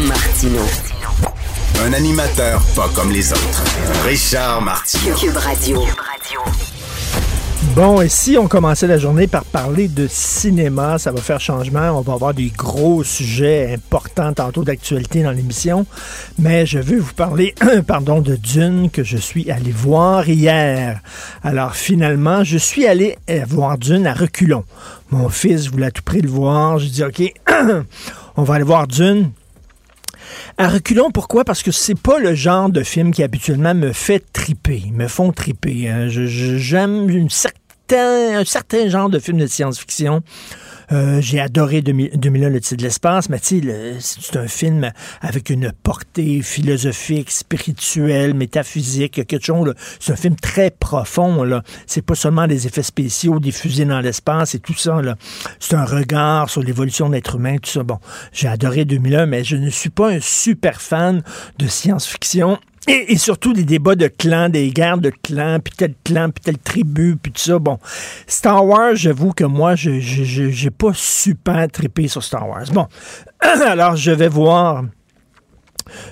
Martino. Un animateur pas comme les autres. Richard Martineau. Cube Radio. Bon, et si on commençait la journée par parler de cinéma, ça va faire changement. On va avoir des gros sujets importants tantôt d'actualité dans l'émission. Mais je veux vous parler, pardon, de Dune que je suis allé voir hier. Alors finalement, je suis allé euh, voir Dune à reculons. Mon fils voulait à tout prix le voir. J'ai dit, OK, on va aller voir Dune. À reculons, pourquoi? Parce que c'est pas le genre de film qui habituellement me fait triper, me font triper. hein. J'aime un certain genre de film de science-fiction. Euh, j'ai adoré 2000 2001, le titre de l'espace, mais c'est un film avec une portée philosophique, spirituelle, métaphysique, quelque chose, c'est un film très profond, là. C'est pas seulement des effets spéciaux, des fusées dans l'espace et tout ça. C'est un regard sur l'évolution de l'être humain, tout ça. Bon, j'ai adoré 2001, mais je ne suis pas un super fan de science-fiction. Et, et surtout des débats de clans, des guerres de clans, puis tel clan, puis telle tribu, puis tout ça. Bon, Star Wars, j'avoue que moi, je j'ai pas super trippé sur Star Wars. Bon, alors je vais voir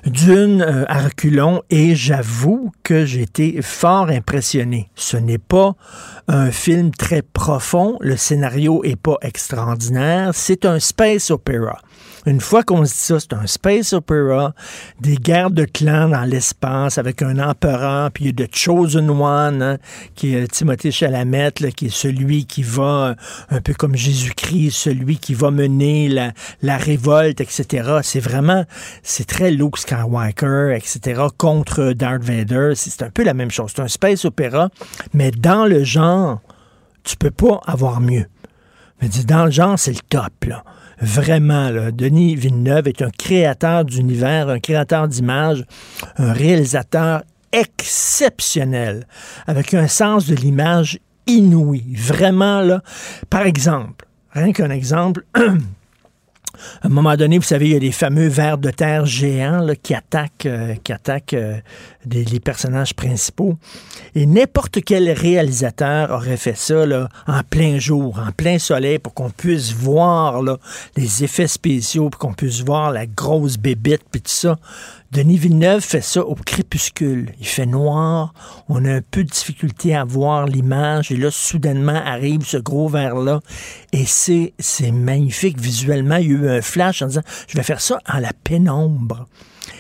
Dune euh, à reculons et j'avoue que j'ai été fort impressionné. Ce n'est pas un film très profond, le scénario est pas extraordinaire, c'est un space opera. Une fois qu'on se dit ça, c'est un space opera, des guerres de clans dans l'espace avec un empereur, puis il y a The Chosen One, hein, qui est Timothée Chalamet, qui est celui qui va, euh, un peu comme Jésus-Christ, celui qui va mener la, la révolte, etc. C'est vraiment, c'est très Luke Skywalker, etc., contre Darth Vader. C'est un peu la même chose. C'est un space opéra, mais dans le genre, tu peux pas avoir mieux. Mais dans le genre, c'est le top, là. Vraiment, là. Denis Villeneuve est un créateur d'univers, un créateur d'images, un réalisateur exceptionnel, avec un sens de l'image inouï. Vraiment, là. Par exemple, rien qu'un exemple, à un moment donné, vous savez, il y a les fameux vers de terre géants qui attaquent, euh, euh, les personnages principaux. Et n'importe quel réalisateur aurait fait ça en plein jour, en plein soleil, pour qu'on puisse voir les effets spéciaux, pour qu'on puisse voir la grosse bébite, puis tout ça. Denis Villeneuve fait ça au crépuscule. Il fait noir, on a un peu de difficulté à voir l'image, et là, soudainement, arrive ce gros verre-là, et c'est c'est magnifique visuellement. Il y a eu un flash en disant, je vais faire ça en la pénombre.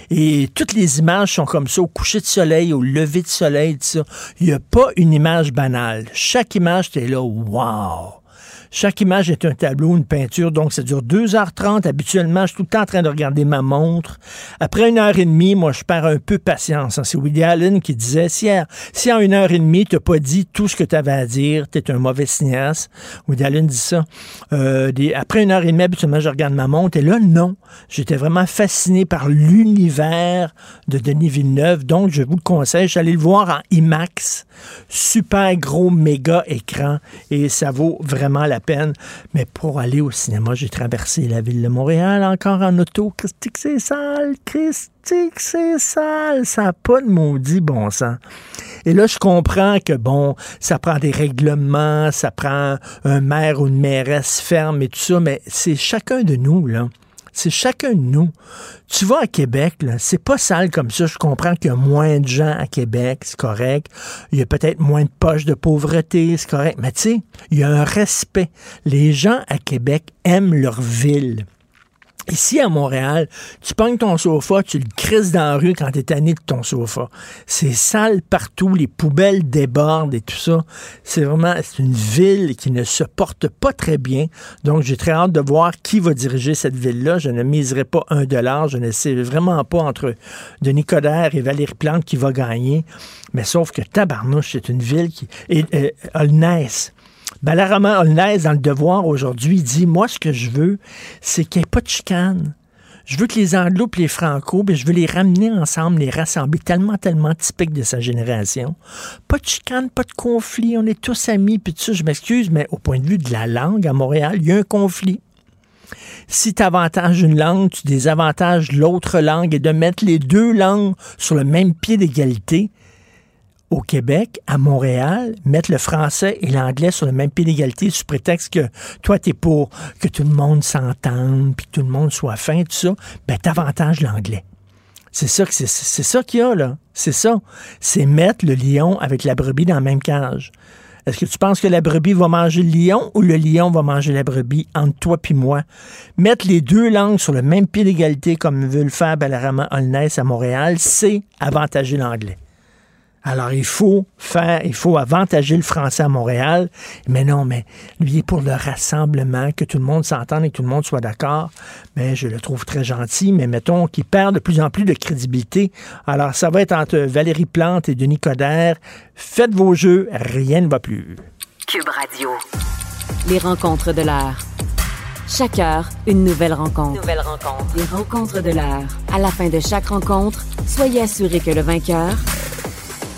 Et toutes les images sont comme ça, au coucher de soleil, au lever de soleil, tout ça. Il n'y a pas une image banale. Chaque image, t'es là, wow! Chaque image est un tableau, une peinture, donc ça dure 2h30. Habituellement, je suis tout le temps en train de regarder ma montre. Après une heure et demie, moi, je perds un peu patience. hein. C'est Woody Allen qui disait, si, si en une heure et demie, tu n'as pas dit tout ce que tu avais à dire, tu es un mauvais cinéaste. Woody Allen dit ça. Euh, après une heure et demie, habituellement, je regarde ma montre. Et là, non. J'étais vraiment fasciné par l'univers de Denis Villeneuve. Donc, je vous le conseille. Allé le voir en IMAX. Super gros, méga écran. Et ça vaut vraiment la peine. Mais pour aller au cinéma, j'ai traversé la ville de Montréal encore en auto. Christy, que c'est sale. Christy, que c'est sale. Ça n'a pas de maudit bon sens. Et là, je comprends que, bon, ça prend des règlements, ça prend un maire ou une mairesse ferme et tout ça, mais c'est chacun de nous, là. C'est chacun de nous. Tu vas à Québec, c'est pas sale comme ça. Je comprends qu'il y a moins de gens à Québec, c'est correct. Il y a peut-être moins de poches de pauvreté, c'est correct. Mais tu sais, il y a un respect. Les gens à Québec aiment leur ville. Ici, à Montréal, tu pognes ton sofa, tu le crises dans la rue quand t'es tanné de ton sofa. C'est sale partout, les poubelles débordent et tout ça. C'est vraiment, une ville qui ne se porte pas très bien. Donc, j'ai très hâte de voir qui va diriger cette ville-là. Je ne miserai pas un dollar. Je ne sais vraiment pas entre Denis Coderre et Valérie Plante qui va gagner. Mais sauf que Tabarnouche, c'est une ville qui... Et Holness, Balarama Holness, dans le devoir aujourd'hui, dit Moi, ce que je veux, c'est qu'il n'y ait pas de chicane. Je veux que les Anglo et les Franco, ben, je veux les ramener ensemble, les rassembler, tellement, tellement typiques de sa génération. Pas de chicane, pas de conflit, on est tous amis, puis ça, je m'excuse, mais au point de vue de la langue à Montréal, il y a un conflit. Si tu avantages une langue, tu désavantages l'autre langue et de mettre les deux langues sur le même pied d'égalité, au Québec, à Montréal, mettre le français et l'anglais sur le même pied d'égalité sous prétexte que toi, tu es pour que tout le monde s'entende, puis que tout le monde soit fin, tout ça, ben t'avantages l'anglais. C'est ça, c'est, ça qu'il y a, là. C'est ça. C'est mettre le lion avec la brebis dans la même cage. Est-ce que tu penses que la brebis va manger le lion ou le lion va manger la brebis entre toi puis moi? Mettre les deux langues sur le même pied d'égalité comme veut le faire Balarama Holness à Montréal, c'est avantager l'anglais. Alors, il faut faire, il faut avantager le français à Montréal. Mais non, mais lui est pour le rassemblement, que tout le monde s'entende et que tout le monde soit d'accord. Mais je le trouve très gentil, mais mettons qu'il perd de plus en plus de crédibilité. Alors, ça va être entre Valérie Plante et Denis Coderre. Faites vos jeux, rien ne va plus. Cube Radio. Les rencontres de l'heure. Chaque heure, une nouvelle rencontre. Nouvelle rencontre. Les rencontres de l'heure. À la fin de chaque rencontre, soyez assurés que le vainqueur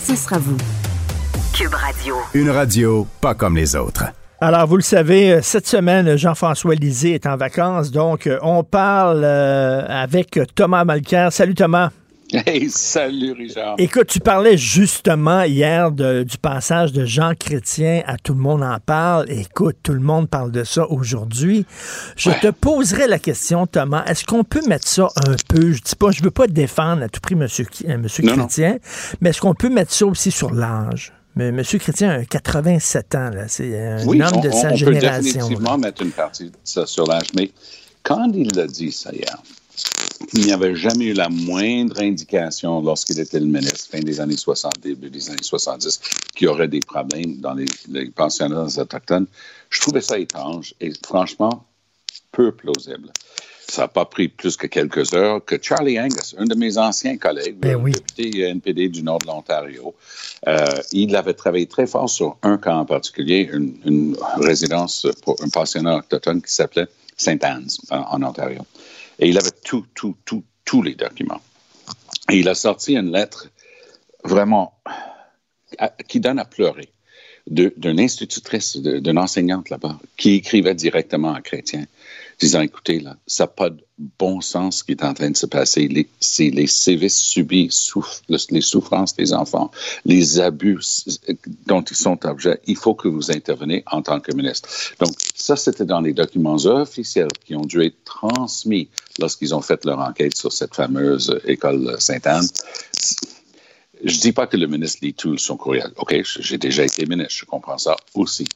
ce sera vous. Cube Radio. Une radio pas comme les autres. Alors, vous le savez, euh, cette semaine, Jean-François Lisée est en vacances, donc euh, on parle euh, avec Thomas Malker. Salut Thomas. Hey, salut Richard. Écoute, tu parlais justement hier du passage de Jean Chrétien à Tout le monde en parle. Écoute, tout le monde parle de ça aujourd'hui. Je te poserai la question, Thomas, est-ce qu'on peut mettre ça un peu, je dis pas, je veux pas défendre à tout prix M. Monsieur, Chrétien, mais est-ce qu'on peut mettre ça aussi sur l'âge? Mais M. Chrétien a 87 ans, c'est un homme de sa génération. On peut définitivement mettre une partie de ça sur l'âge, mais quand il l'a dit ça hier, il n'y avait jamais eu la moindre indication lorsqu'il était le ministre, fin des années 60, début des années 70, qu'il y aurait des problèmes dans les, pensionnats autochtones. Je trouvais ça étrange et franchement peu plausible. Ça n'a pas pris plus que quelques heures que Charlie Angus, un de mes anciens collègues, ben député NPD du nord de l'Ontario, euh, il avait travaillé très fort sur un cas en particulier, une, résidence pour un pensionnat autochtone qui s'appelait Saint Anne's en Ontario. Et il avait tout, tout, tout, tous les documents. Et il a sorti une lettre vraiment qui donne à pleurer d'une institutrice, d'une enseignante là-bas, qui écrivait directement à Chrétien disant, écoutez, là, ça n'a pas de bon sens ce qui est en train de se passer. C'est les sévices subis, les souffrances des enfants, les abus dont ils sont objets. Il faut que vous interveniez en tant que ministre. Donc, ça, c'était dans les documents officiels qui ont dû être transmis lorsqu'ils ont fait leur enquête sur cette fameuse école Sainte-Anne. Je ne dis pas que le ministre lit tout son courriel. OK, j'ai déjà été ministre, je comprends ça aussi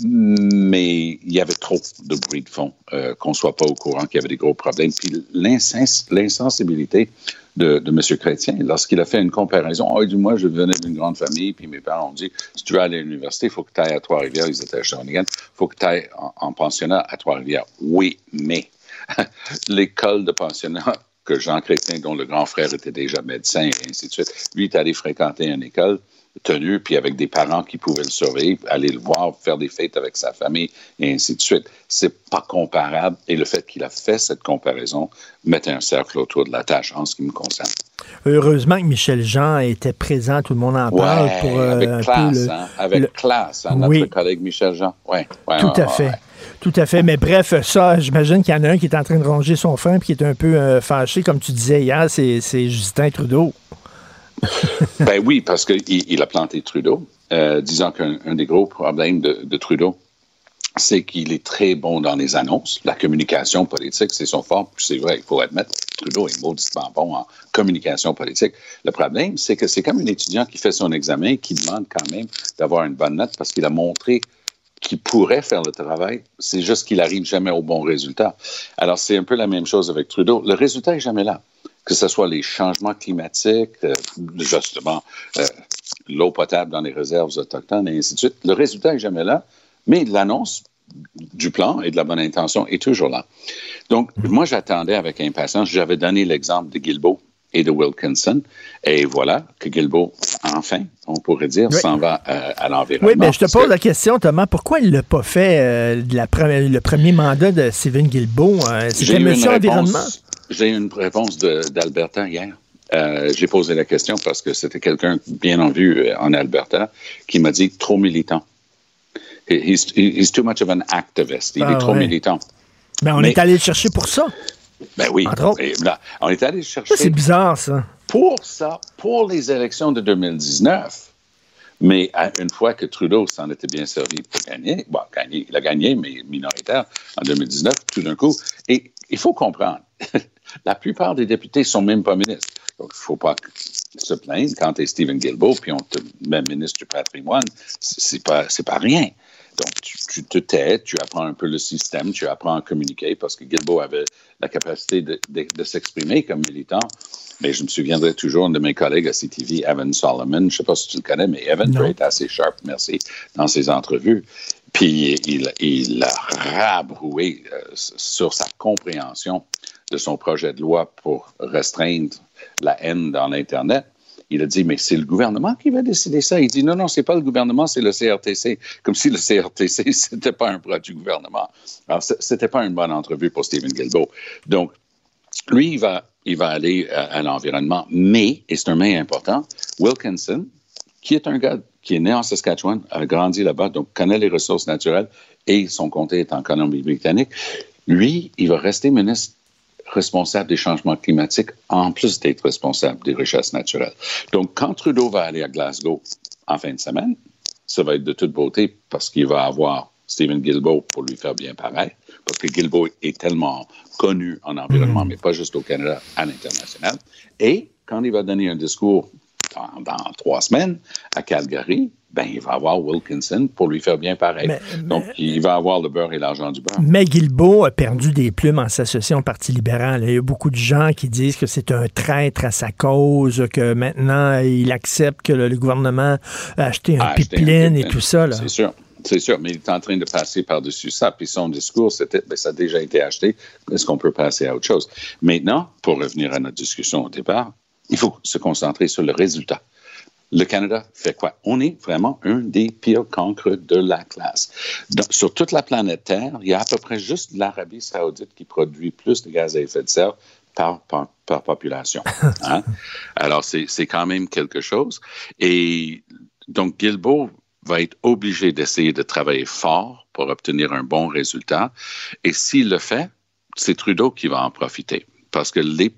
mais il y avait trop de bruit de fond, euh, qu'on ne soit pas au courant qu'il y avait des gros problèmes. Puis l'insensibilité de, de M. Chrétien, lorsqu'il a fait une comparaison, oh, du moins, je venais d'une grande famille, puis mes parents ont dit, si tu veux aller à l'université, il faut que tu ailles à Trois-Rivières, ils étaient à Shawinigan, il faut que tu ailles en, en pensionnat à Trois-Rivières. Oui, mais l'école de pensionnat que Jean Chrétien, dont le grand frère était déjà médecin et ainsi de suite, lui est allé fréquenter une école tenu, puis avec des parents qui pouvaient le surveiller, aller le voir, faire des fêtes avec sa famille, et ainsi de suite. C'est pas comparable. Et le fait qu'il a fait cette comparaison met un cercle autour de la tâche en ce qui me concerne. Heureusement que Michel Jean était présent, tout le monde en parle. pour, euh, avec classe, hein, avec classe, hein, notre collègue Michel Jean. Ouais, tout à fait. Tout à fait. Mais bref, ça, j'imagine qu'il y en a un qui est en train de ronger son frein et qui est un peu euh, fâché, comme tu disais hier, c'est Justin Trudeau. ben oui, parce qu'il il a planté Trudeau, euh, disant qu'un des gros problèmes de, Trudeau, c'est qu'il est très bon dans les annonces. La communication politique, c'est son fort. C'est vrai, il faut admettre, Trudeau est mauditement bon en communication politique. Le problème, c'est que c'est comme un étudiant qui fait son examen qui demande quand même d'avoir une bonne note parce qu'il a montré qui pourrait faire le travail, c'est juste qu'il n'arrive jamais au bon résultat. Alors, c'est un peu la même chose avec Trudeau. Le résultat n'est jamais là. Que ce soit les changements climatiques, euh, justement, euh, l'eau potable dans les réserves autochtones et ainsi de suite. Le résultat n'est jamais là, mais l'annonce du plan et de la bonne intention est toujours là. Donc, moi, j'attendais avec impatience. J'avais donné l'exemple de Guilbeault et de Wilkinson. Et voilà que Guilbeault, enfin, on pourrait dire, s'en va euh, à l'environnement. Oui, mais je te pose la question, Thomas, pourquoi il ne l'a pas fait euh, la le premier mandat de Stephen Guilbeault? Euh, C'était monsieur environnement? J'ai eu une réponse d'Alberta hier. J'ai posé la question parce que c'était quelqu'un bien en vue en Alberta qui m'a dit trop militant. He's, he's, too much of an activist. Il est ah, trop militant. Ben, on est allé le chercher pour ça. Ben oui. on est allé chercher. C'est bizarre, ça. Pour ça, pour les élections de 2019. Mais une fois que Trudeau s'en était bien servi pour gagner, bon, gagner, il a gagné, mais minoritaire en 2019, tout d'un coup. Et il faut comprendre, la plupart des députés ne sont même pas ministres. Donc, il ne faut pas se plaindre quand tu es Stephen Guilbeault, puis on te met ministre du patrimoine. C'est pas, pas rien. Donc, tu, te tais, tu apprends un peu le système, tu apprends à communiquer parce que Guilbeault avait la capacité de, s'exprimer comme militant. Mais je me souviendrai toujours de mes collègues à CTV, Evan Solomon. Je ne sais pas si tu le connais, mais Evan être assez sharp, merci, dans ses entrevues. Puis il, a rabroué euh, sur sa compréhension de son projet de loi pour restreindre la haine dans l'Internet. Il a dit, mais c'est le gouvernement qui va décider ça. Il dit, non, non, c'est pas le gouvernement, c'est le CRTC. Comme si le CRTC, c'était pas un bras du gouvernement. Alors, c'était pas une bonne entrevue pour Stephen Guilbeault. Donc, lui, il va, il va aller à, l'environnement. Mais, et c'est un mais important, Wilkinson, qui est un gars qui est né en Saskatchewan, a grandi là-bas, donc connaît les ressources naturelles et son comté est en Colombie-Britannique, lui, il va rester ministre responsable des changements climatiques en plus d'être responsable des richesses naturelles. Donc, quand Trudeau va aller à Glasgow en fin de semaine, ça va être de toute beauté parce qu'il va avoir Stephen Guilbeault pour lui faire bien pareil, parce que Guilbeault est tellement connu en environnement, mm. mais pas juste au Canada, à l'international. Et quand il va donner un discours dans trois semaines à Calgary, ben, il va avoir Wilkinson pour lui faire bien pareil. Donc, il va avoir le beurre et l'argent du beurre. Mais Guilbeault a perdu des plumes en s'associant au Parti libéral. Il y a beaucoup de gens qui disent que c'est un traître à sa cause, que maintenant, il accepte que le, gouvernement a acheté un, pipeline, et tout ça. C'est sûr. C'est sûr, mais il est en train de passer par-dessus ça. Puis son discours, c'était, ben, ça a déjà été acheté. Est-ce qu'on peut passer à autre chose? Maintenant, pour revenir à notre discussion au départ, il faut se concentrer sur le résultat le Canada fait quoi? On est vraiment un des pires cancres de la classe. sur toute la planète Terre, il y a à peu près juste l'Arabie saoudite qui produit plus de gaz à effet de serre par, population. Hein? Alors, c'est quand même quelque chose. Et donc, Guilbeault va être obligé d'essayer de travailler fort pour obtenir un bon résultat. Et s'il le fait, c'est Trudeau qui va en profiter parce que les,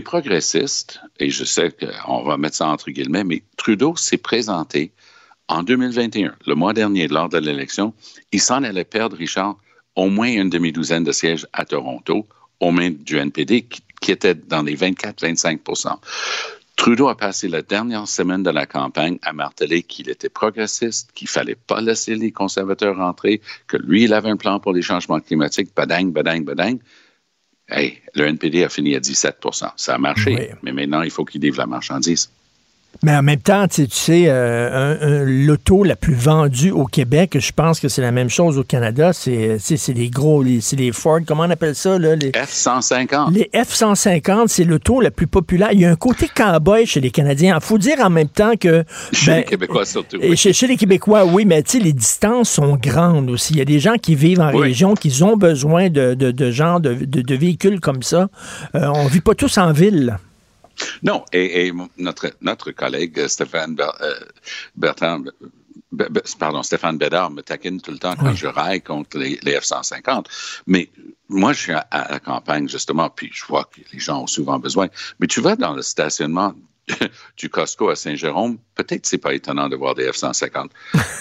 progressistes, et je sais qu'on va mettre ça entre guillemets, mais Trudeau s'est présenté en 2021, le mois dernier, lors de l'élection, il s'en allait perdre, Richard, au moins une demi-douzaine de sièges à Toronto, aux mains du NPD, qui, qui était dans les 24-25% Trudeau a passé la dernière semaine de la campagne à marteler qu'il était progressiste, qu'il fallait pas laisser les conservateurs rentrer, que lui, il avait un plan pour les changements climatiques, badang, badang, badang. Hey, le NPD a fini à 17% Ça a marché, mais maintenant, il faut qu'il livre la marchandise. Mais en même temps, tu sais, euh, l'auto la plus vendue au Québec, je pense que c'est la même chose au Canada, c'est les gros, c'est les Ford, comment on appelle ça? Là, les F-150. Les F-150, c'est l'auto la plus populaire. Il y a un côté cowboy chez les Canadiens. Il faut dire en même temps que... Chez ben, les Québécois surtout. Oui. Chez, les Québécois, oui, mais tu sais, les distances sont grandes aussi. Il y a des gens qui vivent en région, qui ont besoin de, de, de gens, de, de, véhicules comme ça. Euh, on vit pas tous en ville. Non, et, notre, notre collègue Stéphane euh, Bertrand, pardon, Stéphane Bédard me taquine tout le temps quand je raille contre les, F-150. Mais moi, je suis à, la campagne, justement, puis je vois que les gens ont souvent besoin. Mais tu vas dans le stationnement du Costco à Saint-Jérôme, peut-être c'est pas étonnant de voir des F-150.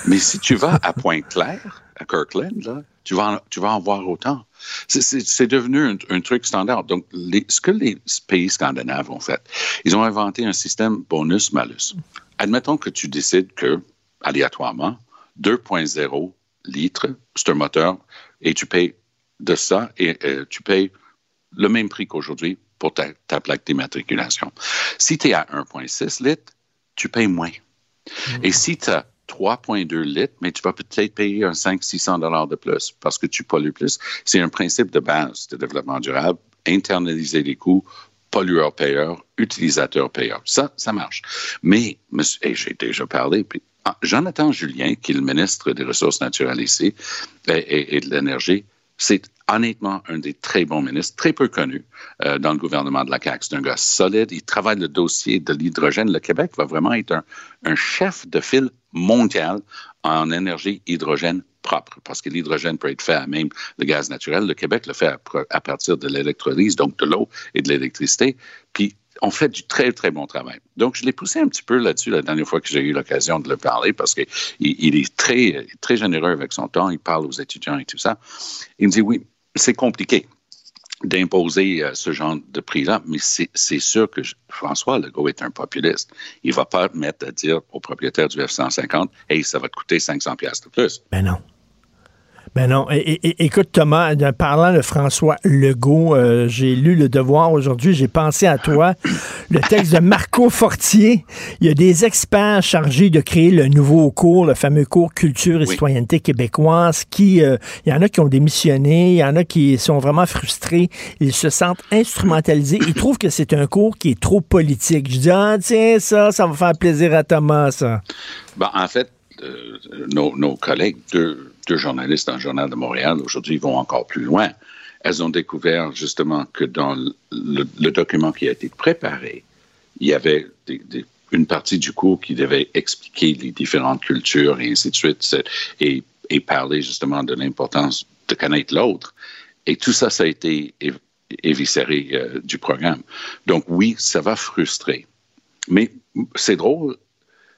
Mais si tu vas à Pointe-Claire, à Kirkland, là, tu, vas en, tu vas en voir autant. C'est devenu un, truc standard. Donc, ce que les pays scandinaves ont fait, ils ont inventé un système bonus-malus. Admettons que tu décides que, aléatoirement, 2.0, litres, c'est un moteur, et tu payes de ça, et euh, tu payes le même prix qu'aujourd'hui pour ta, ta plaque d'immatriculation. Si tu es à 1,6 litres, tu payes moins. Et si tu as 3,2 litres, mais tu vas peut-être payer un 500-600 dollars de plus parce que tu pollues plus. C'est un principe de base de développement durable, internaliser les coûts, pollueur-payeur, utilisateur-payeur. Ça, ça marche. Mais, et j'ai déjà parlé, puis ah, Jonathan Julien, qui est le ministre des Ressources naturelles ici et, et, et de l'Énergie, c'est honnêtement un des très bons ministres, très peu connu euh, dans le gouvernement de la CAQ. C'est un gars solide. Il travaille le dossier de l'hydrogène. Le Québec va vraiment être un, chef de file mondial en énergie hydrogène propre, parce que l'hydrogène peut être fait à même le gaz naturel. Le Québec le fait à, partir de l'électrolyse, donc de l'eau et de l'électricité. Puis on fait du très, très bon travail. Donc, je l'ai poussé un petit peu là-dessus la dernière fois que j'ai eu l'occasion de le parler parce qu'il il est très, très généreux avec son temps. Il parle aux étudiants et tout ça. Il me dit, oui, c'est compliqué d'imposer euh, ce genre de prix-là, mais c'est sûr que François Legault est un populiste. Il va pas mettre à dire au propriétaire du F-150, « Hey, ça va te coûter 500 pièces de plus. » Ben non. Ben non. Écoute, Thomas, parlant de François Legault, euh, j'ai lu Le Devoir aujourd'hui, j'ai pensé à toi. Le texte de Marco Fortier. Il y a des experts chargés de créer le nouveau cours, le fameux cours Culture et oui. citoyenneté québécoise, qui, euh, il y en a qui ont démissionné, il y en a qui sont vraiment frustrés, ils se sentent instrumentalisés. Ils trouvent que c'est un cours qui est trop politique. Je dis, ah, tiens, ça, ça va faire plaisir à Thomas, ça. Ben, en fait, euh, nos, nos collègues, deux deux journalistes dans le Journal de Montréal, aujourd'hui, vont encore plus loin. Elles ont découvert justement que dans le, document qui a été préparé, il y avait une partie du cours qui devait expliquer les différentes cultures et ainsi de suite, et, et parler justement de l'importance de connaître l'autre. Et tout ça, ça a été éviscéré euh, du programme. Donc oui, ça va frustrer. Mais c'est drôle,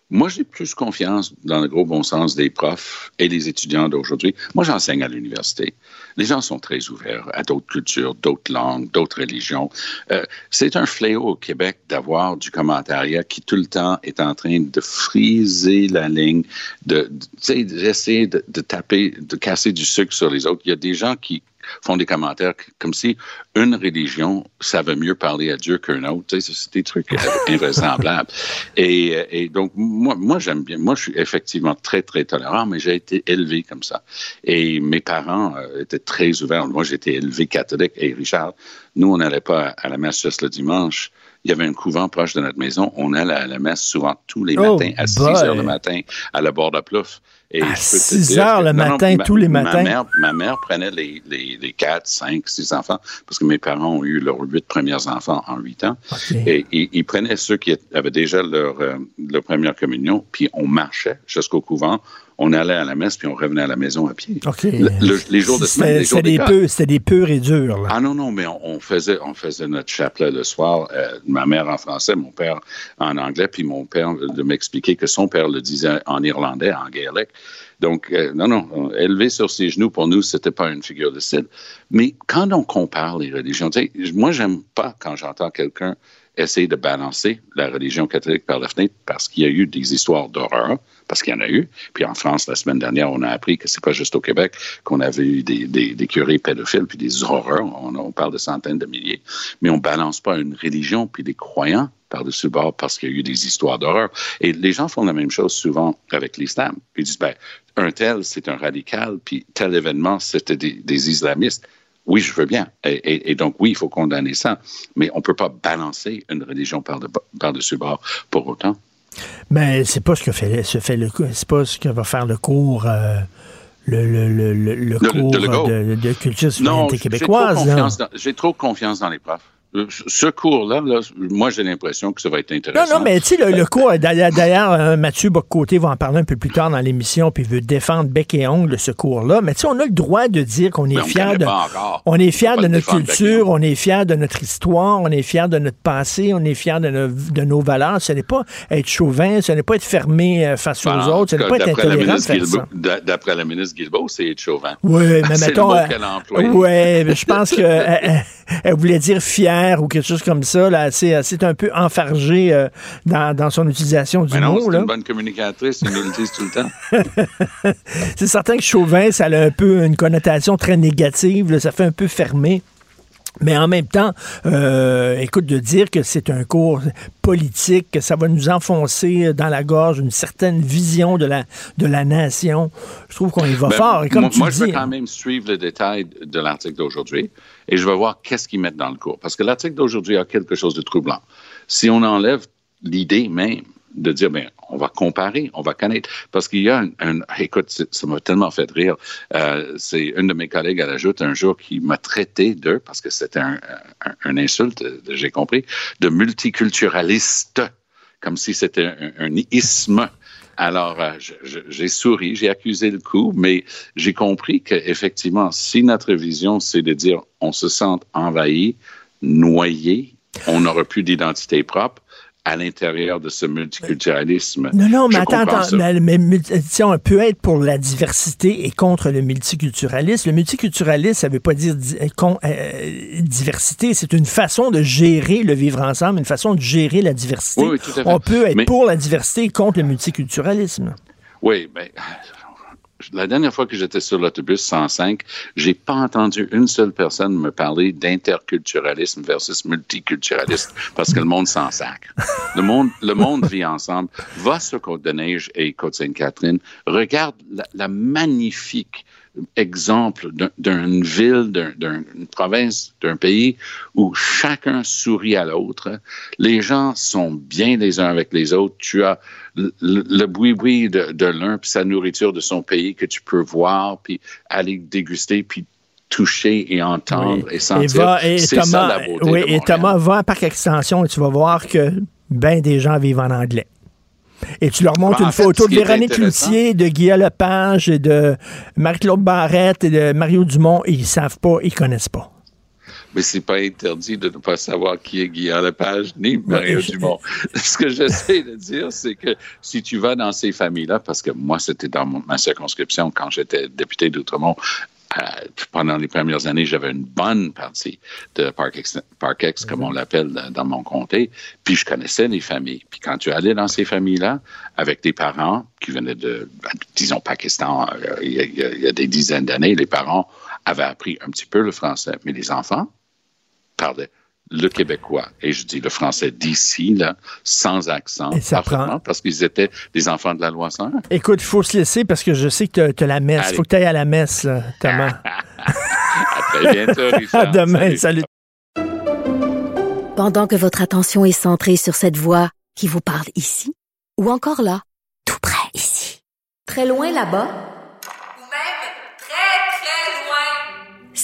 moi, j'ai plus confiance dans le gros bon sens des profs et des étudiants d'aujourd'hui. Moi, j'enseigne à l'université. Les gens sont très ouverts à d'autres cultures, d'autres langues, d'autres religions. Euh, c'est un fléau au Québec d'avoir du commentariat qui tout le temps est en train de friser la ligne, de, d'essayer de, de taper, de casser du sucre sur les autres. Il y a des gens qui font des commentaires comme si une religion savait mieux parler à Dieu qu'un autre. C'est des trucs invraisemblables. et, et, donc, moi, moi j'aime bien. Moi, je suis effectivement très, très tolérant, mais j'ai été élevé comme ça. Et mes parents euh, étaient très ouverts. Moi, j'ai été élevé catholique. Et Richard, nous, on n'allait pas à la messe juste le dimanche il y avait un couvent proche de notre maison. On allait à la messe souvent tous les oh matins, à 6 heures le matin, à la bord de Plouffe. Et à 6 heures le matin, non, tous les matins? Ma mère, ma mère prenait les, les, les 4, 5, 6 enfants, parce que mes parents ont eu leurs 8 premiers enfants en 8 ans. Okay. Et, et, ils prenaient ceux qui avaient déjà leur, euh, leur première communion, puis on marchait jusqu'au couvent on allait à la messe puis on revenait à la maison à pied. Okay. Le, le, les jours de semaine, C'était des peu, c'était des purs et durs. Là. Ah non non, mais on, on, faisait on faisait notre chapelet le soir. Euh, ma mère en français, mon père en anglais, puis mon père de m'expliquer que son père le disait en irlandais, en gaélique. Donc, euh, non, non, élevé sur ses genoux, pour nous, c'était pas une figure de style. Mais quand on compare les religions, moi, j'aime pas quand j'entends quelqu'un essayer de balancer la religion catholique par la fenêtre parce qu'il y a eu des histoires d'horreur, parce qu'il y en a eu. Puis en France, la semaine dernière, on a appris que c'est pas juste au Québec qu'on avait eu des, des, curés pédophiles puis des horreurs. On, parle de centaines de milliers. Mais on balance pas une religion puis des croyants par-dessus bord parce qu'il y a eu des histoires d'horreur. Et les gens font la même chose souvent avec l'islam. Ils disent, ben, un tel, c'est un radical, puis tel événement, c'était des islamistes. Oui, je veux bien. Et, et, et, donc, oui, il faut condamner ça. Mais on ne peut pas balancer une religion par-dessus par bord pour autant. Mais c'est pas ce que fait, se fait le c'est pas ce que va faire le cours. Euh, le, le, le, le, cours de, de, de culture citoyenneté québécoise. J'ai trop confiance dans les profs ce cours-là, là, moi, j'ai l'impression que ça va être intéressant. Non, non, mais tu sais, le, le, cours, d'ailleurs, euh, Mathieu Boccoté va en parler un peu plus tard dans l'émission, puis veut défendre bec et ongle ce cours-là. Mais tu sais, on a le droit de dire qu'on est fier de, on est fier de notre culture, on est fier de notre histoire, on est fier de notre passé, on est fier de, no, de nos valeurs. Ce n'est pas être chauvin, ce n'est pas être fermé euh, face aux autres, ce n'est pas être intolérant. D'après la ministre Guilbeault, c'est être chauvin. Oui, mais mettons. Euh, oui, je pense que. elle voulait dire fière ou quelque chose comme ça. Là, c'est, un peu enfargé euh, dans, dans son utilisation du Mais non, mot. c'est une bonne communicatrice, ils nous le disent tout le temps. C'est certain que chauvin, ça a un peu une connotation très négative. là, ça fait un peu fermé. Mais en même temps, euh, écoute, de dire que c'est un cours politique, que ça va nous enfoncer dans la gorge une certaine vision de la, de la nation, je trouve qu'on y va Ben, fort. Et comme moi, tu moi, dis, je vais quand même suivre le détail de l'article d'aujourd'hui et je vais voir qu'est-ce qu'ils mettent dans le cours. Parce que l'article d'aujourd'hui a quelque chose de troublant. Si on enlève l'idée même de dire, ben, on va comparer, on va connaître. Parce qu'il y a un, un- écoute, ça m'a tellement fait rire. Euh, c'est une de mes collègues à la joute un jour qui m'a traité de, parce que c'était un, un, un insulte, euh, j'ai compris, de multiculturaliste, comme si c'était un, isme. Alors, euh, j'ai souri, j'ai accusé le coup, mais j'ai compris qu'effectivement, si notre vision, c'est de dire on se sent envahi, noyé, on n'aura plus d'identité propre à l'intérieur de ce multiculturalisme. Non, non, mais Je attends, attends. Mais, si on peut être pour la diversité et contre le multiculturalisme. Le multiculturalisme, ça veut pas dire di- euh, con- euh, diversité. C'est une façon de gérer le vivre ensemble, une façon de gérer la diversité. Oui, oui, tout à fait. On peut être Mais- pour la diversité et contre le multiculturalisme. Oui, mais la dernière fois que j'étais sur l'autobus 105, j'ai pas entendu une seule personne me parler d'interculturalisme versus multiculturalisme parce que le monde s'en sacre. Le monde, le monde vit ensemble. Va sur Côte-de-Neige et Côte-Sainte-Catherine. Regarde la, la magnifique exemple d'un- d'une ville, d'un- d'un- d'une province, d'un pays où chacun sourit à l'autre. Les gens sont bien les uns avec les autres. Tu as le, boui-boui de, de l'un, puis sa nourriture de son pays que tu peux voir, puis aller déguster, puis toucher et entendre et Et, sentir. va, et C'est ça la beauté oui, de et. Thomas, va à Parc Extension et tu vas voir que ben des gens vivent en anglais. Et tu leur montres Ben, en une fait, photo de Véronique Cloutier, de Guillaume Lepage et de Marie-Claude Barrette et de Mario Dumont. Et ils savent pas, ils connaissent pas. Mais c'est pas interdit de ne pas savoir qui est Guillaume Lepage ni Mario Dumont. Ce que j'essaie de dire, c'est que si tu vas dans ces familles-là, parce que moi, c'était dans mon- ma circonscription quand j'étais député d'Outremont, euh, pendant les premières années, j'avais une bonne partie de Parkex, Parkex comme on l'appelle dans- mon comté, puis je connaissais les familles. Puis quand tu allais dans ces familles-là, avec des parents qui venaient de, disons, Pakistan, euh, y, a- il y a des dizaines d'années, les parents avaient appris un petit peu le français, mais les enfants parlaient le québécois. Et je dis le français d'ici, là, sans accent, Et ça prend- parce qu'ils étaient des enfants de la loi 101. Écoute, il faut se laisser parce que je sais que tu as la messe. Il faut que tu ailles à la messe, là, Thomas. À très bientôt, Richard. à demain. Salut. Salut. Pendant que votre attention est centrée sur cette voix qui vous parle ici, ou encore là, tout près ici, très loin là-bas, Ou même très, très loin.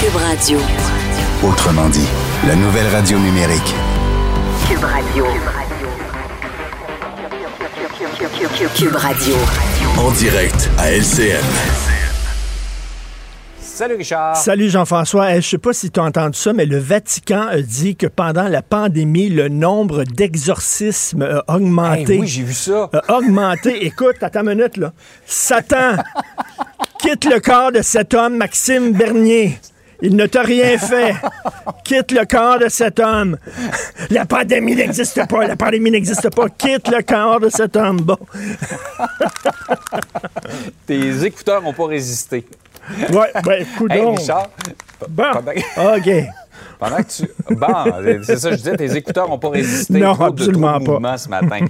Cube Radio. Autrement dit, la nouvelle radio numérique. Cube Radio. Cube Radio. En direct à LCN. Salut Richard. Salut Jean-François. Eh, je sais pas si tu as entendu ça, mais le Vatican a dit que pendant la pandémie, le nombre d'exorcismes a augmenté. Hey, oui, j'ai vu ça. a augmenté. Écoute, attends une minute, là. Satan quitte le corps de cet homme, Maxime Bernier. Il ne t'a rien fait. Quitte le corps de cet homme. La pandémie n'existe pas. La pandémie n'existe pas. Quitte le corps de cet homme. Bon. Tes écouteurs n'ont pas résisté. Ouais, ben, écoute Hey. Richard, Bon. pendant, OK. pendant que tu. Bon, c'est ça, je disais, tes écouteurs n'ont pas résisté. Non, Trop de- absolument trop de pas. ce matin.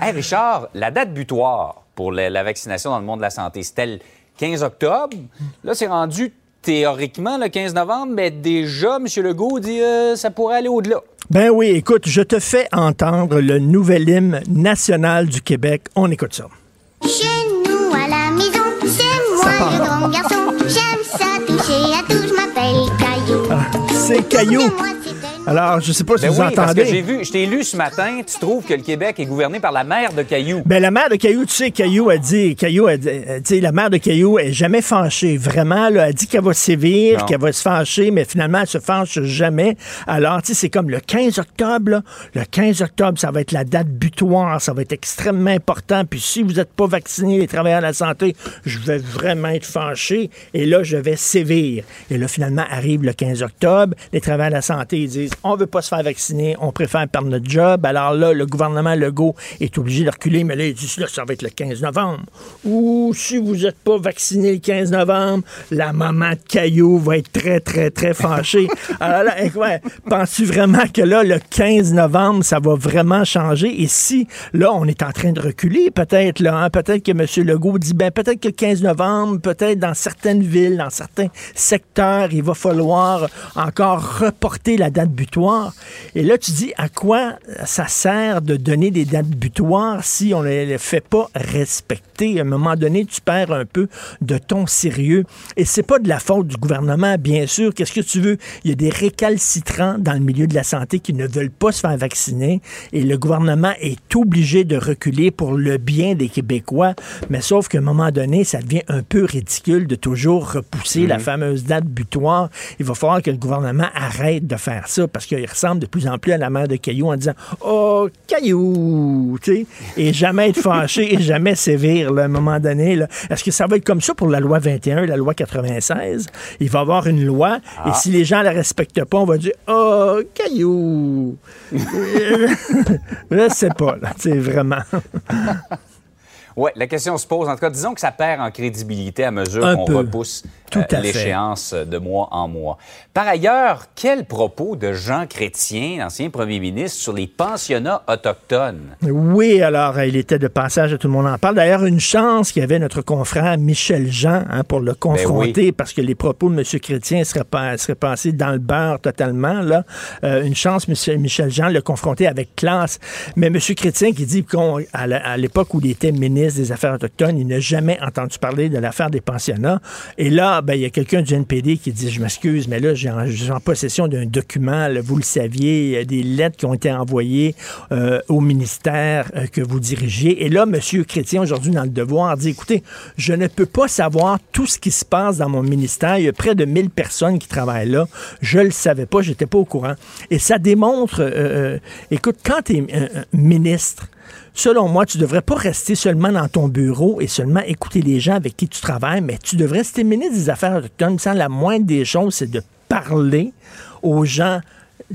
hey, Richard, la date butoir pour la, la vaccination dans le monde de la santé, c'était le 15 octobre. Là, c'est rendu théoriquement le 15 novembre, mais déjà, M. Legault dit euh, ça pourrait aller au-delà. Ben oui, écoute, je te fais entendre le nouvel hymne national du Québec. On écoute ça. Chez nous à la maison, c'est moi le grand garçon. J'aime ça toucher à tout, je m'appelle Caillou. C'est Caillou. Alors, je sais pas si Ben vous oui, parce que entendez. j'ai vu, je t'ai lu ce matin, tu trouves que le Québec est gouverné par la mère de Caillou. Ben, la mère de Caillou, tu sais, Caillou a dit, Caillou a dit, euh, tu sais, la mère de Caillou est jamais fâchée. Vraiment, là, elle dit qu'elle va sévir, qu'elle va se fâcher, mais finalement, elle se fâche jamais. Alors, tu sais, c'est comme le 15 octobre, là. Le 15 octobre, ça va être la date butoir. Ça va être extrêmement important. Puis si vous n'êtes pas vacciné, les travailleurs de la santé, je vais vraiment être fâché. Et là, je vais sévir. Et là, finalement, arrive le 15 octobre. Les travailleurs de la santé, ils disent, on veut pas se faire vacciner, on préfère perdre notre job. Alors là, le gouvernement Legault est obligé de reculer, mais là, disent, là, ça va être le 15 novembre. Ou si vous n'êtes pas vacciné le 15 novembre, la maman de Caillou va être très, très, très fâchée. Alors là, eh, ouais, penses-tu vraiment que là, le 15 novembre, ça va vraiment changer? Et si, là, on est en train de reculer, peut-être, là, hein, peut-être que M. Legault dit, ben, peut-être que le 15 novembre, peut-être dans certaines villes, dans certains secteurs, il va falloir encore reporter la date butoir. Et là, tu dis, à quoi ça sert de donner des dates butoirs si on ne les fait pas respecter? À un moment donné, tu perds un peu de ton sérieux. Et c'est pas de la faute du gouvernement, bien sûr. Qu'est-ce que tu veux? Il y a des récalcitrants dans le milieu de la santé qui ne veulent pas se faire vacciner et le gouvernement est obligé de reculer pour le bien des Québécois. Mais sauf qu'à un moment donné, ça devient un peu ridicule de toujours repousser la fameuse date butoir. Il va falloir que le gouvernement arrête de faire ça parce qu'il ressemble de plus en plus à la mère de Caillou en disant Oh, Caillou, et jamais être fâché et jamais sévir là, à un moment donné. Est-ce que ça va être comme ça pour la loi 21, la loi 96? Il va y avoir une loi et si les gens la respectent pas, on va dire Oh, Caillou. Je sais pas, là, tu sais, vraiment. Oui, la question se pose. En tout cas, disons que ça perd en crédibilité à mesure qu'on repousse euh, l'échéance de mois en mois. Par ailleurs, quel propos de Jean Chrétien, ancien premier ministre, sur les pensionnats autochtones? Oui, alors, il était de passage à tout le monde en parle. D'ailleurs, une chance qu'il y avait notre confrère Michel Jean hein, pour le confronter, parce que les propos de M. Chrétien seraient, pas, seraient passés dans le beurre totalement. Là. Euh, une chance, M. Michel Jean le confronter avec classe. Mais M. Chrétien qui dit qu'à l'époque où il était ministre des Affaires autochtones, il n'a jamais entendu parler de l'affaire des pensionnats. Et là, ben, il y a quelqu'un du NPD qui dit, je m'excuse, mais là, j'ai en, possession d'un document, vous le saviez, a des lettres qui ont été envoyées euh, au ministère euh, que vous dirigiez. Et là, M. Chrétien, aujourd'hui, dans le devoir, dit, écoutez, je ne peux pas savoir tout ce qui se passe dans mon ministère. Il y a près de 1000 personnes qui travaillent là. Je le savais pas, j'étais pas au courant. Et ça démontre, euh, euh, écoute, quand tu es ministre, Selon moi, tu devrais pas rester seulement dans ton bureau et seulement écouter les gens avec qui tu travailles, mais tu devrais, si ministre des Affaires autochtones, la moindre des choses, c'est de parler aux gens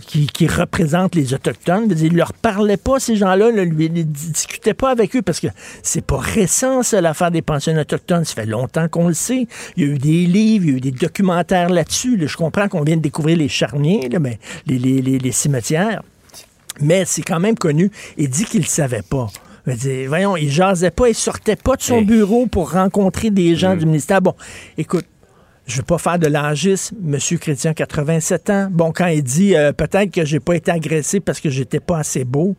qui, qui représentent les Autochtones. Il leur parlait pas, ces gens-là, ne lui ne discutait pas avec eux, parce que c'est pas récent, ça, l'affaire des pensions autochtones. Ça fait longtemps qu'on le sait. Il y a eu des livres, il y a eu des documentaires là-dessus. là. Je comprends qu'on vient de découvrir les charniers, là, mais les, les- les- les cimetières mais c'est quand même connu. Il dit qu'il ne savait pas. Je veux dire, voyons, il jasait pas, il sortait pas de son Hey. bureau pour rencontrer des gens du ministère. Bon, écoute, je veux pas faire de l'âgisme, Monsieur Chrétien, 87 ans. Bon, quand il dit euh, peut-être que j'ai pas été agressé parce que j'étais pas assez beau.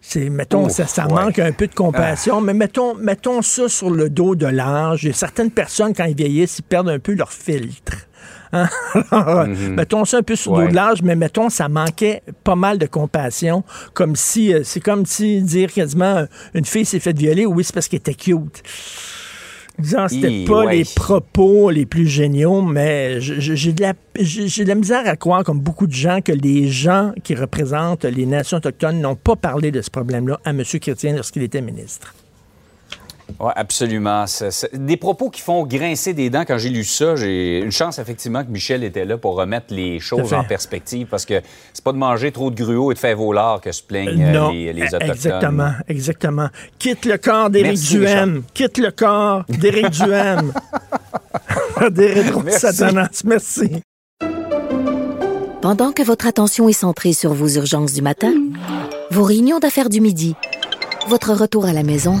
C'est, mettons, Ouf, ça, ça ouais. manque un peu de compassion, mais mettons, mettons ça sur le dos de l'âge. Certaines personnes, quand ils vieillissent, ils perdent un peu leur filtre. Hein? Alors, Mettons ça un peu sur le dos de l'âge, mais mettons, ça manquait pas mal de compassion. Comme si, euh, c'est comme si dire quasiment, euh, une fille s'est faite violer, oui, c'est parce qu'elle était cute. Disons, c'était pas ouais. les propos les plus géniaux, mais j'ai de, la- j'ai de la misère à croire, comme beaucoup de gens, que les gens qui représentent les nations autochtones n'ont pas parlé de ce problème-là à M. Chrétien lorsqu'il était ministre. Oui, absolument. Des propos qui font grincer des dents. Quand j'ai lu ça, j'ai une chance effectivement que Michel était là pour remettre les choses en perspective parce que c'est pas de manger trop de gruau et de faire volard que se plaignent euh, non, les, les Autochtones. exactement, exactement. Quitte le corps d'Éric Merci, Duhem. Quitte le corps d'Éric Duhem. D'Éric Merci. Satanas, merci. Pendant que votre attention est centrée sur vos urgences du matin, vos réunions d'affaires du midi, votre retour à la maison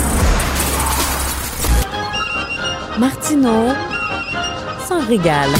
Martineau s'en régale.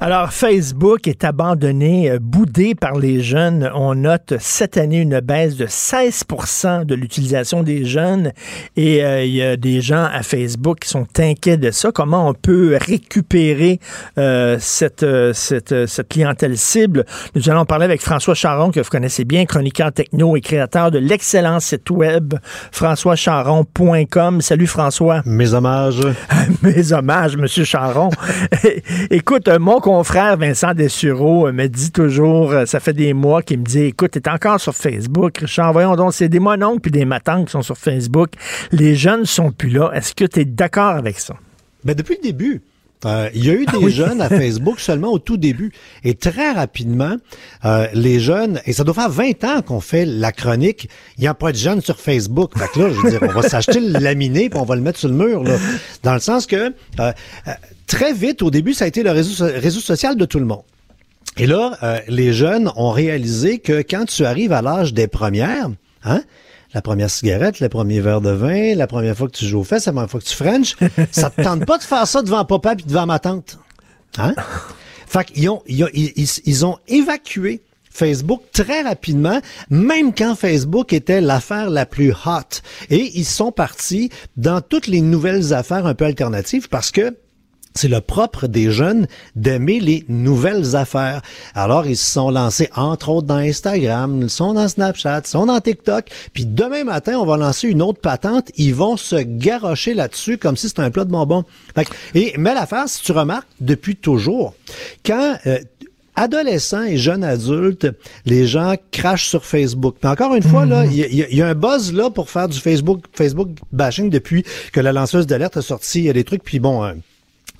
Alors, Facebook est abandonné, euh, boudé par les jeunes. On note cette année une baisse de 16% de l'utilisation des jeunes et euh, il y a des gens à Facebook qui sont inquiets de ça. Comment on peut récupérer euh, cette, euh, cette, cette clientèle cible? Nous allons parler avec François Charon, que vous connaissez bien, chroniqueur techno et créateur de l'excellent site web françoischaron.com. Salut François. Mes hommages. Mes hommages, Monsieur Charon. Écoute, mon confrère Vincent Dessureau euh, me dit toujours, euh, ça fait des mois qu'il me dit, écoute, t'es encore sur Facebook, Richard, voyons donc, c'est des mononcles puis des matantes qui sont sur Facebook. Les jeunes sont plus là. Est-ce que tu es d'accord avec ça? Ben, depuis le début. Euh, il y a eu des jeunes à Facebook seulement au tout début. Et très rapidement, euh, les jeunes, et ça doit faire 20 ans qu'on fait la chronique, il n'y a pas de jeunes sur Facebook. Fait que là, je veux dire, on va s'acheter le laminé puis on va le mettre sur le mur. Là. Dans le sens que euh, très vite, au début, ça a été le réseau, réseau social de tout le monde. Et là, euh, les jeunes ont réalisé que quand tu arrives à l'âge des premières, hein, la première cigarette, le premier verre de vin, la première fois que tu joues aux fesses, la première fois que tu frenches, ça te tente pas de faire ça devant papa puis devant ma tante? Hein? Fait qu'ils ont, ils, ont- ils- ils- ils ont évacué Facebook très rapidement, même quand Facebook était l'affaire la plus hot. Et ils sont partis dans toutes les nouvelles affaires un peu alternatives parce que c'est le propre des jeunes d'aimer les nouvelles affaires. Alors, ils se sont lancés, entre autres, dans Instagram, ils sont dans Snapchat, ils sont dans TikTok. Puis demain matin, on va lancer une autre patente. Ils vont se garrocher là-dessus comme si c'était un plat de bonbons. Fait que- et, mais l'affaire, si tu remarques, depuis toujours, quand... euh, Adolescents et jeunes adultes, les gens crachent sur Facebook. Puis encore une fois, là, il y, a- il y a- il y a un buzz là pour faire du Facebook, Facebook bashing depuis que la lanceuse d'alerte a sorti il y a des trucs. Puis bon, euh,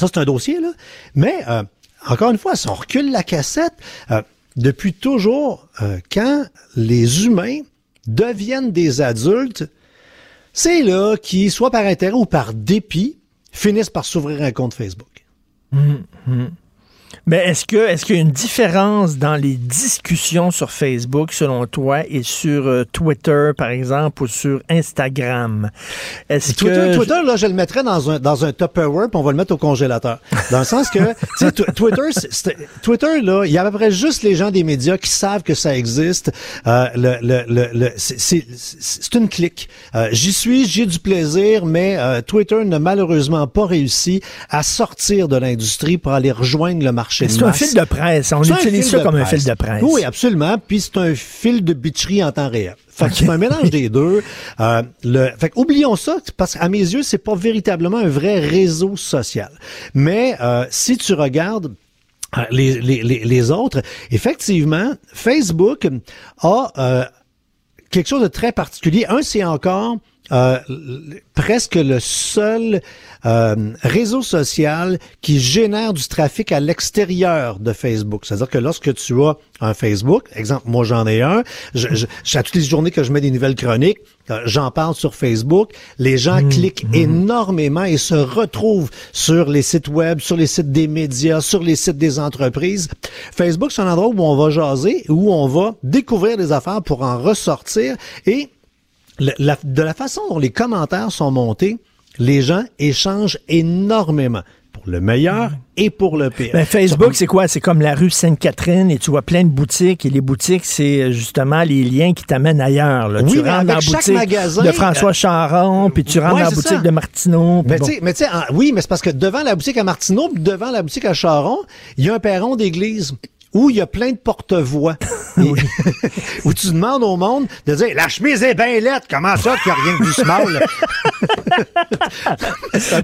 ça, c'est un dossier, là. Mais, euh, encore une fois, si on recule la cassette, euh, depuis toujours, euh, quand les humains deviennent des adultes, c'est là qui, soit par intérêt ou par dépit, finissent par s'ouvrir un compte Facebook. Mais est-ce que est-ce qu'il y a une différence dans les discussions sur Facebook, selon toi, et sur euh, Twitter, par exemple, ou sur Instagram? Est-ce Twitter, que Twitter, là, je le mettrais dans un, dans un Tupperware, puis on va le mettre au congélateur. Dans le sens que, tu sais, tw- Twitter, Twitter, là, il y a à peu près juste les gens des médias qui savent que ça existe. Euh, le, le, le, le- c'est une clique. Euh, j'y suis, j'ai du plaisir, mais euh, Twitter n'a malheureusement pas réussi à sortir de l'industrie pour aller rejoindre le marché c'est un fil de presse. On utilise ça comme un fil de presse. Oui, absolument. Puis c'est un fil de bitcherie en temps réel. Fait que c'est un mélange des deux. Euh, le, fait que oublions ça, parce qu'à mes yeux, c'est pas véritablement un vrai réseau social. Mais euh, si tu regardes euh, les, les, les, les autres, effectivement, Facebook a euh, quelque chose de très particulier. Un, c'est encore euh, presque le seul euh, réseau social qui génère du trafic à l'extérieur de Facebook. C'est-à-dire que lorsque tu as un Facebook, exemple, moi j'en ai un, je, je, à toutes les journées que je mets des nouvelles chroniques, euh, j'en parle sur Facebook, les gens cliquent énormément et se retrouvent sur les sites web, sur les sites des médias, sur les sites des entreprises. Facebook, c'est un endroit où on va jaser, où on va découvrir des affaires pour en ressortir et la- de la façon dont les commentaires sont montés, les gens échangent énormément pour le meilleur et pour le pire. Ben, Facebook, c'est quoi? C'est comme la rue Sainte-Catherine et tu vois plein de boutiques et les boutiques, c'est euh, justement les liens qui t'amènent ailleurs. là. Oui, tu rentres dans la boutique magasin, de François euh, Charon, puis tu rentres ouais, dans la boutique ça. de Martineau. Mais bon. tu sais, mais tu sais, en- oui, mais c'est parce que devant la boutique à Martineau, devant la boutique à Charon, il y a un perron d'église où il y a plein de porte-voix. Où tu demandes au monde de dire la chemise est bien lettre, comment ça qu'il n'y a rien que du small?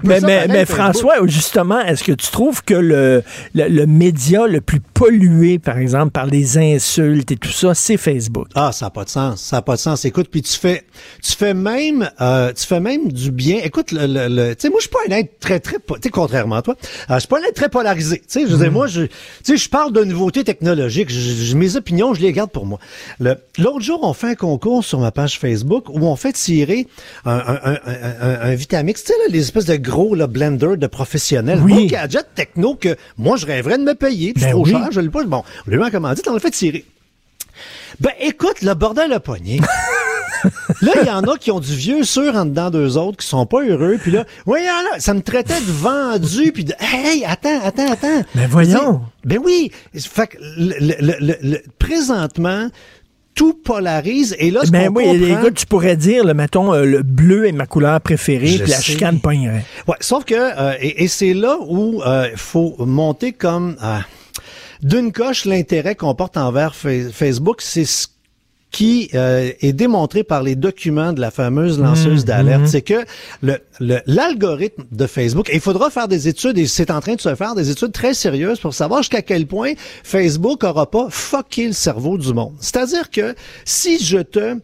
Mais, mais, mais. François, justement, est-ce que tu trouves que le, le, le média le plus pollué, par exemple, par les insultes et tout ça, c'est Facebook? Ah, ça n'a pas de sens. Ça n'a pas de sens. Écoute, puis tu fais, tu fais même, euh, tu fais même du bien. Écoute, le, le, le- tu sais, moi, je suis pas un être très, très, tu sais, contrairement à toi, euh, je suis pas un être très polarisé. Tu sais, je veux dire, moi, je, tu sais, je parle de Je- je- mes opinions, je les garde pour moi. L'autre jour, on fait un concours sur ma page Facebook où on fait tirer un, un- un- un, un Vitamix, tu sais, là, les espèces de gros là, blenders de professionnels. Oui. Gros gadget techno que moi, je rêverais de me payer. C'est Ben trop oui. cher, je l'ai pas. Bon, on l'a commandé, on l'a fait tirer. Ben, écoute, le bordel a pogné. là, il y en a qui ont du vieux sûr en dedans d'eux autres, qui sont pas heureux. Puis là, voyons là, ça me traitait de vendu, puis de, hey, attends, attends, attends. Ben voyons. Ben oui. Fait que le, le- le- le- le- présentement, tout polarise. Et là, ce Ben oui, comprend- écoute, tu pourrais dire, là, mettons, euh, le bleu est ma couleur préférée, puis la chicane pognerait. Ouais, sauf que, euh, et, et c'est là où il faut monter comme euh, d'une coche l'intérêt qu'on porte envers Fa- Facebook, c'est ce qui euh, est démontré par les documents de la fameuse lanceuse Mmh, d'alerte, mmh. c'est que le le- l'algorithme de Facebook, et il faudra faire des études, et c'est en train de se faire des études très sérieuses pour savoir jusqu'à quel point Facebook aura pas fucké le cerveau du monde. C'est-à-dire que si je te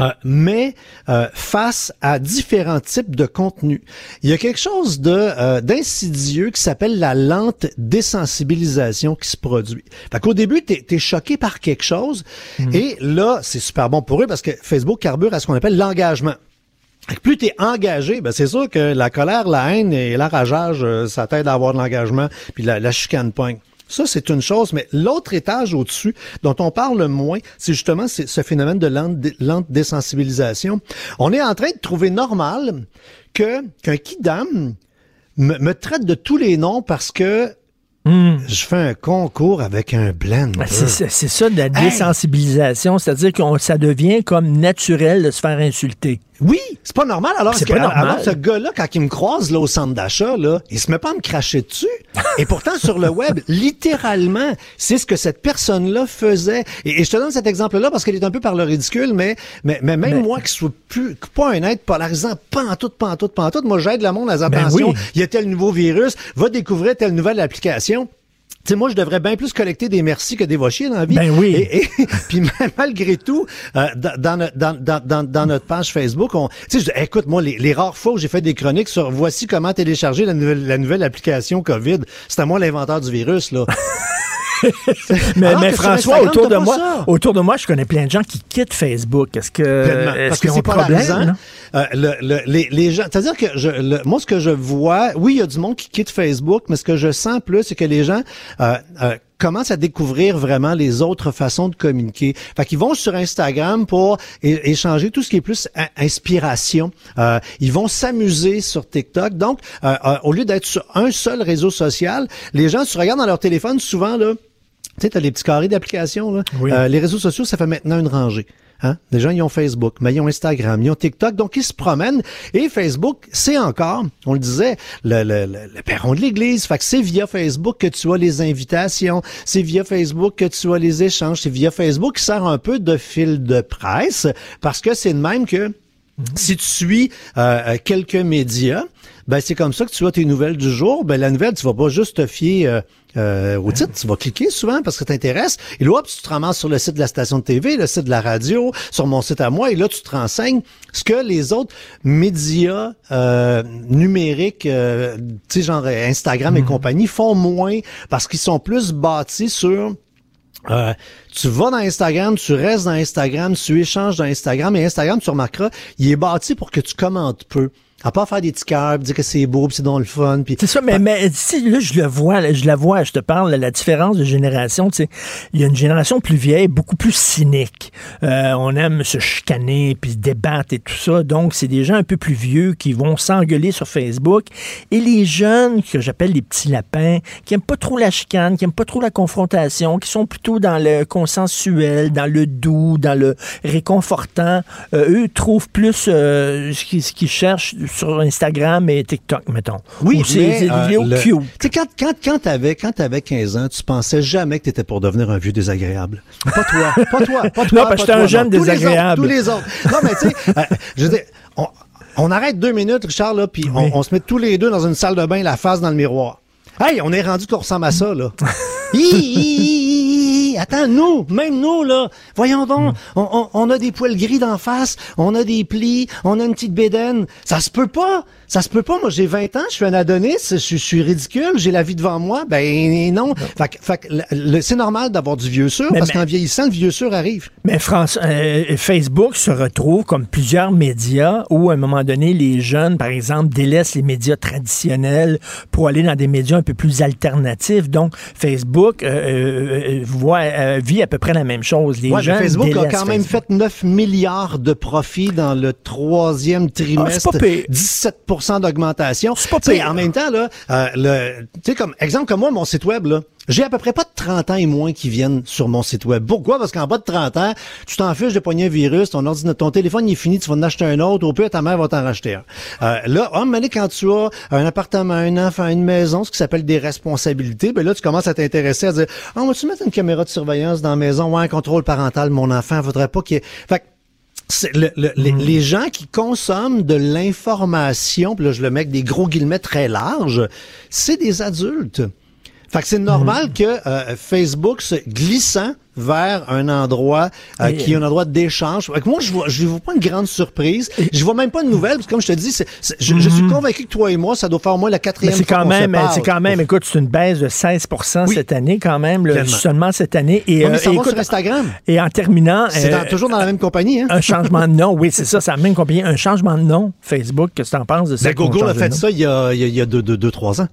euh, mais euh, face à différents types de contenus. Il y a quelque chose de euh, d'insidieux qui s'appelle la lente désensibilisation qui se produit. Fait qu'au début, t'es es choqué par quelque chose, et là, c'est super bon pour eux parce que Facebook carbure à ce qu'on appelle l'engagement. Plus tu es engagé, ben c'est sûr que la colère, la haine et l'enrageage, euh, ça t'aide à avoir de l'engagement, puis la, la chicane pogne. Ça, c'est une chose, mais l'autre étage au-dessus, dont on parle le moins, c'est justement ce phénomène de lente, dé- lente désensibilisation. On est en train de trouver normal que qu'un kidam me, me traite de tous les noms parce que je fais un concours avec un blender. Ben, c'est ça- c'est ça de la désensibilisation, c'est-à-dire que ça devient comme naturel de se faire insulter. Oui, c'est pas normal. Alors, C'est que- pas normal. alors, ce gars-là, quand il me croise là, au centre d'achat, là, il se met pas à me cracher dessus. Et pourtant, sur le web, littéralement, c'est ce que cette personne-là faisait. Et, et je te donne cet exemple-là parce qu'il est un peu par le ridicule, mais, mais, mais même Mais- moi qui suis plus, pas un être polarisant, pas en tout, pas en tout, pas en tout, moi j'aide le monde à dire, Ben attention, oui. il y a tel nouveau virus, va découvrir telle nouvelle application. Tu sais, moi, je devrais bien plus collecter des merci que des va chier dans la vie. Ben oui. Et, et- puis ma- malgré tout, euh, dans, dans, notre- dans, notre page Facebook, on, tu sais, écoute, moi, les, les rares fois où j'ai fait des chroniques sur voici comment télécharger la nouvelle, la nouvelle application COVID, c'était moi l'inventeur du virus, là. Mais, Alors mais que François, Instagram, autour de moi, ça? autour de moi, je connais plein de gens qui quittent Facebook. Est-ce que est-ce Parce que qu'ils ont problème? Euh, le, le- les, les gens, c'est-à-dire que je, le- moi, ce que je vois, oui, il y a du monde qui quitte Facebook, mais ce que je sens plus, c'est que les gens euh, euh, commencent à découvrir vraiment les autres façons de communiquer. Fait qu'ils vont sur Instagram pour échanger tout ce qui est plus in- inspiration. Euh, ils vont s'amuser sur TikTok. Donc, euh, euh, au lieu d'être sur un seul réseau social, les gens se regardent dans leur téléphone souvent là. Tu sais, t'as les petits carrés d'applications, là. Oui. Euh, les réseaux sociaux, ça fait maintenant une rangée. Hein? Les gens, ils ont Facebook, mais ils ont Instagram, ils ont TikTok, donc ils se promènent. Et Facebook, c'est encore, on le disait, le, le, le, le perron de l'église. Fait que c'est via Facebook que tu as les invitations, c'est via Facebook que tu as les échanges, c'est via Facebook qui sert un peu de fil de presse, parce que c'est de même que si tu suis euh, euh, quelques médias, ben c'est comme ça que tu as tes nouvelles du jour. Ben la nouvelle, tu vas pas juste te fier euh, euh, au titre, tu vas cliquer souvent parce que ça t'intéresse. Et là, hop, tu te ramasses sur le site de la station de TV, le site de la radio, sur mon site à moi, et là, tu te renseignes ce que les autres médias euh, numériques, euh, tu sais, genre euh, Instagram et compagnie, font moins parce qu'ils sont plus bâtis sur euh, tu vas dans Instagram, tu restes dans Instagram, tu échanges dans Instagram et Instagram, tu remarqueras, il est bâti pour que tu commentes peu. À pas faire des petits cœurs, dire que c'est beau, puis c'est dans le fun. Puis C'est ça, mais, mais si, là, je le vois, là, je la vois, je te parle, la différence de génération, tu sais, il y a une génération plus vieille, beaucoup plus cynique. Euh, on aime se chicaner, puis se débattre et tout ça. Donc, c'est des gens un peu plus vieux qui vont s'engueuler sur Facebook. Et les jeunes, que j'appelle les petits lapins, qui aiment pas trop la chicane, qui aiment pas trop la confrontation, qui sont plutôt dans le consensuel, dans le doux, dans le réconfortant, euh, eux trouvent plus euh, ce qu'ils ce qu'ils cherchent sur Instagram et TikTok, mettons. Oui, Ou c'est euh, vidéos le- cute. Tu sais, quand, quand, quand t'avais, quand t'avais 15 ans, tu pensais jamais que t'étais pour devenir un vieux désagréable. Pas toi, pas toi, pas toi. Non, parce que j'étais un jeune Tous les autres, désagréable. Tous les autres. Non, mais tu sais, euh, je veux dire, on, on arrête deux minutes, Richard, là, puis on, on se met tous les deux dans une salle de bain, la face dans le miroir. Hey, on est rendu qu'on ressemble à ça, là. Hi, hi, hi, attends, nous, même nous, là, voyons donc, on, on- on a des poils gris d'en face, on a des plis, on a une petite bédaine. Ça se peut pas. Ça se peut pas. Moi, j'ai 20 ans, je suis un Adonis, je, je suis ridicule, j'ai la vie devant moi. Ben non. Fait, que- fait que le- le- c'est normal d'avoir du vieux sûr, Mais- parce qu'en vieillissant, le vieux sûr arrive. Mais France, euh, Facebook se retrouve comme plusieurs médias où, à un moment donné, les jeunes, par exemple, délaissent les médias traditionnels pour aller dans des médias un peu plus alternatifs. Donc, Facebook euh, euh, voit, euh, vit à peu près la même chose. Les Ouais, jeunes Facebook a quand même Facebook. fait 9 milliards de profits dans le troisième trimestre. Ah, pas pire. 17 d'augmentation. C'est pas pire. En même temps, là, euh, le, tu sais, comme exemple comme moi, mon site web, là, j'ai à peu près pas de 30 ans et moins qui viennent sur mon site web. Pourquoi? Parce qu'en bas de 30 ans, tu t'en fiches de pogner un virus, ton ordinateur, ton téléphone il est fini, tu vas en acheter un autre, au pire ta mère va t'en racheter un. Euh, là, oh, mais quand tu as un appartement, un enfant, une maison, ce qui s'appelle des responsabilités, ben là, tu commences à t'intéresser à dire, ah, on va-tu mettre une caméra de surveillance dans la maison? Ouais, un contrôle parental, mon enfant, faudrait pas qu'il y ait... Fait le- le- les, Hmm. les gens qui consomment de l'information, puis là je le mets avec des gros guillemets très larges, c'est des adultes. Fait que c'est normal que euh, Facebook se glissant vers un endroit euh, qui est un endroit d'échange. Moi, je vois, je vois pas une grande surprise. Je vois même pas de nouvelles, parce que comme je te dis, je, je suis convaincu que toi et moi, ça doit faire au moins la Mais quatrième c'est fois quand même, c'est quand même, écoute, c'est une baisse de 16 Oui. cette année quand même, là, seulement cette année. Et, mais euh, ça va écoute, sur Instagram. et en terminant, C'est euh, toujours dans la même compagnie, hein? un changement de nom, oui, c'est ça, c'est la même compagnie, un changement de nom, Facebook, qu'est-ce que tu en penses de ça? Ben, Google a fait ça il y a, il y a, il y a deux, deux, deux, trois ans.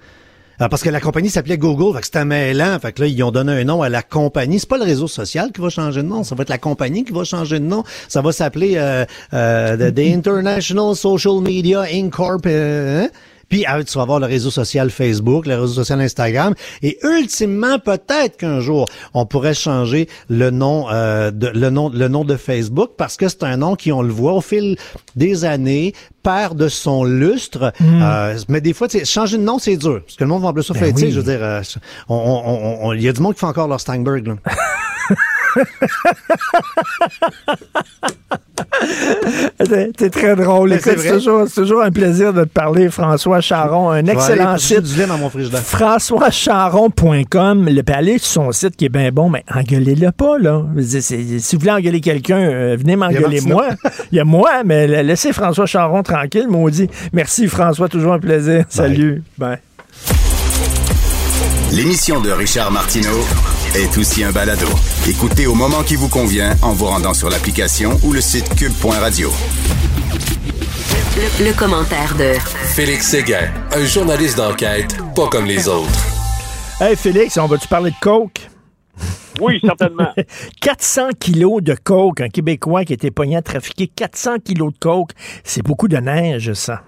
Euh, Parce que la compagnie s'appelait Google, fait que c'était mêlant. Fait que là, ils ont donné un nom à la compagnie. C'est pas le réseau social qui va changer de nom, ça va être la compagnie qui va changer de nom. Ça va s'appeler euh, euh, the, the International Social Media Incorp. euh, hein? Puis ah, tu vas avoir le réseau social Facebook, le réseau social Instagram, et ultimement peut-être qu'un jour on pourrait changer le nom, euh, de, le nom, le nom de Facebook parce que c'est un nom qui, on le voit au fil des années, perd de son lustre. Euh, mais des fois, changer de nom c'est dur parce que le monde va en plus ça Ben fait, oui. je veux dire, euh, on- on- on- on- il y a du monde qui fait encore leur Steinberg. Là. C'est c'est très drôle. Écoute, c'est C'est toujours, c'est toujours un plaisir de te parler, François Charon. Un Je vais excellent site. du lait dans mon. FrançoisCharon.com. Le allez sur son site qui est bien bon, mais engueulez-le pas, là. Dire, c'est- Si vous voulez engueuler quelqu'un, euh, venez m'engueuler moi. Il y a moi, mais la- laissez François Charon tranquille, maudit. Merci, François. Toujours un plaisir. Salut. Bye. L'émission de Richard Martineau est aussi un balado. Écoutez au moment qui vous convient en vous rendant sur l'application ou le site cube.radio. Le, le commentaire de Félix Séguin, un journaliste d'enquête pas comme les autres. Hey, Félix, on va-tu parler de coke? Oui, certainement. 400 kilos de coke, un Québécois qui était pogné à trafiquer 400 kilos de coke. C'est beaucoup de neige, ça.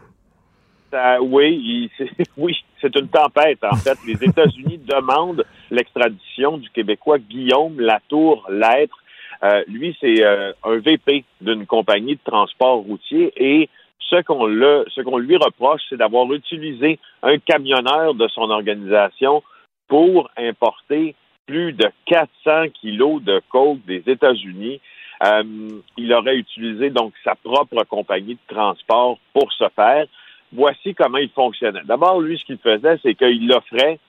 Oui, oui, c'est une tempête, en fait. Les États-Unis demandent l'extradition du Québécois Guillaume Latour-Lettre. Euh, lui, c'est euh, un VP d'une compagnie de transport routier et ce qu'on le, ce qu'on lui reproche, c'est d'avoir utilisé un camionneur de son organisation pour importer plus de 400 kilos de coke des États-Unis. Euh, il aurait utilisé donc sa propre compagnie de transport pour ce faire. Voici comment il fonctionnait. D'abord, lui, ce qu'il faisait, c'est qu'il offrait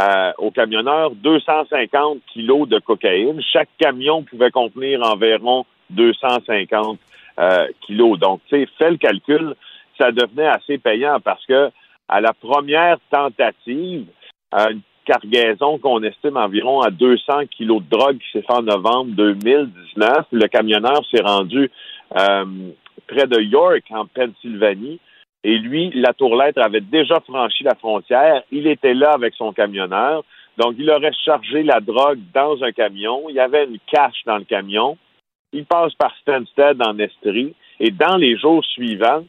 euh, aux camionneurs 250 kilos de cocaïne. Chaque camion pouvait contenir environ 250 euh, kilos. Donc, tu sais, fais le calcul, ça devenait assez payant parce que à la première tentative, une cargaison qu'on estime environ à 200 kilos de drogue qui s'est fait en novembre 2019, le camionneur s'est rendu euh, près de York, en Pennsylvanie, et lui, la tourlettre avait déjà franchi la frontière. Il était là avec son camionneur. Donc, il aurait chargé la drogue dans un camion. Il y avait une cache dans le camion. Il passe par Stansted en Estrie. Et dans les jours suivants,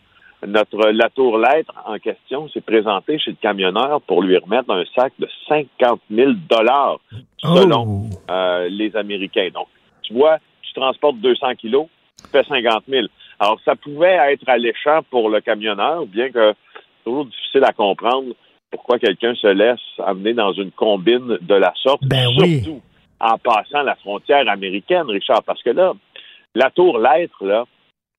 notre la tourlettre en question s'est présentée chez le camionneur pour lui remettre un sac de 50 000 dollars selon Oh. euh, les Américains. Donc, tu vois, tu transportes 200 kilos, tu fais 50 000. Alors, ça pouvait être alléchant pour le camionneur, bien que c'est toujours difficile à comprendre pourquoi quelqu'un se laisse amener dans une combine de la sorte, Ben surtout oui. en passant la frontière américaine, Richard, parce que là, la tour lettre, là,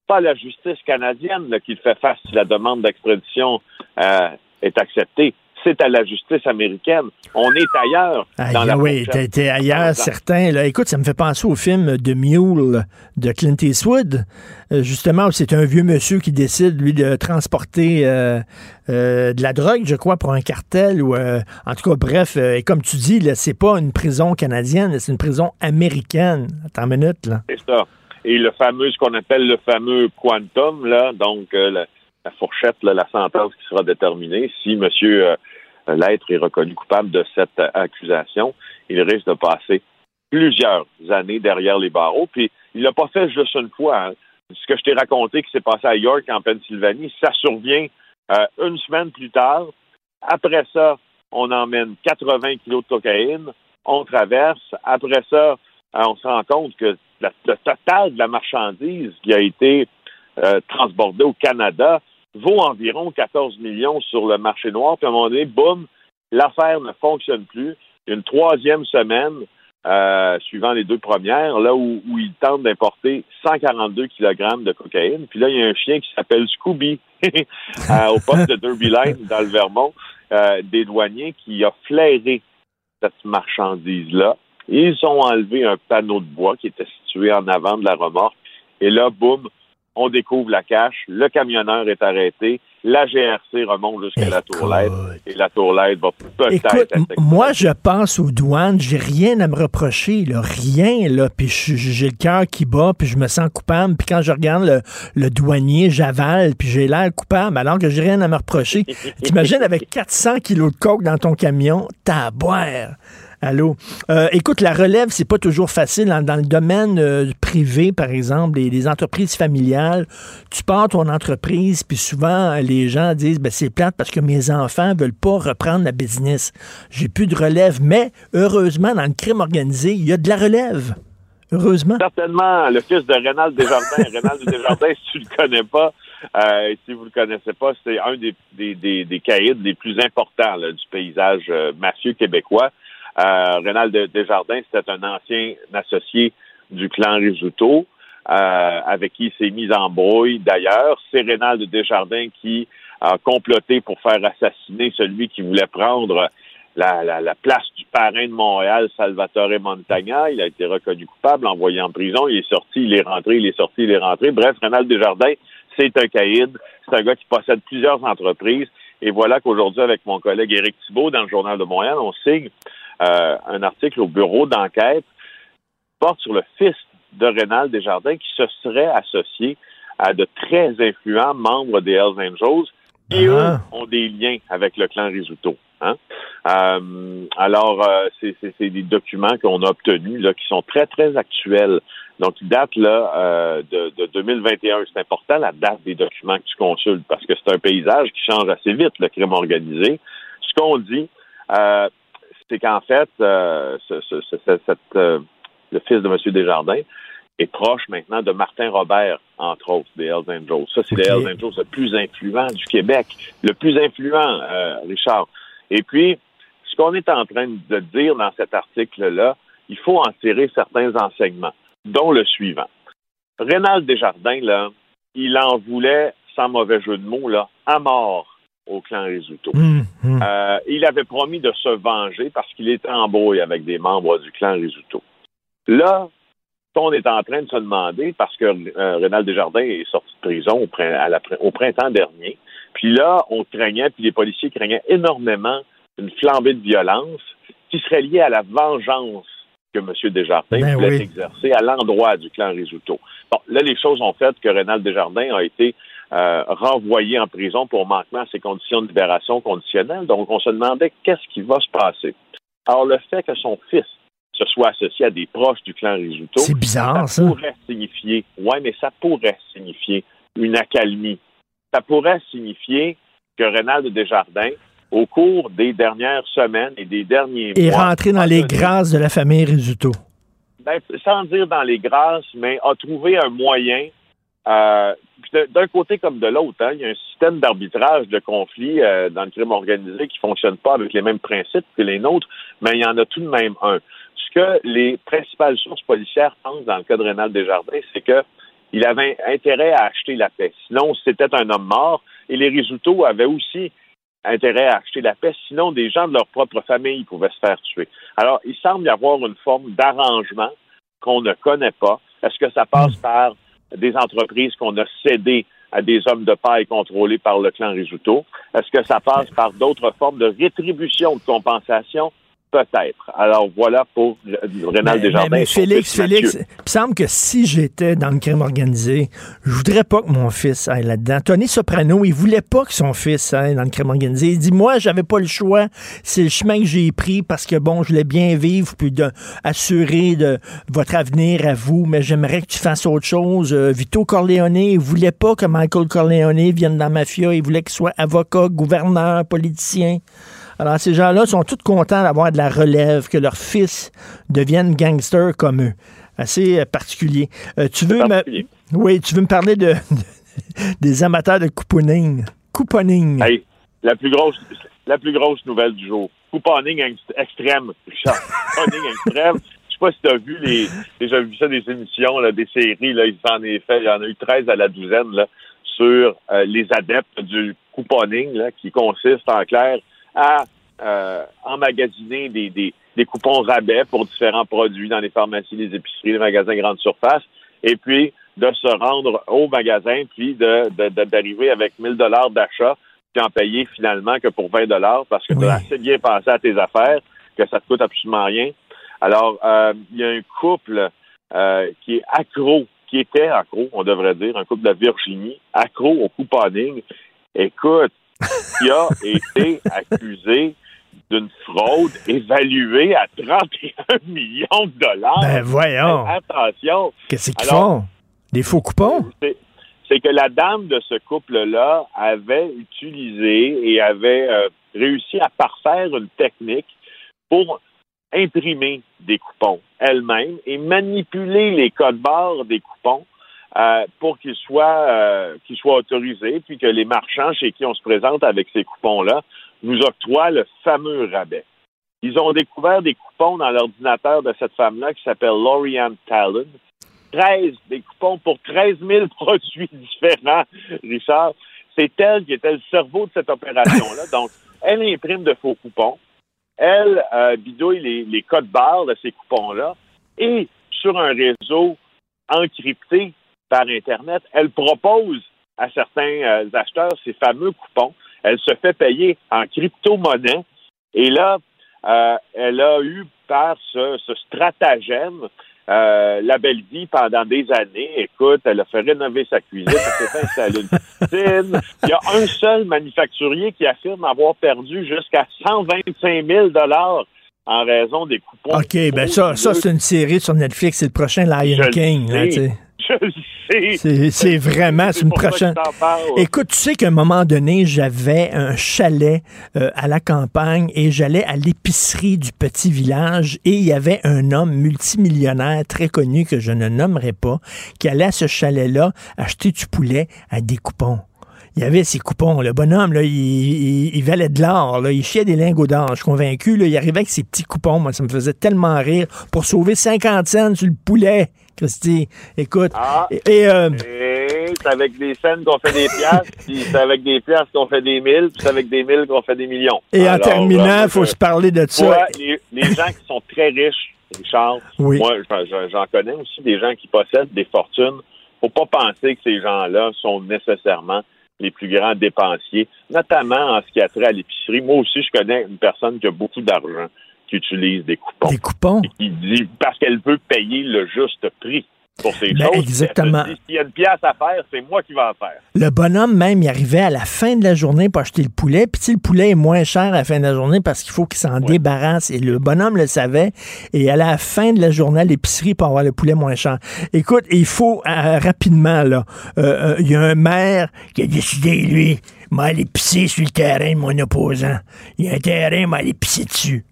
pas la justice canadienne là, qui le fait face si la demande d'extradition euh, est acceptée. C'est à la justice américaine. On est ailleurs Aïe, dans la oui, t'es ailleurs, certain. Là. Écoute, ça me fait penser au film The Mule de Clint Eastwood, euh, justement, où c'est un vieux monsieur qui décide, lui, de transporter euh, euh, de la drogue, je crois, pour un cartel. ou En tout cas, bref, et comme tu dis, là, c'est pas une prison canadienne, c'est une prison américaine. Attends une minute, là. C'est ça. Et le fameux, ce qu'on appelle le fameux quantum, là, donc la, la fourchette, là, la sentence qui sera déterminée, si M. L'être est reconnu coupable de cette accusation, il risque de passer plusieurs années derrière les barreaux. Puis il l'a pas fait juste une fois. hein. Ce que je t'ai raconté qui s'est passé à York, en Pennsylvanie, ça survient euh, une semaine plus tard. Après ça, on emmène 80 kilos de cocaïne, on traverse. Après ça, euh, on se rend compte que le total de la marchandise qui a été euh, transbordée au Canada vaut environ 14 millions sur le marché noir. Puis à un moment donné, boum, l'affaire ne fonctionne plus. Une troisième semaine, euh, suivant les deux premières, là où, ils tentent d'importer 142 kg de cocaïne. Puis là, il y a un chien qui s'appelle Scooby euh, au poste de Derby Line dans le Vermont, euh, des douaniers qui a flairé cette marchandise-là. Ils ont enlevé un panneau de bois qui était situé en avant de la remorque. Et là, boum, on découvre la cache. Le camionneur est arrêté. La GRC remonte jusqu'à la tourlette. Et la tourlette va peut-être moi, je pense aux douanes, j'ai rien à me reprocher, là, rien, là, puis j'ai le cœur qui bat, puis je me sens coupable, puis quand je regarde le, le douanier, j'avale, puis j'ai l'air coupable, alors que j'ai rien à me reprocher. T'imagines avec 400 kilos de coke dans ton camion, t'as à boire. Allô? Euh, écoute, la relève, c'est pas toujours facile. Dans, dans le domaine euh, privé, par exemple, les, les entreprises familiales, tu pars ton entreprise, puis souvent, euh, les gens disent, ben, c'est plate parce que mes enfants veulent pas reprendre la business. J'ai plus de relève. Mais, heureusement, dans le crime organisé, il y a de la relève. Heureusement. Certainement, le fils de Rénal Desjardins. Rénal Desjardins, si tu le connais pas, euh, si vous le connaissez pas, c'est un des, des, des, des caïds les plus importants là, du paysage euh, mafieux québécois. Euh, Rénal de- Desjardins, c'était un ancien associé du clan Risuto, euh, avec qui il s'est mis en brouille. D'ailleurs, c'est Rénal de Desjardins qui a comploté pour faire assassiner celui qui voulait prendre la, la, la place du parrain de Montréal, Salvatore Montagna. Il a été reconnu coupable, envoyé en prison. Il est sorti, il est rentré, il est sorti, il est rentré. Bref, Rénal Desjardins, c'est un caïd. C'est un gars qui possède plusieurs entreprises. Et voilà qu'aujourd'hui, avec mon collègue Éric Thibault, dans le Journal de Montréal, on signe euh, un article au bureau d'enquête porte sur le fils de Rénal Desjardins qui se serait associé à de très influents membres des Hells Angels qui, eux, Ah. ont des liens avec le clan Risuto. Hein? Euh, alors, euh, c'est des documents qu'on a obtenus là, qui sont très, très actuels. Donc, ils datent là, euh, de, de 2021. C'est important, la date des documents que tu consultes, parce que c'est un paysage qui change assez vite, le crime organisé. Ce qu'on dit, c'est qu'en fait, euh, ce- ce- ce- ce- cette, euh, le fils de M. Desjardins est proche maintenant de Martin Robert, entre autres, des Hells Angels. Ça, c'est les Ok. Hells Angels le plus influent du Québec. Le plus influent, euh, Richard. Et puis, ce qu'on est en train de dire dans cet article-là, il faut en tirer certains enseignements, dont le suivant. Rénal Desjardins, là, il en voulait, sans mauvais jeu de mots, là, à mort au clan Risuto. Hum, hum. Euh, il avait promis de se venger parce qu'il était en brouille avec des membres du clan Risuto. Là, on est en train de se demander, parce que euh, Rénal Desjardins est sorti de prison au, prin- à la prin- au printemps dernier, puis là, on craignait, puis les policiers craignaient énormément une flambée de violence qui serait liée à la vengeance que M. Desjardins Ben voulait oui. exercer à l'endroit du clan Risuto. Bon, là, les choses ont fait que Rénal Desjardins a été euh, renvoyé en prison pour manquement à ses conditions de libération conditionnelle. Donc, on se demandait qu'est-ce qui va se passer. Alors, le fait que son fils se soit associé à des proches du clan Risuto, C'est bizarre, ça. pourrait signifier, ouais, mais ça pourrait signifier une accalmie. Ça pourrait signifier que Rénal Desjardins, au cours des dernières semaines et des derniers Et mois, rentrer dans a les grâces de la famille Risuto. ben, sans dire dans les grâces, mais a trouvé un moyen. Euh, d'un côté comme de l'autre, hein, il y a un système d'arbitrage de conflits euh, dans le crime organisé qui fonctionne pas avec les mêmes principes que les nôtres, mais il y en a tout de même un. Ce que les principales sources policières pensent dans le cas de Rénal Desjardins, c'est que il avait intérêt à acheter la paix. Sinon, c'était un homme mort. Et les résultats avaient aussi intérêt à acheter la paix, sinon des gens de leur propre famille pouvaient se faire tuer. Alors, il semble y avoir une forme d'arrangement qu'on ne connaît pas. Est-ce que ça passe par des entreprises qu'on a cédées à des hommes de paille contrôlés par le clan Risuto? Est-ce que ça passe par d'autres formes de rétribution, de compensation? Peut-être. Alors voilà pour Rénal Mais- Desjardins. mais son Félix, Félix, Mathieu. il me semble que si j'étais dans le crime organisé, je voudrais pas que mon fils aille là-dedans. Tony Soprano, il voulait pas que son fils aille dans le crime organisé. Il dit, moi, j'avais pas le choix. C'est le chemin que j'ai pris parce que, bon, je voulais bien vivre puis de, assurer de votre avenir à vous, mais j'aimerais que tu fasses autre chose. Euh, Vito Corleone, il voulait pas que Michael Corleone vienne dans la mafia. Il voulait qu'il soit avocat, gouverneur, politicien. Alors, ces gens-là sont tous contents d'avoir de la relève, que leur fils devienne gangster comme eux. Assez euh, particulier. Euh, tu veux me... Oui, tu veux me parler de, des amateurs de couponing? Couponing. Hey, la plus grosse, la plus grosse nouvelle du jour. Couponing ex- extrême, Richard. Couponing extrême. Je sais pas si tu as vu les, déjà vu ça des émissions, là, des séries, là, il s'en est fait, il y en a eu 13 à la douzaine, là, sur euh, les adeptes du couponing, là, qui consiste en clair à euh, emmagasiner des, des, des coupons rabais pour différents produits dans les pharmacies, les épiceries, les magasins grande surface, et puis de se rendre au magasin, puis de, de- de- d'arriver avec 1000 dollars d'achat, puis en payer finalement que pour 20 dollars parce que tu as assez bien pensé à tes affaires que ça te coûte absolument rien. Alors, euh, il y a un couple euh, qui est accro, qui était accro, on devrait dire, un couple de Virginie, accro au couponing. Écoute, qui a été accusé d'une fraude évaluée à 31 millions de dollars. Ben voyons. Attention. Qu'est-ce qu'ils font? Des faux coupons? c'est- c'est que la dame de ce couple-là avait utilisé et avait euh, réussi à parfaire une technique pour imprimer des coupons elle-même et manipuler les codes barres des coupons euh, pour qu'ils soient, euh, qu'ils soient autorisés, puis que les marchands chez qui on se présente avec ces coupons-là nous octroient le fameux rabais. Ils ont découvert des coupons dans l'ordinateur de cette femme-là qui s'appelle Lorianne Talon. 13, des coupons pour 13 000 produits différents, Richard. C'est elle qui était le cerveau de cette opération-là. Donc, elle imprime de faux coupons. Elle euh, bidouille les, les codes barres de ces coupons-là. Et sur un réseau encrypté par Internet, elle propose à certains euh, acheteurs ces fameux coupons. Elle se fait payer en crypto-monnaie. Et là, euh, elle a eu par ce, stratagème euh, la belle vie pendant des années. Écoute, elle a fait rénover sa cuisine, elle s'est fait une. Il y a un seul manufacturier qui affirme avoir perdu jusqu'à 125 000 dollars en raison des coupons. OK, ben ça, ça c'est une série sur Netflix. C'est le prochain Lion Je King. là. Je le sais. C'est- vraiment, c'est une prochaine. Écoute, tu sais qu'à un moment donné, j'avais un chalet euh, à la campagne et j'allais à l'épicerie du petit village et il y avait un homme multimillionnaire très connu que je ne nommerai pas qui allait à ce chalet-là acheter du poulet à des coupons. Il y avait ses coupons. Le bonhomme, là, il, il- il valait de l'or. là. Il chiait des lingots d'or. Je suis convaincu. Là, il arrivait avec ses petits coupons. Moi, ça me faisait tellement rire pour sauver 50 cents sur le poulet. Christy, écoute. Ah. Et, et, euh, Et c'est avec des scènes qu'on fait des piastres, puis c'est avec des piastres qu'on fait des mille, puis c'est avec des mille qu'on fait des millions. Et en terminant, il faut se parler de ça. Les, les gens qui sont très riches, Richard, Oui. moi, j'en connais aussi des gens qui possèdent des fortunes. faut pas penser que ces gens-là sont nécessairement les plus grands dépensiers, notamment en ce qui a trait à l'épicerie. Moi aussi, je connais une personne qui a beaucoup d'argent qui utilise des coupons. Des coupons? Et qui dit parce qu'elle veut payer le juste prix pour ces Ben, choses. exactement. S'il y a une pièce à faire, c'est moi qui vais en faire. Le bonhomme même, il arrivait à la fin de la journée pour acheter le poulet. Puis sais, le poulet est moins cher à la fin de la journée parce qu'il faut qu'il s'en débarrasse. Et le bonhomme le savait. Et à la fin de la journée l'épicerie pour avoir le poulet moins cher. Écoute, il faut euh, rapidement, là, euh, euh, il y a un maire qui a décidé, lui, m'a aller pisser sur le terrain de mon opposant. Il y a un terrain, m'a aller pisser dessus.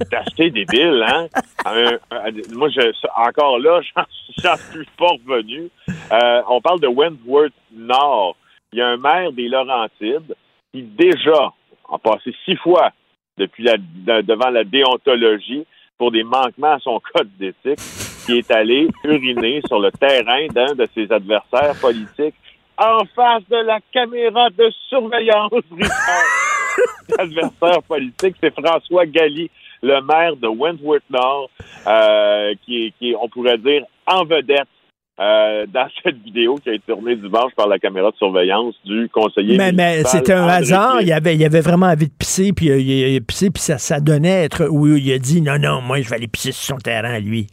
C'est assez débile, hein? Un- un- moi, je, encore là, j'en suis pas revenu. Euh, on parle de Wentworth Nord. Il y a un maire des Laurentides qui déjà a passé six fois depuis devant la déontologie pour des manquements à son code d'éthique, qui est allé uriner sur le terrain d'un de ses adversaires politiques en face de la caméra de surveillance. L'adversaire politique, c'est François Galli, le maire de Wentworth Nord, euh, qui, est, qui est, on pourrait dire, en vedette euh, dans cette vidéo qui a été tournée dimanche par la caméra de surveillance du conseiller. Mais, mais c'était un André hasard. Il avait, il avait vraiment envie de pisser, puis euh, il, il a pissé, puis ça, ça donnait être où il a dit non, non, moi, je vais aller pisser sur son terrain, lui.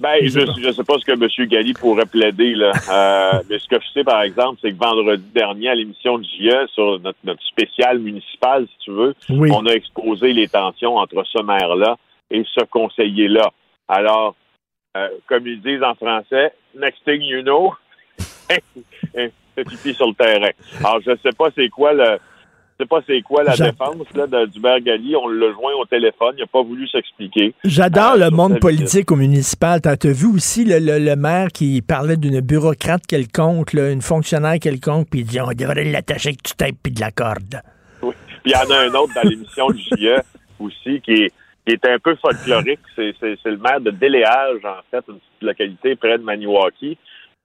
Ben, je ne sais pas ce que M. Galli pourrait plaider, là. Euh, mais ce que je sais, par exemple, c'est que vendredi dernier, à l'émission de JE, sur notre, notre spécial municipal, si tu veux, Oui. on a exposé les tensions entre ce maire-là et ce conseiller-là. Alors, euh, comme ils disent en français, next thing you know, c'est pipi sur le terrain? Alors, je sais pas c'est quoi le. Je sais pas c'est quoi la défense là, de, d'Hubert Galli. On l'a joint au téléphone. Il n'a pas voulu s'expliquer. J'adore Euh, le monde politique au municipal. T'as vu aussi le, le- le maire qui parlait d'une bureaucrate quelconque, là, une fonctionnaire quelconque, puis il dit on devrait l'attacher avec du tape puis de la corde. Oui. Puis il y en a un autre dans l'émission de JE aussi qui est, qui est un peu folklorique. C'est le maire de Déléage, en fait, une petite localité près de Maniwaki,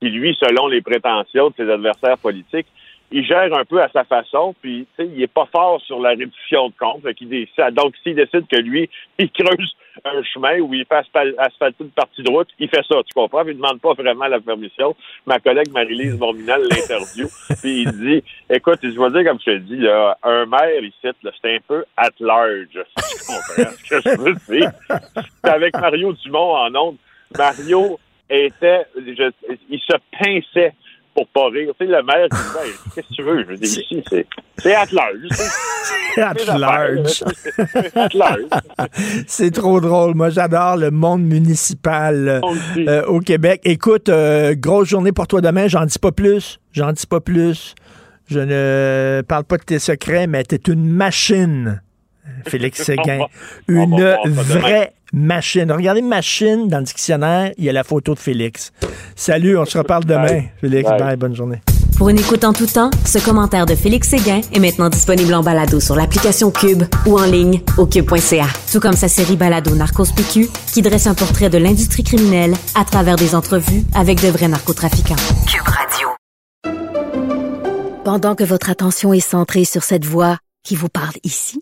qui, lui, selon les prétentions de ses adversaires politiques, il gère un peu à sa façon, puis il est pas fort sur la réduction de décide- donc, s'il décide que lui, il creuse un chemin où il fait asphalter une partie de route, il fait ça, tu comprends? Il demande pas vraiment la permission. Ma collègue Marie-Lise Morminal l'interview, puis il dit, écoute, je vais dire comme je te dis, là, un maire ici, c'est un peu at large, tu comprends ce que je veux dire. C'est avec Mario Dumont en ondes. Mario était, il se pinçait pour pas rire. Tu sais, le maire, il dit, qu'est-ce que tu veux? Je veux dire, ici, c'est, c'est at large. C'est At large. at large. C'est trop drôle. Moi, j'adore le monde municipal euh, euh, au Québec. Écoute, euh, grosse journée pour toi demain. J'en dis pas plus. J'en dis pas plus. Je ne parle pas de tes secrets, mais t'es une machine, Félix Séguin. Une vraie machine. Regardez machine dans le dictionnaire, il y a la photo de Félix. Salut, on se reparle demain. Bye. Félix, Bye. bye, bonne journée. Pour une écoute en tout temps, ce commentaire de Félix Séguin est maintenant disponible en balado sur l'application Cube ou en ligne au cube.ca. Tout comme sa série balado Narcos PQ qui dresse un portrait de l'industrie criminelle à travers des entrevues avec de vrais narcotrafiquants. Cube Radio. Pendant que votre attention est centrée sur cette voix qui vous parle ici,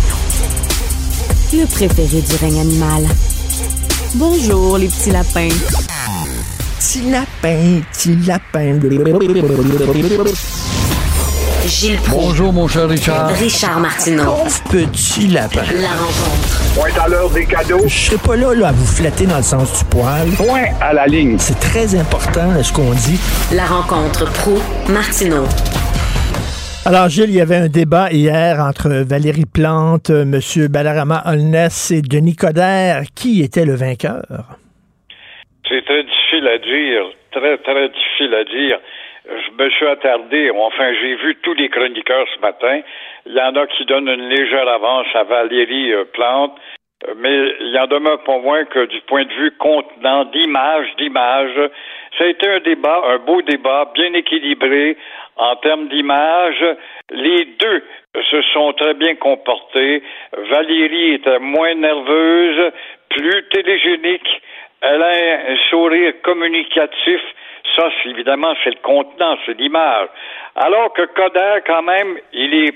Le préféré du règne animal. Bonjour les petits lapins. Petit lapin, petit lapin. Gilles Bonjour, mon cher Richard. Richard Martineau. Pauvre petit lapin. La rencontre. Point à l'heure des cadeaux. Je serai pas là, là à vous flatter dans le sens du poil. Point à la ligne. C'est très important là, ce qu'on dit. La rencontre pro Martineau. Alors, Gilles, il y avait un débat hier entre Valérie Plante, M. Balarama Holness et Denis Coderre. Qui était le vainqueur? C'est très difficile à dire, très, très difficile à dire. Je me suis attardé, enfin, j'ai vu tous les chroniqueurs ce matin. Il y en a qui donnent une légère avance à Valérie euh, Plante, mais il en demeure pas moins que du point de vue contenant d'image, d'image, ça a été un débat, un beau débat, bien équilibré en termes d'image. Les deux se sont très bien comportés. Valérie était moins nerveuse, plus télégénique. Elle a un sourire communicatif. Ça, évidemment, c'est le contenant, c'est l'image. Alors que Coder, quand même, il est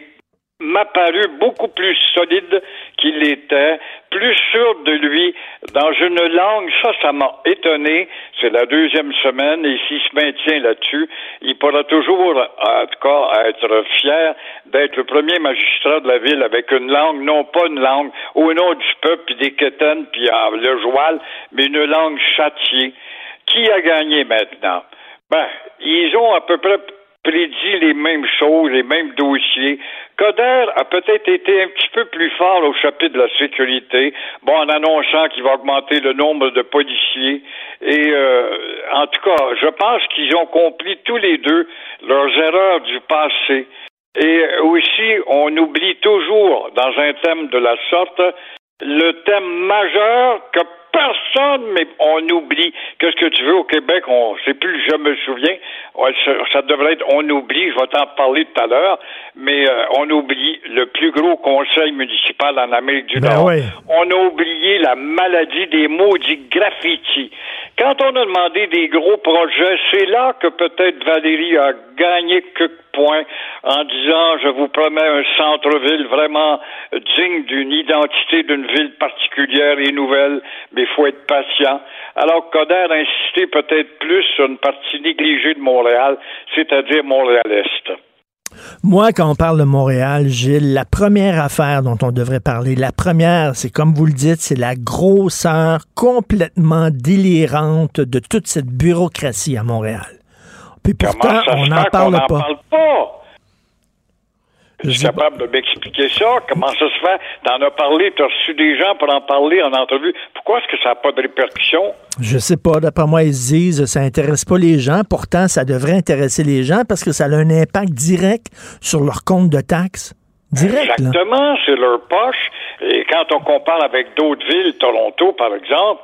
m'a paru beaucoup plus solide qu'il l'était, plus sûr de lui dans une langue. Ça, ça m'a étonné. C'est la deuxième semaine et s'il se maintient là-dessus, il pourra toujours, en tout cas, être fier d'être le premier magistrat de la ville avec une langue, non pas une langue au nom du peuple, puis des quétaines, puis euh, le joual, mais une langue châtiée. Qui a gagné maintenant? Ben, ils ont à peu près prédit les mêmes choses, les mêmes dossiers. Coder a peut-être été un petit peu plus fort au chapitre de la sécurité, bon, en annonçant qu'il va augmenter le nombre de policiers. Et euh, en tout cas, je pense qu'ils ont compris tous les deux leurs erreurs du passé. Et aussi, on oublie toujours, dans un thème de la sorte, le thème majeur que personne, mais on oublie. Qu'est-ce que tu veux? Au Québec? On sait plus, je me souviens. Ça, ça devrait être on oublie, je vais t'en parler tout à l'heure, mais euh, on oublie le plus gros conseil municipal en Amérique du Ben Nord. ouais. On a oublié la maladie des maudits graffitis. Quand on a demandé des gros projets, c'est là que peut-être Valérie a gagné quelques points en disant je vous promets un centre-ville vraiment digne d'une identité d'une ville particulière et nouvelle, mais il faut être patient. Alors Coder a insisté peut-être plus sur une partie négligée de Montréal, c'est-à-dire Montréal-Est. Moi, quand on parle de Montréal, Gilles, la première affaire dont on devrait parler, la première, c'est comme vous le dites, c'est la grosseur complètement délirante de toute cette bureaucratie à Montréal. Puis pourtant, on n'en parle n'en pas. parle pas? Je suis capable de m'expliquer ça. Comment ça se fait? T'en as parlé, t'as reçu des gens pour en parler en entrevue. Pourquoi est-ce que ça n'a pas de répercussions? Je sais pas, d'après moi, ils se disent ça intéresse pas les gens. Pourtant, ça devrait intéresser les gens parce que ça a un impact direct sur leur compte de taxes. Direct. Exactement, c'est leur poche. Et quand on compare avec d'autres villes, Toronto par exemple,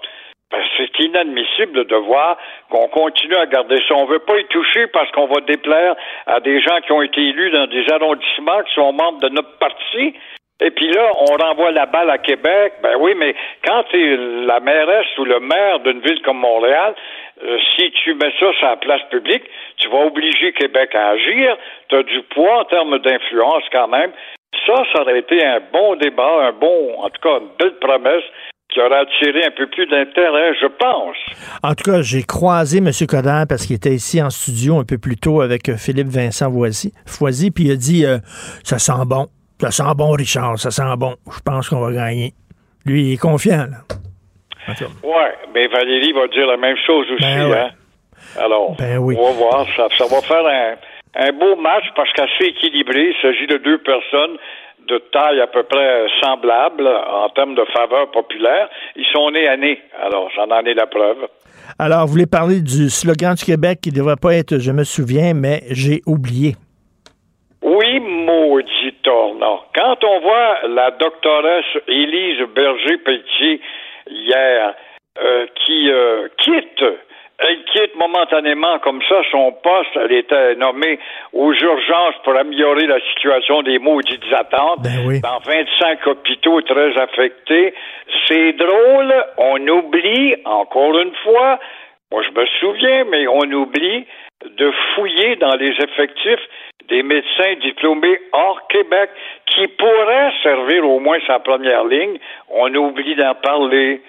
c'est inadmissible de voir qu'on continue à garder ça. On veut pas y toucher parce qu'on va déplaire à des gens qui ont été élus dans des arrondissements qui sont membres de notre parti. Et puis là, on renvoie la balle à Québec. Ben oui, mais quand tu es la mairesse ou le maire d'une ville comme Montréal, euh, si tu mets ça sur la place publique, tu vas obliger Québec à agir. Tu as du poids en termes d'influence quand même. Ça, ça aurait été un bon débat, un bon, en tout cas, une belle promesse qui aurait attiré un peu plus d'intérêt, je pense. En tout cas, j'ai croisé M. Coder parce qu'il était ici en studio un peu plus tôt avec euh, Philippe Vincent Foisy, Foisy puis il a dit euh, Ça sent bon. Ça sent bon, Richard, ça sent bon. Je pense qu'on va gagner. Lui, il est confiant, là. Ouais, mais Valérie va dire la même chose aussi, Ben ouais. hein. Alors, Ben oui. on va voir. Ça, ça va faire un, un beau match parce qu'assez équilibré. Il s'agit de deux personnes de taille à peu près semblable en termes de faveur populaire. Ils sont nés à nez. Alors, j'en en ai la preuve. Alors, vous voulez parler du slogan du Québec qui ne devrait pas être Je me souviens, mais j'ai oublié. Oui, maudit tornant. Quand on voit la doctoresse Élise Berger-Pelletier hier, euh, qui euh, quitte, elle quitte momentanément comme ça son poste, elle était nommée aux urgences pour améliorer la situation des maudites attentes dans 25 hôpitaux très affectés. C'est drôle, on oublie, encore une fois, moi je me souviens, mais on oublie de fouiller dans les effectifs des médecins diplômés hors Québec qui pourraient servir au moins sa première ligne. On oublie d'en parler.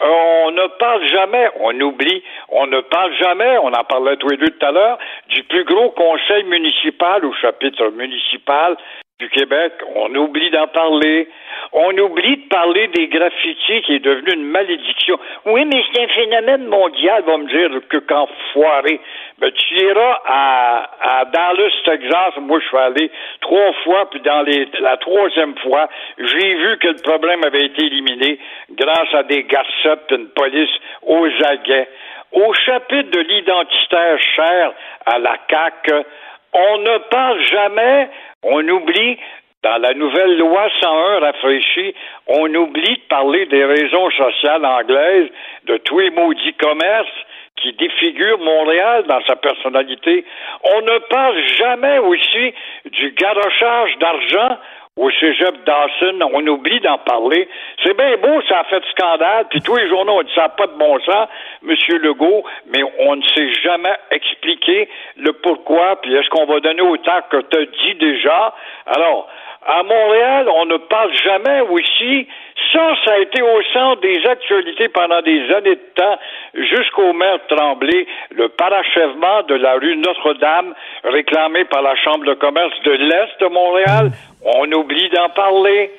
On ne parle jamais, on oublie, on ne parle jamais, on en parlait tous les deux tout à l'heure, du plus gros conseil municipal ou chapitre municipal du Québec. On oublie d'en parler. On oublie de parler des graffitis qui est devenu une malédiction. Oui, mais c'est un phénomène mondial, va me dire que quand foiré. Ben, tu iras à, à Dallas, Texas. Moi, je suis allé trois fois, puis dans les, la troisième fois, j'ai vu que le problème avait été éliminé grâce à des garcettes une police aux aguets. Au chapitre de l'identitaire cher à la CAQ, on ne parle jamais, on oublie, dans la nouvelle loi 101 rafraîchie, on oublie de parler des raisons sociales anglaises, de tous les maudits commerces qui défigurent Montréal dans sa personnalité. On ne parle jamais aussi du garochage d'argent au cégep Dawson, on oublie d'en parler. C'est bien beau, ça a fait scandale, puis tous les journaux ont dit ça pas de bon sens, Monsieur Legault, mais on ne sait jamais expliquer le pourquoi, puis est-ce qu'on va donner autant que tu as dit déjà? Alors, à Montréal, on ne parle jamais aussi. Ça, ça a été au centre des actualités pendant des années de temps, jusqu'au maire Tremblay, le parachèvement de la rue Notre-Dame, réclamé par la Chambre de commerce de l'Est de Montréal. On oublie d'en parler.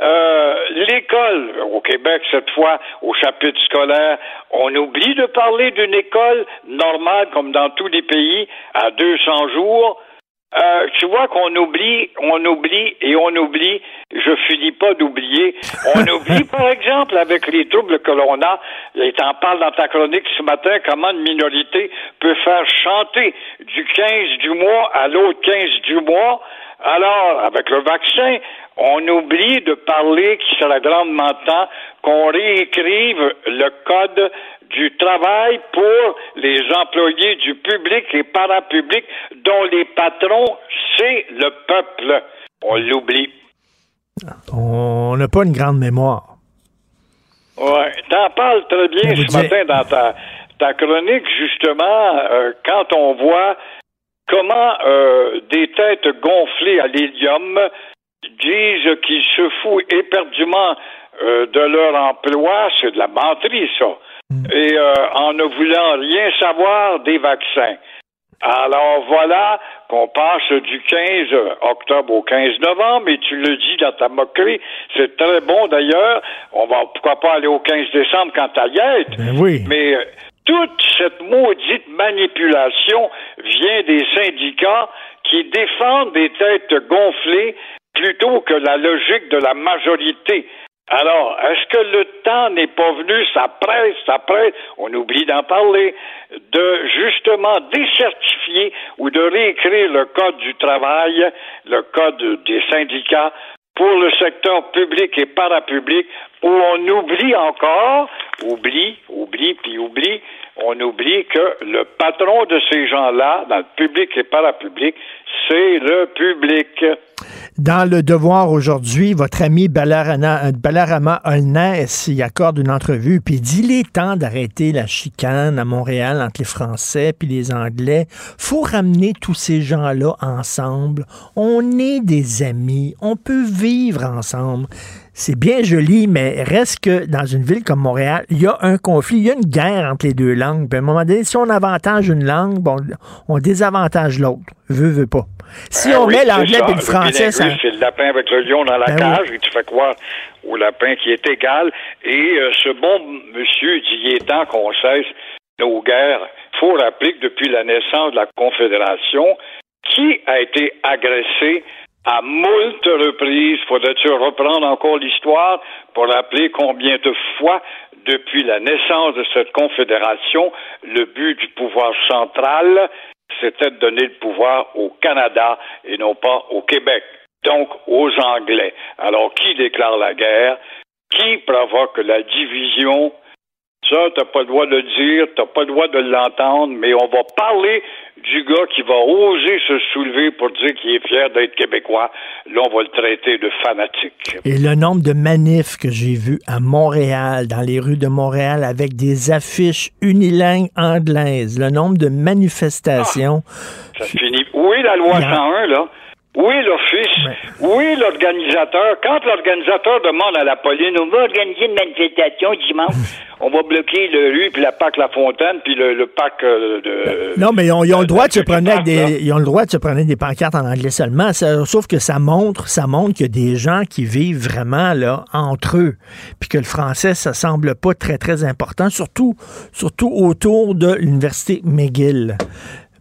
Euh, l'école au Québec, cette fois, au chapitre scolaire, on oublie de parler d'une école normale, comme dans tous les pays, à 200 jours. Euh, tu vois qu'on oublie, on oublie et on oublie. Je finis pas d'oublier. On oublie, par exemple, avec les troubles que l'on a, et t'en parles dans ta chronique ce matin, comment une minorité peut faire chanter du 15 du mois à l'autre 15 du mois. Alors, avec le vaccin, on oublie de parler qu'il serait grandement temps qu'on réécrive le code du travail pour les employés du public et parapublic dont les patrons, c'est le peuple. On l'oublie. On n'a pas une grande mémoire. Ouais, t'en parles très bien ce matin dans ta, ta chronique, justement, euh, quand on voit comment euh, des têtes gonflées à l'hélium disent qu'ils se foutent éperdument euh, de leur emploi, c'est de la menterie, ça. Et euh, en ne voulant rien savoir des vaccins. Alors voilà qu'on passe du 15 octobre au 15 novembre, et tu le dis dans ta moquerie, c'est très bon d'ailleurs. On va pourquoi pas aller au 15 décembre quand à y. Ben oui. Mais euh, toute cette maudite manipulation vient des syndicats qui défendent des têtes gonflées plutôt que la logique de la majorité. Alors, est-ce que le temps n'est pas venu, ça presse, ça presse, on oublie d'en parler, de justement décertifier ou de réécrire le code du travail, le code des syndicats pour le secteur public et parapublic, où on oublie encore, oublie, oublie, puis oublie, on oublie que le patron de ces gens-là, dans le public et parapublic, c'est le public. Dans le devoir aujourd'hui, votre ami Balarana, euh, Balarama Holness y accorde une entrevue, puis dit il est temps d'arrêter la chicane à Montréal entre les Français puis les Anglais. faut ramener tous ces gens-là ensemble. On est des amis, on peut vivre ensemble. C'est bien joli, mais reste que dans une ville comme Montréal, il y a un conflit, il y a une guerre entre les deux langues. Puis à un moment donné, si on avantage une langue, bon, on désavantage l'autre. Veut, veut pas. Si Ah on oui, met l'anglais et le français, ça... c'est le lapin avec le lion dans la Ben cage et tu fais croire au lapin qui est égal. Et euh, ce bon monsieur dit il est temps qu'on cesse nos guerres. Il faut rappeler que depuis la naissance de la Confédération, qui a été agressé à moult reprises, faudrait-tu reprendre encore l'histoire pour rappeler combien de fois, depuis la naissance de cette confédération, le but du pouvoir central, c'était de donner le pouvoir au Canada et non pas au Québec, donc aux Anglais. Alors, qui déclare la guerre? Qui provoque la division? Ça, t'as pas le droit de le dire, t'as pas le droit de l'entendre, mais on va parler du gars qui va oser se soulever pour dire qu'il est fier d'être québécois. Là, on va le traiter de fanatique. Et le nombre de manifs que j'ai vus à Montréal, dans les rues de Montréal, avec des affiches unilingues anglaises, le nombre de manifestations. Ça finit. Oui, la loi 101, là. Oui, l'office. Oui, l'organisateur. Quand l'organisateur demande à la police, on va organiser une manifestation dimanche, on va bloquer le rue, puis la PAC La Fontaine, puis le, le PAC euh, de... Non, mais ils ont, ils ont le droit de se avec là. des, ils ont le droit de se promener avec des pancartes en anglais seulement. Ça- sauf que ça montre, ça montre qu'il y a des gens qui vivent vraiment là entre eux, puis que le français ça semble pas très très important, surtout surtout autour de l'université McGill.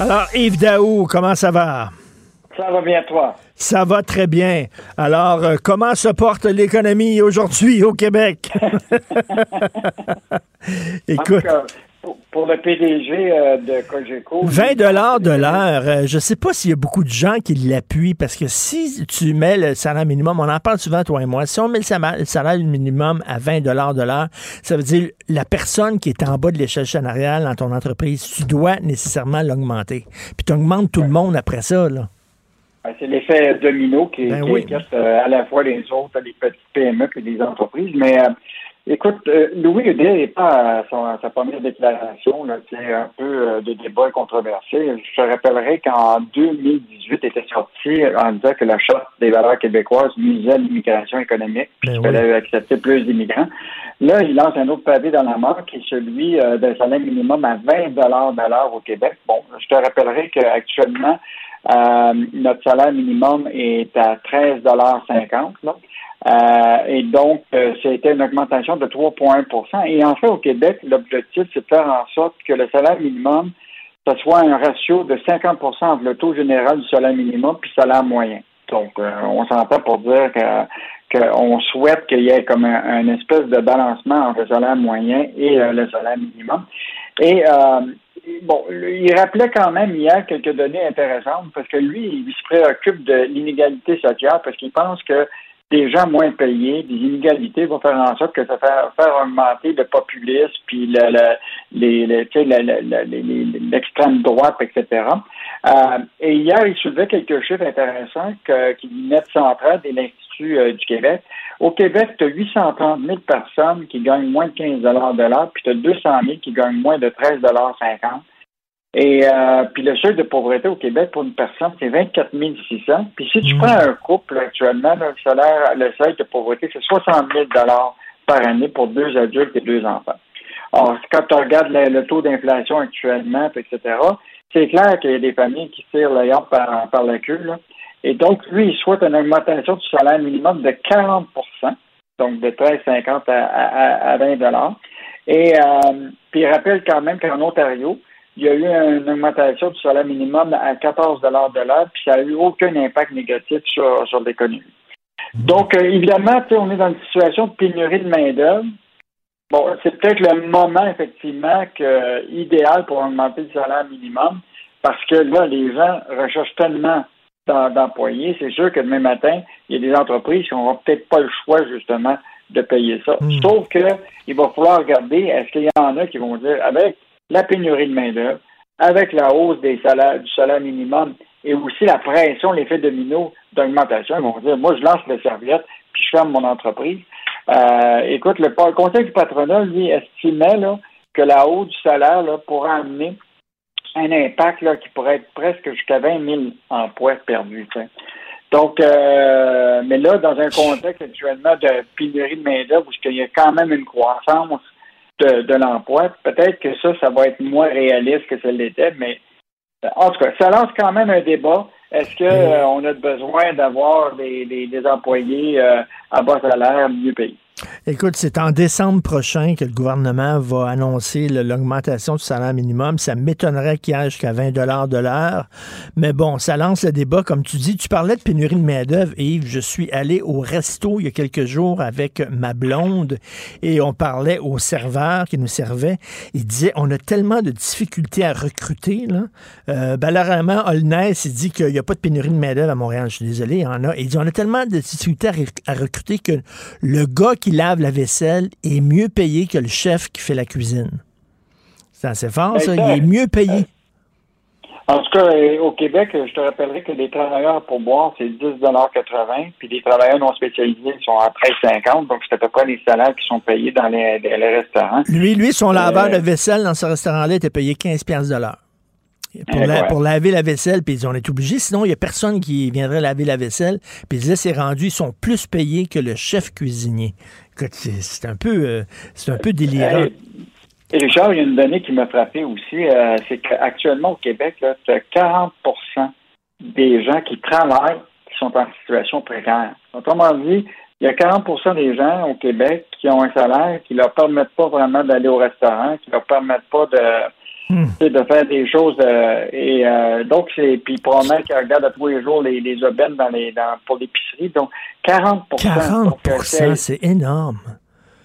Alors Yves Daou, comment ça va? Ça va bien, toi? Ça va très bien. Alors, euh, comment se porte l'économie aujourd'hui au Québec? Écoute. Cas, pour, le PDG euh, de Cogeco... 20 dollars de l'heure. euh, je sais pas s'il y a beaucoup de gens qui l'appuient parce que si tu mets le salaire minimum, on en parle souvent toi et moi, si on met le salaire, minimum à 20 dollars de l'heure, ça veut dire la personne qui est en bas de l'échelle salariale dans ton entreprise, tu dois nécessairement l'augmenter. Puis tu augmentes tout le monde après ça là. Ben, C'est l'effet domino qui, Ben qui oui. inquiète euh, à la fois les autres, les petites PME et les entreprises. Mais euh, écoute, euh, Louis Hudet n'est pas à, son- à sa première déclaration. C'est un peu euh, de débat controversé. Je te rappellerai qu'en 2018 était sorti en disant que la charte des valeurs québécoises nuisait à l'immigration économique, puis qu'il fallait accepter plus d'immigrants. Là, il lance un autre pavé dans la mort qui est celui euh, d'un salaire minimum à 20 de l'heure au Québec. Bon, je te rappellerai qu'actuellement, Euh, notre salaire minimum est à 13,50 là. Euh, et donc, euh, c'était une augmentation de 3,1% Et en fait, au Québec, l'objectif, c'est de faire en sorte que le salaire minimum, ce soit un ratio de 50 entre le taux général du salaire minimum puis le salaire moyen. Donc, euh, on s'entend pour dire qu'on souhaite qu'il y ait comme un, espèce de balancement entre le salaire moyen et euh, le salaire minimum. Et euh, bon, il rappelait quand même hier quelques données intéressantes parce que lui, il se préoccupe de l'inégalité sociale parce qu'il pense que des gens moins payés, des inégalités vont faire en sorte que ça va faire augmenter le populisme, puis le, l'extrême droite, etc. Euh, et hier, il soulevait quelques chiffres intéressants qui venaient de Centrale et l'Institut euh, du Québec. Au Québec, tu as 830 000 personnes qui gagnent moins de 15 de l'heure, puis tu as 200 000 qui gagnent moins de 13,50 et euh, puis le seuil de pauvreté au Québec pour une personne, c'est 24 600. Puis si tu prends un couple actuellement, le salaire, le seuil de pauvreté, c'est 60 000 par année pour deux adultes et deux enfants. Alors, quand tu regardes le, taux d'inflation actuellement, etc., c'est clair qu'il y a des familles qui tirent l'ailleurs par, par la queue. Là. Et donc, lui, il souhaite une augmentation du salaire minimum de 40 donc de 13,50 à, à, à 20 Et euh, puis il rappelle quand même qu'en Ontario, il y a eu une augmentation du salaire minimum à 14 de l'heure, puis ça n'a eu aucun impact négatif sur, sur l'économie. Donc, euh, évidemment, on est dans une situation de pénurie de main-d'œuvre. Bon, c'est peut-être le moment, effectivement, que, idéal pour augmenter le salaire minimum, parce que là, les gens recherchent tellement d'employés. C'est sûr que demain matin, il y a des entreprises qui n'auront peut-être pas le choix, justement, de payer ça. Hmm. Sauf qu'il va falloir regarder, est-ce qu'il y en a qui vont dire, avec la pénurie de main-d'œuvre, avec la hausse des salaires, du salaire minimum et aussi la pression, l'effet domino d'augmentation, ils vont dire Moi, je lance le serviette puis je ferme mon entreprise. Euh, écoute, le, Conseil du patronat, lui, estimait que la hausse du salaire pourrait amener un impact qui pourrait être presque jusqu'à 20 000 emplois perdus. Donc, euh, mais là, dans un contexte actuellement de pénurie de main-d'œuvre, où il y a quand même une croissance de, l'emploi. Peut-être que ça, ça va être moins réaliste que ça l'était, mais en tout cas, ça lance quand même un débat. Est-ce qu'on a besoin d'avoir des, des, employés euh, à bas salaire mieux payés? Écoute, c'est en décembre prochain que le gouvernement va annoncer l'augmentation du salaire minimum. Ça m'étonnerait qu'il y ait jusqu'à 20 de l'heure. Mais bon, ça lance le débat. Comme tu dis, tu parlais de pénurie de main-d'œuvre, Yves. Je suis allé au resto il y a quelques jours avec ma blonde et on parlait au serveur qui nous servait. Il disait on a tellement de difficultés à recruter. Là. Euh, Holness, il dit qu'il n'y a pas de pénurie de main-d'œuvre à Montréal. Je suis désolé, il y en a. Il dit on a tellement de difficultés à recruter que le gars qui lave la vaisselle est mieux payé que le chef qui fait la cuisine. C'est assez fort, ça. Il est mieux payé. En tout cas, euh, au Québec, je te rappellerai que les travailleurs pour boire, c'est 10,80 puis les travailleurs non spécialisés sont à 13,50 donc c'est à peu près les salaires qui sont payés dans les, restaurants. Lui, lui, son laveur euh, de vaisselle dans ce restaurant-là était payé 15 de l'heure. Pour, pour, laver la vaisselle, puis on est obligé, sinon il n'y a personne qui viendrait laver la vaisselle. Puis là, c'est rendu, ils sont plus payés que le chef cuisinier. C'est un peu euh, c'est un peu délirant. Et Richard, il y a une donnée qui m'a frappé aussi, euh, c'est qu'actuellement au Québec, tu as 40 des gens qui travaillent qui sont en situation précaire. Autrement dit, il y a 40% des gens au Québec qui ont un salaire qui ne leur permettent pas vraiment d'aller au restaurant, qui ne leur permettent pas de Hmm. de faire des choses. Euh, et euh, donc, c'est. Puis probablement qu'ils regardent à tous les jours les, les aubaines dans les, dans, pour l'épicerie. Donc, 40 40% euh, c'est énorme.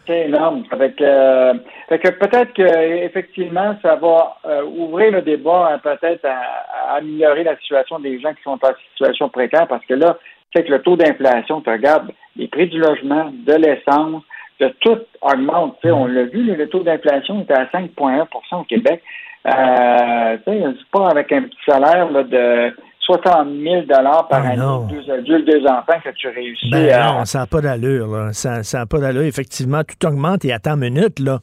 C'est énorme. Avec, euh, fait que peut-être que effectivement, ça va ouvrir le débat peut-être à, améliorer la situation des gens qui sont en situation précaire parce que là, c'est que le taux d'inflation, tu regardes les prix du logement, de l'essence, de tout augmente. On l'a vu, le taux d'inflation était à 5,1% au Québec. Euh, c'est pas avec un petit salaire là, de 60 000 par ah, année, deux adultes, deux enfants que tu réussis ben Non, ça n'a pas d'allure. Ça n'a pas d'allure. Effectivement, tout augmente. Et à temps minute, là,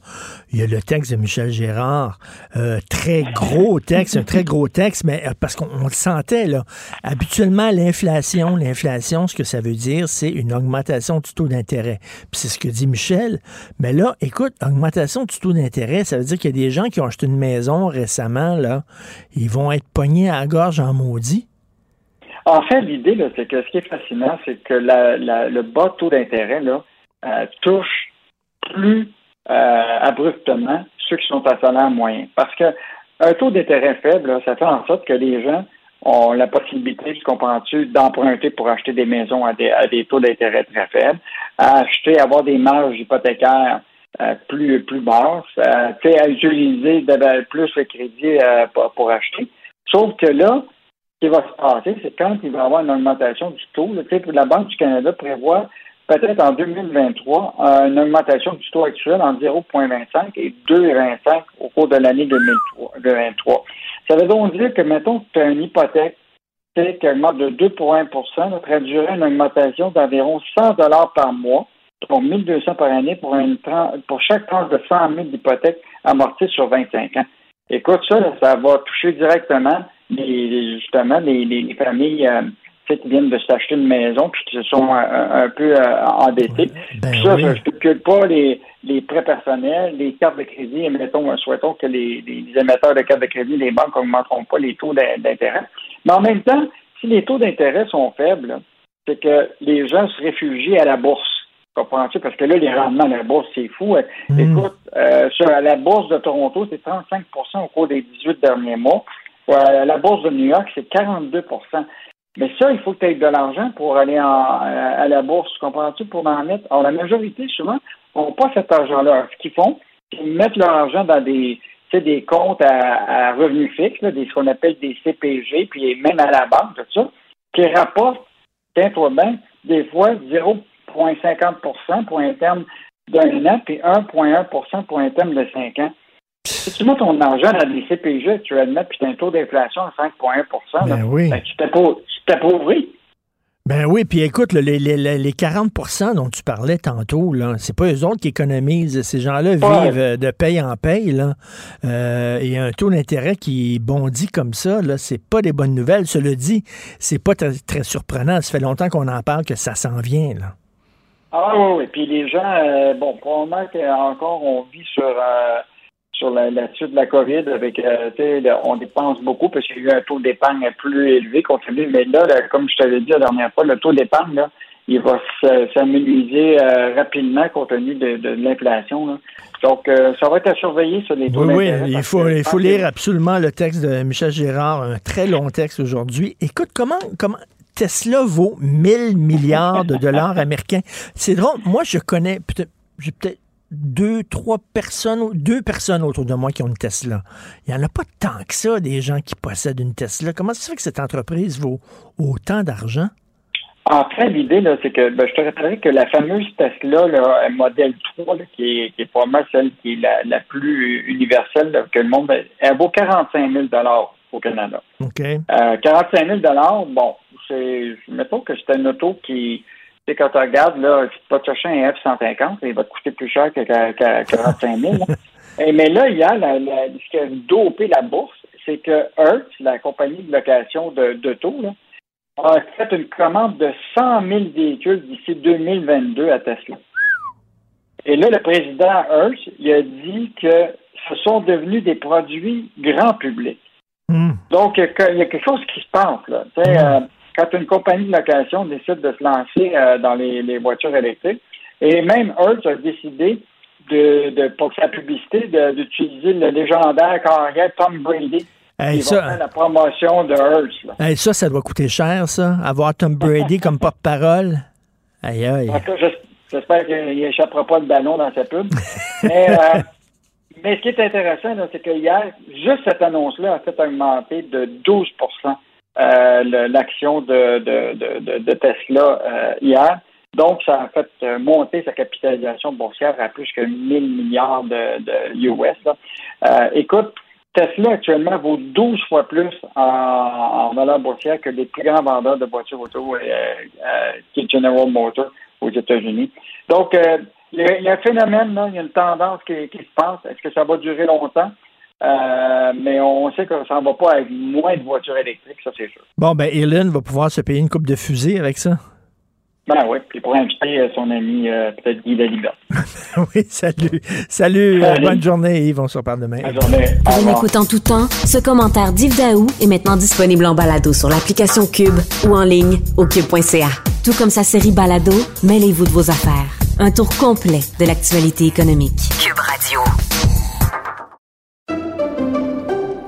il y a le texte de Michel Gérard. Euh, très gros texte, un très gros texte, mais euh, parce qu'on le sentait, là. Habituellement, l'inflation, l'inflation, ce que ça veut dire, c'est une augmentation du taux d'intérêt. Puis c'est ce que dit Michel. Mais là, écoute, augmentation du taux d'intérêt, ça veut dire qu'il y a des gens qui ont acheté une maison récemment, là, ils vont être pognés à la gorge en maudit En fait, l'idée, c'est que ce qui est fascinant, c'est que le bas taux d'intérêt euh, touche plus euh, abruptement ceux qui sont à salaire moyen. Parce que un taux d'intérêt faible, ça fait en sorte que les gens ont la possibilité, tu comprends-tu, d'emprunter pour acheter des maisons à des, taux d'intérêt très faibles, à acheter, avoir des marges hypothécaires euh, plus, plus basses, à utiliser de- plus le crédit pour, acheter. Sauf que là, qui va se passer, c'est quand il va y avoir une augmentation du taux, sais, la Banque du Canada prévoit peut-être en 2023 euh, une augmentation du taux actuel en 0,25 et 2,25 au cours de l'année 2023. Ça veut donc dire que, mettons tu as une hypothèque qui augmente de 2 pour 1 ça traduirait une augmentation d'environ 100 dollars par mois, donc 1200 par année pour, pour chaque tranche de 100 000 d'hypothèques amorties sur 25 ans. Écoute, ça, ça va toucher directement les, justement les, les- les familles euh, qui viennent de s'acheter une maison puis qui se sont euh, un peu euh, endettées. Puis ça, je ne spécule pas les, les prêts personnels, les cartes de crédit, et mettons, euh, souhaitons que les, les émetteurs de cartes de crédit, les banques n'augmenteront pas les taux d'in- d'intérêt. Mais en même temps, si les taux d'intérêt sont faibles, c'est que les gens se réfugient à la bourse. Comprends-tu? Parce que là, les rendements à la bourse, c'est fou. Écoute, euh, sur à la bourse de Toronto, c'est 35 au cours des 18 derniers mois. Euh, la bourse de New York, c'est 42% Mais ça, il faut que tu aies de l'argent pour aller en- à à la bourse. Comprends-tu? Pour en mettre? Alors, la majorité, souvent, n'ont pas cet argent-là. Ce qu'ils font, c'est mettent leur argent dans des, des comptes à, à revenus fixes, là, des, ce qu'on appelle des CPG, puis même à la banque, tout ça, qui rapportent, tiens-toi bien, des fois 0,50% pour un terme d'un an, puis 1,1% pour un terme de 5 ans. Si tu mets ton argent dans des CPG actuellement, puis tu as un taux d'inflation à 5,1 là, Ben oui. ben, tu t'appau- tu t'appauvris. Ben oui, puis écoute, les, les, les les 40 dont tu parlais tantôt, là, c'est pas eux autres qui économisent. Ces gens-là Ouais. vivent euh, de paye en paye, là. Euh, et un taux d'intérêt qui bondit comme ça, là, c'est pas des bonnes nouvelles. Cela dit, c'est pas très, très surprenant. Ça fait longtemps qu'on en parle que ça s'en vient, là. Ah oui, oui. Puis les gens, euh, bon, probablement qu'encore on vit sur euh, sur la, la suite de la COVID avec, euh, on dépense beaucoup parce qu'il y a eu un taux d'épargne plus élevé contre lui. Mais là, là, comme je t'avais dit la dernière fois, le taux d'épargne, là, il va s'amenuiser euh, rapidement compte tenu de, de l'inflation. Donc, euh, ça va être à surveiller sur les taux Oui, oui, il faut, il faut lire absolument le texte de Michel Gérard, un très long texte aujourd'hui. Écoute, comment, comment Tesla vaut 1000 milliards de dollars américains? C'est drôle. Moi, je connais peut-être, j'ai peut-être deux, trois personnes, deux personnes autour de moi qui ont une Tesla. Il n'y en a pas tant que ça, des gens qui possèdent une Tesla. Comment ça se fait que cette entreprise vaut autant d'argent? En fait, l'idée, là, c'est que ben, je te rappellerai que la fameuse Tesla, là, modèle 3, là, qui, est, qui est probablement celle qui est la, la plus universelle là, que le monde, elle vaut 45 000 au Canada. OK. Euh, 45 000 bon, c'est, mettons que c'est une auto qui, sais, quand tu regardes, là, tu vas te chercher un F-150, il va te coûter plus cher que, que- que 45 000. là. Et, mais là, hier, la, la, ce qui a dopé la bourse, c'est que Hertz, la compagnie de location de, d'auto, là, a fait une commande de 100 000 véhicules d'ici 2022 à Tesla. Et là, le président Hertz, il a dit que ce sont devenus des produits grand public. Donc, il y a- il y a quelque chose qui se passe. Là. Sais, euh, quand une compagnie de location décide de se lancer euh, dans les, les voitures électriques, et même Hertz a décidé de, de pour sa publicité d'utiliser le légendaire carrière Tom Brady. Hey, ça- faire la promotion de Hertz. Hey, ça, ça doit coûter cher, ça, avoir Tom Brady comme porte-parole. Aïe, aïe. J'espère qu'il n'échappera pas le ballon dans sa pub. mais, euh, mais ce qui est intéressant, c'est que hier, juste cette annonce-là a fait augmenter de 12 euh, le- l'action de, de, de, de- Tesla euh, hier. Donc, ça a fait euh, monter sa capitalisation boursière à plus que 1000 milliards de, de US. là. Euh, écoute, Tesla actuellement vaut 12 fois plus en, en valeur boursière que les plus grands vendeurs de voitures auto, euh, euh, qui General Motors aux États-Unis. Donc, euh, il y a un phénomène, là, il y a une tendance qui, qui se passe. Est-ce que ça va durer longtemps? Euh, mais on sait que ça ne va pas avec moins de voitures électriques, ça c'est sûr. Bon, ben, Elon va pouvoir se payer une coupe de fusée avec ça. Ben oui, puis pour inviter euh, son ami, euh, peut-être Guy Dalibert. oui, salut. Salut, Salut. bonne journée Yves, on se reparle demain. Bonne journée. Au Pour une revoir. écoute en tout temps, ce commentaire d'Yves Daou est maintenant disponible en balado sur l'application Cube ou en ligne au cube.ca. Tout comme sa série Balado, mêlez-vous de vos affaires. Un tour complet de l'actualité économique. Cube Radio.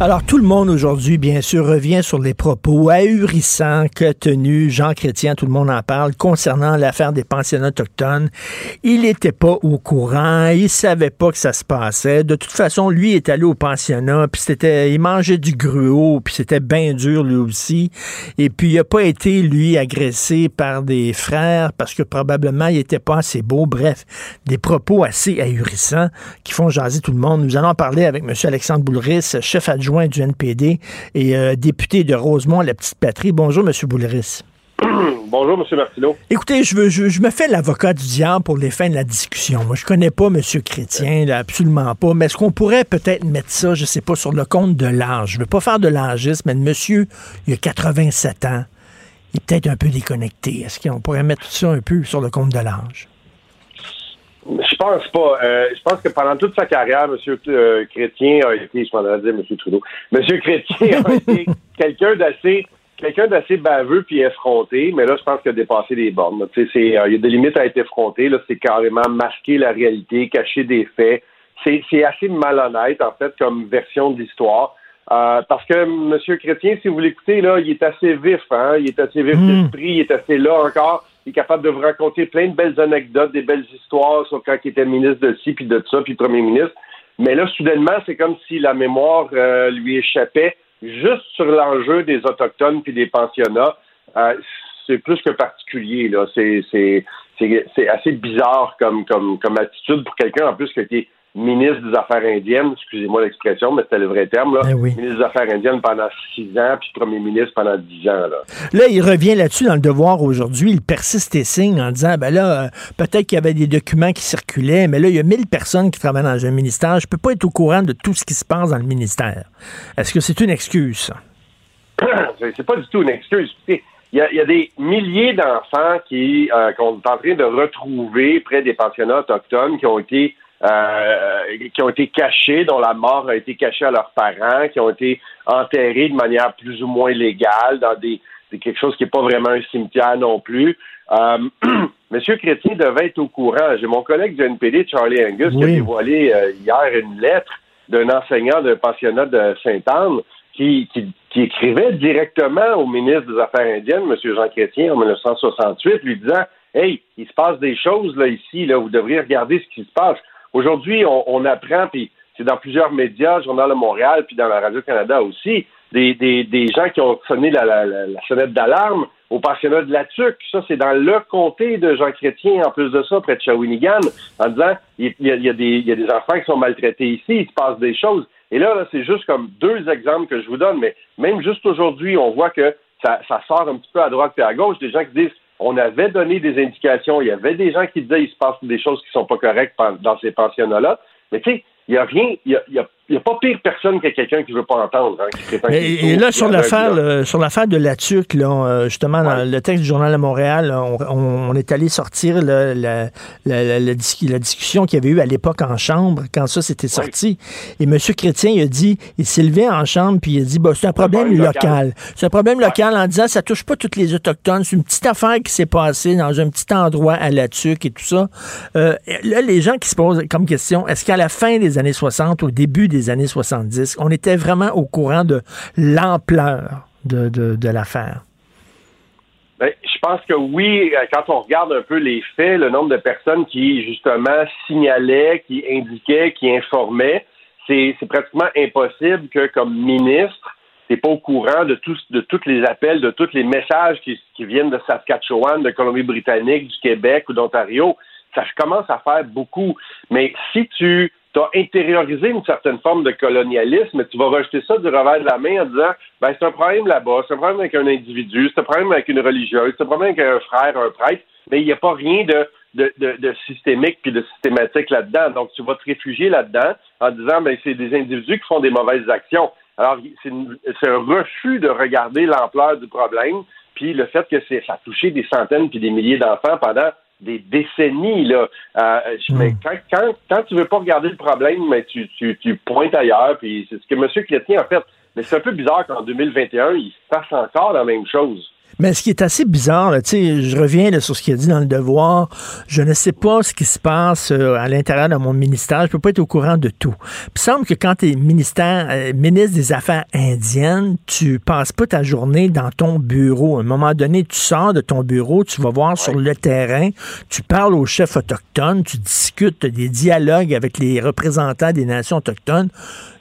Alors, tout le monde aujourd'hui, bien sûr, revient sur les propos ahurissants qu'a tenu Jean Chrétien, tout le monde en parle, concernant l'affaire des pensionnats autochtones. Il n'était pas au courant, il savait pas que ça se passait. De toute façon, lui est allé au pensionnat, puis c'était, il mangeait du gruau, puis c'était bien dur lui aussi. Et puis, il n'a pas été, lui, agressé par des frères parce que probablement il était pas assez beau. Bref, des propos assez ahurissants qui font jaser tout le monde. Nous allons parler avec M. Alexandre Boulris, chef adjoint du NPD et euh, député de Rosemont, la petite patrie. Bonjour, M. Boulris. Bonjour, M. Martineau. Écoutez, je, veux, je, je me fais l'avocat du diable pour les fins de la discussion. Moi, je connais pas M. Chrétien, là, absolument pas. Mais est-ce qu'on pourrait peut-être mettre ça, je sais pas, sur le compte de l'âge? Je veux pas faire de l'âgisme, mais le monsieur, il a 87 ans. Il est peut-être un peu déconnecté. Est-ce qu'on pourrait mettre ça un peu sur le compte de l'âge? Je pense pas. Euh, je pense que pendant toute sa carrière, M. euh, Chrétien a été, je m'en dire M. Trudeau, M. Chrétien a été quelqu'un d'assez quelqu'un d'assez baveux puis effronté, mais là, je pense qu'il a dépassé les bornes. euh, il y a des limites à être effronté. Là, c'est carrément masquer la réalité, cacher des faits. C'est, c'est assez malhonnête, en fait, comme version de l'histoire. Euh, parce que M. Chrétien, si vous l'écoutez, là, il est assez vif, hein? Il est assez vif Mm. d'esprit, il est assez là encore. Il est capable de vous raconter plein de belles anecdotes, des belles histoires sur quand il était ministre de ci, puis de ça, puis premier ministre. Mais là, soudainement, c'est comme si la mémoire euh, lui échappait juste sur l'enjeu des Autochtones puis des pensionnats. Euh, c'est plus que particulier, là. C'est, assez bizarre comme, comme, comme attitude pour quelqu'un, en plus, qui a été ministre des Affaires indiennes, excusez-moi l'expression, mais c'était le vrai terme, là. Ben oui. Ministre des Affaires indiennes pendant six ans, puis premier ministre pendant dix ans, là. Là, il revient là-dessus dans le devoir aujourd'hui. Il persiste et signe en disant, ben là, euh, peut-être qu'il y avait des documents qui circulaient, mais là, il y a 1000 personnes qui travaillent dans un ministère. Je peux pas être au courant de tout ce qui se passe dans le ministère. Est-ce que c'est une excuse, c'est pas du tout une excuse. Il y, a, il y a des milliers d'enfants qui euh, qu'on est en train de retrouver près des pensionnats autochtones qui ont été euh, qui ont été cachés, dont la mort a été cachée à leurs parents, qui ont été enterrés de manière plus ou moins légale dans des, des- quelque chose qui n'est pas vraiment un cimetière non plus. Euh, Monsieur Chrétien devait être au courant. J'ai mon collègue du NPD, Charlie Angus, qui a dévoilé euh, hier une lettre d'un enseignant d'un pensionnat de Sainte-Anne qui, qui, qui écrivait directement au ministre des Affaires indiennes, M. Jean Chrétien, en 1968, lui disant Hey, il se passe des choses là ici, là, vous devriez regarder ce qui se passe. Aujourd'hui, on, on apprend, puis c'est dans plusieurs médias, Journal de Montréal, puis dans la Radio-Canada aussi, des, des, des gens qui ont sonné la, la, la, la sonnette d'alarme au pensionnat de la Tuque. Ça, c'est dans le comté de Jean Chrétien, en plus de ça, près de Shawinigan, en disant il y, a, il y, a des, il y a des enfants qui sont maltraités ici, il se passe des choses. Et là, là c'est juste comme deux exemples que je vous donne, mais même juste aujourd'hui, on voit que ça, ça sort un petit peu à droite et à gauche, des gens qui disent on avait donné des indications, il y avait des gens qui disaient il se passe des choses qui sont pas correctes dans ces pensionnats-là. Mais tu sais, il n'y a rien, il y a, a- il y a pas pire personne que quelqu'un qui veut pas entendre. Hein, qui Et, là, sur l'affaire, là. le- sur l'affaire de la TUC, là, euh, justement, dans le texte du Journal de Montréal, là, on, on- on est allé sortir là, la, la, la- la dis- la discussion qu'il y avait eu à l'époque en chambre, quand ça s'était sorti. Et M. Chrétien, il a dit, il s'est levé en chambre, puis il a dit, bah, c'est un problème local. local. C'est un problème local en disant, ça touche pas toutes les Autochtones. C'est une petite affaire qui s'est passée dans un petit endroit à la TUC et tout ça. Euh, là, les gens qui se posent comme question, est-ce qu'à la fin des années 60, au début des années 70, on était vraiment au courant de l'ampleur de, de, l'affaire? Ben, je pense que oui, euh, quand on regarde un peu les faits, le nombre de personnes qui, justement, signalaient, qui indiquaient, qui informaient, c'est pratiquement impossible que, comme ministre, t'es pas au courant de tous de les appels, de tous les messages qui, qui viennent de Saskatchewan, de Colombie-Britannique, du Québec ou d'Ontario. Ça commence à faire beaucoup. Mais si tu as intériorisé une certaine forme de colonialisme, tu vas rejeter ça du revers de la main en disant ben c'est un problème là-bas, c'est un problème avec un individu, c'est un problème avec une religieuse, c'est un problème avec un frère, un prêtre, mais il n'y a pas rien de de, de, de systémique puis de systématique là-dedans. Donc, tu vas te réfugier là-dedans en disant, ben, c'est des individus qui font des mauvaises actions. Alors, c'est un refus de regarder l'ampleur du problème, puis le fait que ça a touché des centaines puis des milliers d'enfants pendant des décennies. Là. Euh, je- mais quand, quand, quand tu veux pas regarder le problème, mais tu, tu, tu pointes ailleurs, puis c'est ce que M. Chrétien a fait. Mais c'est un peu bizarre qu'en 2021, il se passe encore la même chose. Mais ce qui est assez bizarre, là, tu sais, je reviens là, sur ce qu'il a dit dans le devoir. Je ne sais pas ce qui se passe euh, à l'intérieur de mon ministère. Je peux pas être au courant de tout. Il semble que quand tu es ministère, euh, ministre des Affaires indiennes, tu passes pas ta journée dans ton bureau. À un moment donné, tu sors de ton bureau, tu vas voir sur le terrain, tu parles aux chefs autochtones, tu discutes des dialogues avec les représentants des nations autochtones.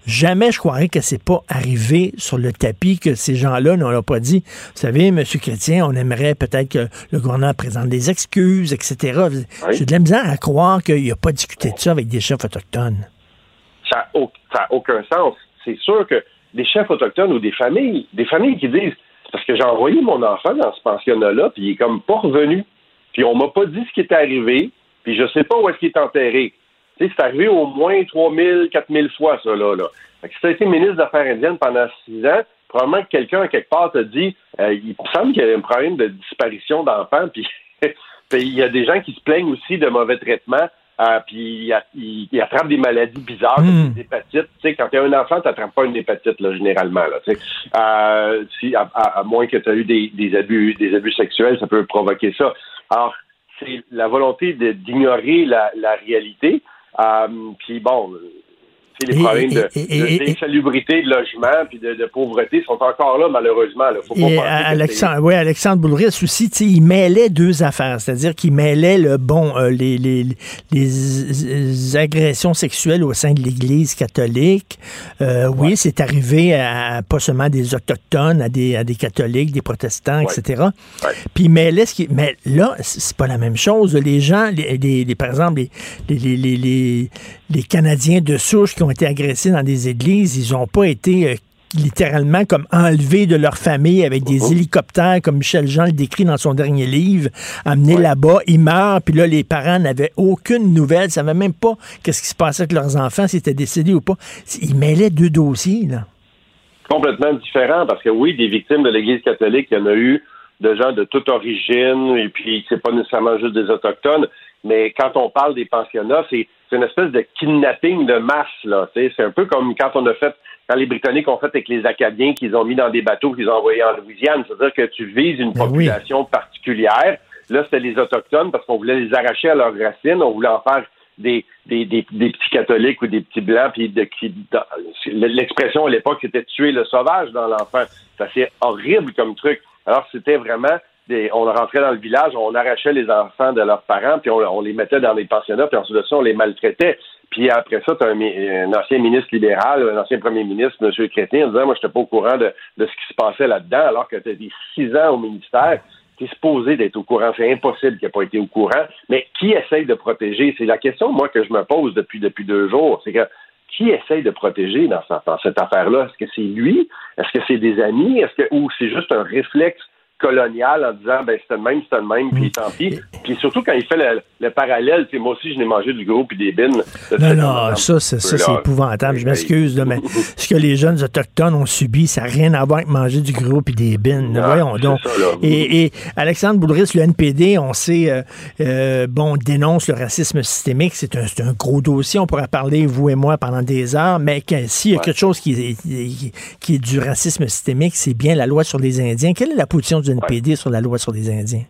Jamais je croirais que c'est pas arrivé sur le tapis que ces gens-là n'ont pas dit. Vous savez, M. Chrétien, on aimerait peut-être que le gouvernement présente des excuses, etc. J'ai de la misère à croire qu'il n'a pas discuté de ça avec des chefs autochtones. ça n'a aucun sens. C'est sûr que des chefs autochtones ou des familles, des familles qui disent parce que j'ai envoyé mon enfant dans ce pensionnat-là, puis il est comme pas revenu. Puis on m'a pas dit ce qui est arrivé, puis je sais pas où est-ce qu'il est enterré. C'est arrivé au moins 3000, 4000 fois, ça, là. là. Fait que si tu as été ministre des Affaires indiennes pendant six ans, probablement que quelqu'un, quelque part, t'a dit euh, il me semble qu'il y a un problème de disparition d'enfants, puis il y a des gens qui se plaignent aussi de mauvais traitements, euh, puis ils, attrapent des maladies bizarres, comme des hépatites. Tu sais, quand tu es un enfant, tu n'attrapes pas une hépatite, là, généralement. Là, euh, si, à, à- à moins que tu aies eu des, des abus, des abus sexuels, ça peut provoquer ça. Alors, c'est la volonté d'ignorer la, la réalité. Euh, puis bon, les problèmes de, et- de- d'insalubrité, de logement, puis de, de pauvreté sont encore là, malheureusement. Là. Faut Et Alexandre, ouais, Alexandre Boulris aussi, il mêlait deux affaires, c'est-à-dire qu'il mêlait le bon, euh, les, les, les agressions sexuelles au sein de l'Église catholique. Euh, Oui, c'est arrivé à pas seulement des autochtones, à des, à des catholiques, des protestants, etc. Puis il mêlait ce qui, mais là, c'est pas la même chose. Les gens, les, les- les- par exemple, les, les, les, les, Canadiens de souche qui ont été agressés dans des églises, ils ont pas été euh, littéralement comme enlevés de leur famille avec des hélicoptères, comme Michel Jean le décrit dans son dernier livre, amenés là-bas, ils meurent, puis là, les parents n'avaient aucune nouvelle, ne savaient même pas qu'est-ce qui se passait avec leurs enfants, s'ils étaient décédés ou pas. Ils mêlaient deux dossiers, là. complètement différent parce que oui, des victimes de l'Église catholique, il y en a eu de gens de toute origine et puis c'est pas nécessairement juste des autochtones, mais quand on parle des pensionnats, c'est c'est une espèce de kidnapping de masse là. C'est un peu comme quand on a fait quand les Britanniques ont fait avec les Acadiens qu'ils ont mis dans des bateaux qu'ils ont envoyés en Louisiane, c'est-à-dire que tu vises une population particulière. Là, c'était les autochtones parce qu'on voulait les arracher à leurs racines, on voulait en faire des, des, des, des petits catholiques ou des petits blancs, puis de, l'expression à l'époque, c'était tuer le sauvage dans l'enfant. Ça c'est horrible comme truc. Alors, c'était vraiment des, on rentrait dans le village, on arrachait les enfants de leurs parents, puis on, les mettait dans les pensionnats, puis ensuite de ça, on les maltraitait. Puis après ça, tu as un, ancien ministre libéral, un ancien premier ministre, M. Crétin, en disant, moi, je n'étais pas au courant de, ce qui se passait là-dedans, alors que tu as été six ans au ministère. Tu es supposé d'être au courant. C'est impossible qu'il n'ait pas été au courant. Mais qui essaye de protéger? C'est la question, moi, que je me pose depuis, deux jours. C'est que qui essaye de protéger dans, dans cette affaire-là? Est-ce que c'est lui? Est-ce que c'est des amis? Est-ce que ou c'est juste un réflexe colonial en disant ben c'était le même, c'était le même, puis tant pis. Puis surtout quand il fait le, le parallèle, moi aussi je n'ai mangé du gros puis des bines. Non, non, ça, c'est, ça, c'est épouvantable. Je m'excuse, là, mais ce que les jeunes autochtones ont subi, ça n'a rien à voir avec manger du gros puis des bines. Non, Voyons c'est donc. ça, et, et Alexandre Boulris, le NPD, on sait, euh, euh, bon, dénonce le racisme systémique. C'est un, c'est un gros dossier. On pourra parler, vous et moi, pendant des heures. Mais s'il y a quelque chose qui est, qui est du racisme systémique, c'est bien la loi sur les Indiens. Quelle est la position du NPD sur la loi sur les Indiens?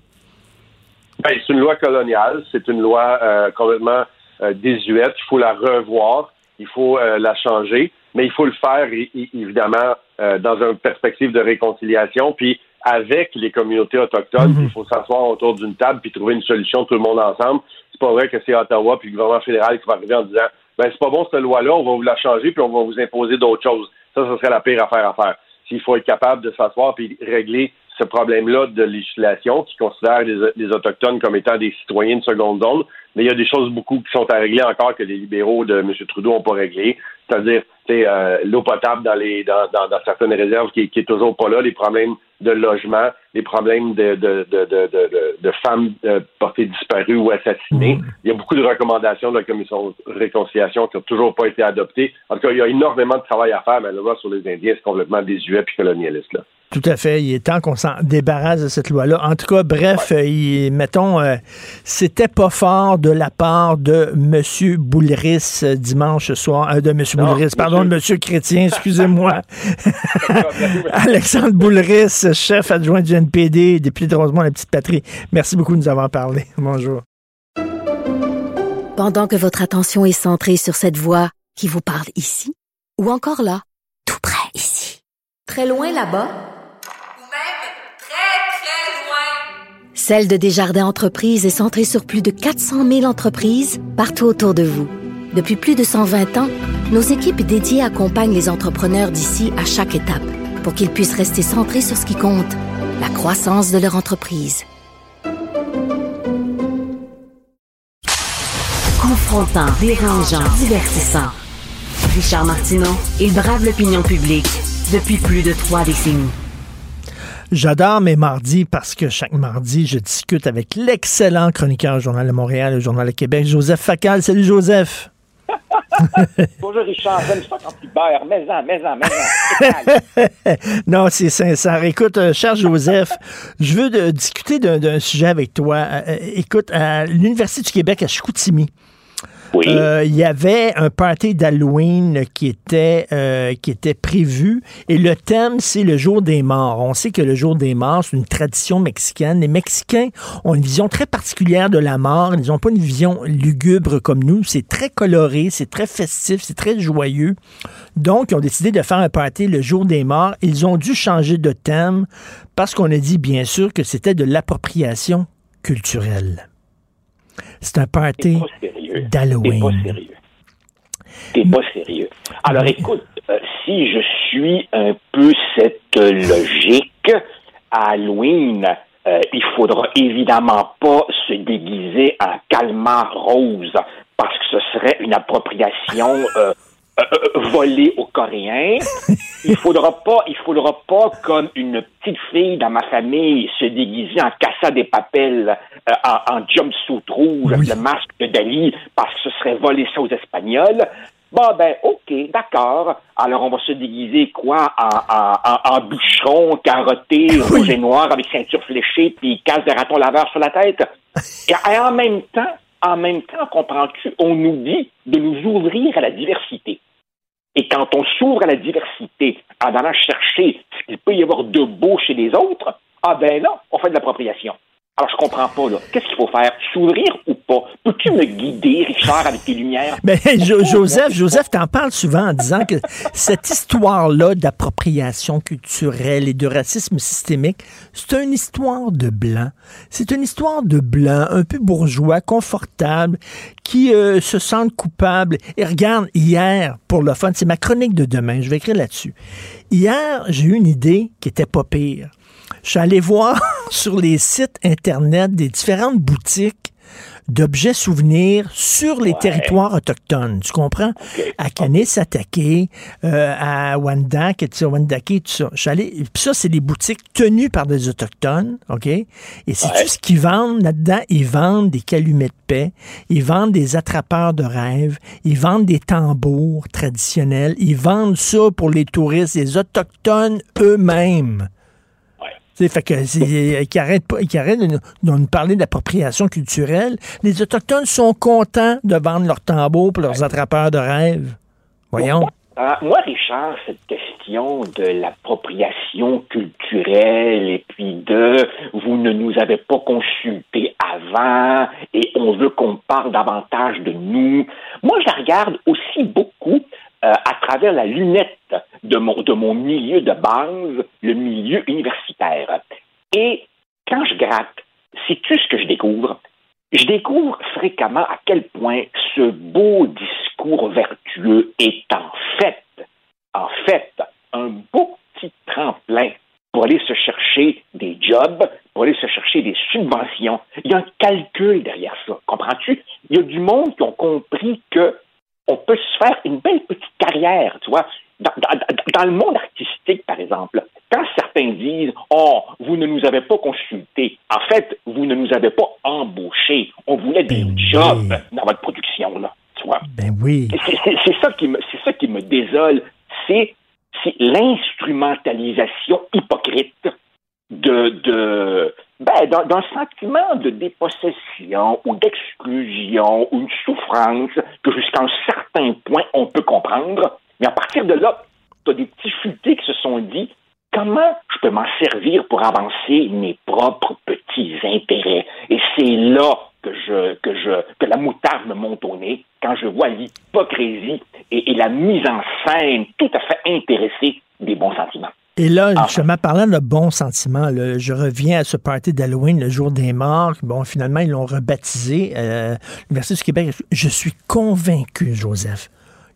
Ben, c'est une loi coloniale, c'est une loi euh, complètement euh, désuète. Il faut la revoir, il faut euh, la changer, mais il faut le faire évidemment dans une perspective de réconciliation, puis avec les communautés autochtones. Puis Il faut s'asseoir autour d'une table puis trouver une solution tout le monde ensemble. C'est pas vrai que c'est Ottawa puis le gouvernement fédéral qui va arriver en disant ben c'est pas bon cette loi-là, on va vous la changer puis on va vous imposer d'autres choses. Ça, ce serait la pire affaire à faire. s'il faut être capable de s'asseoir puis régler ce problème-là de législation qui considère les, Autochtones comme étant des citoyens de seconde zone. Mais il y a des choses beaucoup qui sont à régler encore que les libéraux de M. Trudeau n'ont pas réglé. C'est-à-dire euh, l'eau potable dans les dans, dans, dans certaines réserves qui, qui est toujours pas là, les problèmes de logement, les problèmes de, de, de, de, de, de femmes euh, portées disparues ou assassinées. Il y a beaucoup de recommandations de la Commission de réconciliation qui n'ont toujours pas été adoptées. En tout cas, il y a énormément de travail à faire, mais la loi sur les Indiens, c'est complètement désuet puis colonialiste. Là. Tout à fait. Il est temps qu'on s'en débarrasse de cette loi-là. En tout cas, bref, euh, il- mettons, euh, c'était pas fort de la part de M. Boulris dimanche soir, euh, de M. Boulris, pardon, monsieur- M. Chrétien, excusez-moi. Alexandre Boulris, chef adjoint du NPD, député de Rosemont, la petite patrie. Merci beaucoup de nous avoir parlé. Bonjour. Pendant que votre attention est centrée sur cette voix qui vous parle ici, ou encore là, tout près ici, très loin là-bas, Celle de Desjardins Entreprises est centrée sur plus de 400 000 entreprises partout autour de vous. Depuis plus de 120 ans, nos équipes dédiées accompagnent les entrepreneurs d'ici à chaque étape pour qu'ils puissent rester centrés sur ce qui compte, la croissance de leur entreprise. Confrontant, dérangeant, divertissant. Richard Martineau, il brave l'opinion publique depuis plus de trois décennies. J'adore mes mardis parce que chaque mardi, je discute avec l'excellent chroniqueur au Journal de Montréal et au Journal de Québec, Joseph Facal. Salut Joseph. Bonjour Richard, j'aime ça quand tu beurres. Mets-en, mets-en, mets-en. non, c'est sincère. Écoute, euh, cher Joseph, je veux de- discuter d'un sujet avec toi. Euh, euh, écoute, à l'Université du Québec à Chicoutimi, euh, il y avait un party d'Halloween qui était euh, qui était prévu et le thème c'est le jour des morts. On sait que le jour des morts c'est une tradition mexicaine. Les Mexicains ont une vision très particulière de la mort. Ils n'ont pas une vision lugubre comme nous. C'est très coloré, c'est très festif, c'est très joyeux. Donc ils ont décidé de faire un party le jour des morts. Ils ont dû changer de thème parce qu'on a dit bien sûr que c'était de l'appropriation culturelle. C'est un party d'Halloween. T'es pas sérieux. T'es pas sérieux. Alors écoute, euh, si je suis un peu cette logique, à Halloween, euh, il faudra évidemment pas se déguiser en calmar rose parce que ce serait une appropriation euh, euh, euh, volée aux Coréens. Il faudra pas, il faudra pas comme une petite fille dans ma famille se déguiser en cassa des papels, euh, en, en jumpsuit rouge, avec le masque de Dali, parce que ce serait voler ça aux Espagnols. Bon, ben, OK, d'accord. Alors, on va se déguiser, quoi, en, en, en, en bûcheron, carotté, rouge et noir, avec ceinture fléchée, puis casse de raton laveur sur la tête. Et, et en même temps, en même temps, comprends-tu, on nous dit de nous ouvrir à la diversité. Et quand on s'ouvre à la diversité en allant chercher ce qu'il peut y avoir de beau chez les autres, ah ben là, on fait de l'appropriation. Alors, je comprends pas. Qu'est-ce qu'il faut faire? S'ouvrir ou pas? Peux-tu me guider, Richard, avec tes lumières? Ben, Jo- Joseph, Joseph, t'en parles souvent en disant que cette histoire-là d'appropriation culturelle et de racisme systémique, c'est une histoire de blancs. C'est une histoire de blancs, un peu bourgeois, confortables, qui euh, se sentent coupables. Et regarde, hier, pour le fun, c'est ma chronique de demain, je vais écrire là-dessus. Hier, j'ai eu une idée qui était pas pire. Je suis allé voir sur les sites Internet des différentes boutiques d'objets souvenirs sur les territoires autochtones. Tu comprends? À Kanesatake, euh, à Wendak, et Wendake, tout ça. Je suis allé, puis ça, c'est des boutiques tenues par des Autochtones, OK? Et c'est tout ce qu'ils vendent là-dedans. Ils vendent des calumets de paix, ils vendent des attrapeurs de rêves, ils vendent des tambours traditionnels, ils vendent ça pour les touristes, les Autochtones eux-mêmes. Fait que pas, qu'ils arrêtent de nous, de nous parler d'appropriation culturelle. Les Autochtones sont contents de vendre leurs tambours pour leurs attrapeurs de rêves. Voyons. Ah, moi, Richard, cette question de l'appropriation culturelle et puis de vous ne nous avez pas consulté avant et on veut qu'on parle davantage de nous, moi, je la regarde aussi beaucoup euh, à travers la lunette de mon, milieu de base, le milieu universitaire. Et quand je gratte, sais-tu ce que je découvre? Je découvre fréquemment à quel point ce beau discours vertueux est en fait, en fait, un beau petit tremplin aller se chercher des jobs, pour aller se chercher des subventions. Il y a un calcul derrière ça. Comprends-tu? Il y a du monde qui ont compris que on peut se faire une belle petite carrière, tu vois. Dans, dans- dans le monde artistique, par exemple, quand certains disent Oh, vous ne nous avez pas consultés, en fait, vous ne nous avez pas embauchés. On voulait des jobs dans votre production, là. Tu vois? Ben oui. C'est- ça qui me, c'est ça qui me désole. C'est, c'est l'instrumentalisation hypocrite de, de ben, d'un, d'un sentiment de dépossession ou d'exclusion ou une souffrance que jusqu'à un certain point on peut comprendre. Mais à partir de là, tu as des petits futés qui se sont dit comment je peux m'en servir pour avancer mes propres petits intérêts? Et c'est là que je que je que la moutarde me monte au nez quand je vois l'hypocrisie et, et la mise en scène tout à fait intéressée des bons sentiments. Et là, justement, parlant de bons sentiments, là, je reviens à ce party d'Halloween, le jour des morts. Bon, finalement, ils l'ont rebaptisé euh, l'Université du Québec. Je suis convaincu, Joseph,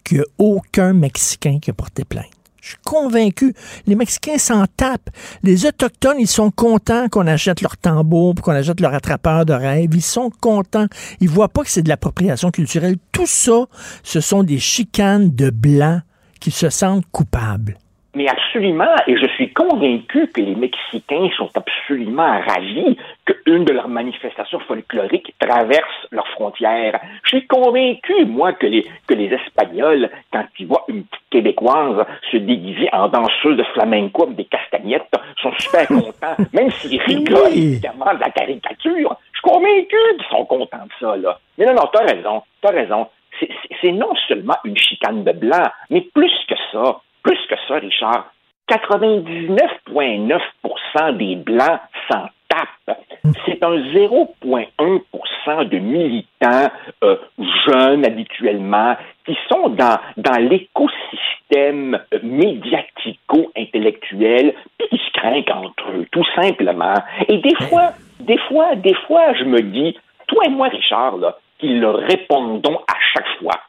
qu'il n'y a aucun Mexicain qui a porté plainte. Je suis convaincu. Les Mexicains s'en tapent. Les Autochtones, ils sont contents qu'on achète leur tambour, qu'on achète leur attrapeur de rêve. Ils sont contents. Ils voient pas que c'est de l'appropriation culturelle. Tout ça, ce sont des chicanes de blancs qui se sentent coupables. Mais absolument, et je suis convaincu que les Mexicains sont absolument ravis qu'une de leurs manifestations folkloriques traverse leurs frontières. Je suis convaincu, moi, que les, que les Espagnols, quand ils voient une petite Québécoise se déguiser en danseuse de flamenco avec des castagnettes, sont super contents, même s'ils rigolent évidemment de la caricature. Je suis convaincu qu'ils sont contents de ça, là. Mais non, non, t'as raison, t'as raison. C'est- non seulement une chicane de blanc, mais plus que ça, plus que ça, Richard, 99,9% des Blancs s'en tapent. C'est un 0,1% de militants euh, jeunes habituellement qui sont dans, dans l'écosystème euh, médiatico-intellectuel puis qui se craignent entre eux, tout simplement. Et des fois, des fois, des fois, je me dis, toi et moi, Richard, là, qui le répondons à chaque fois,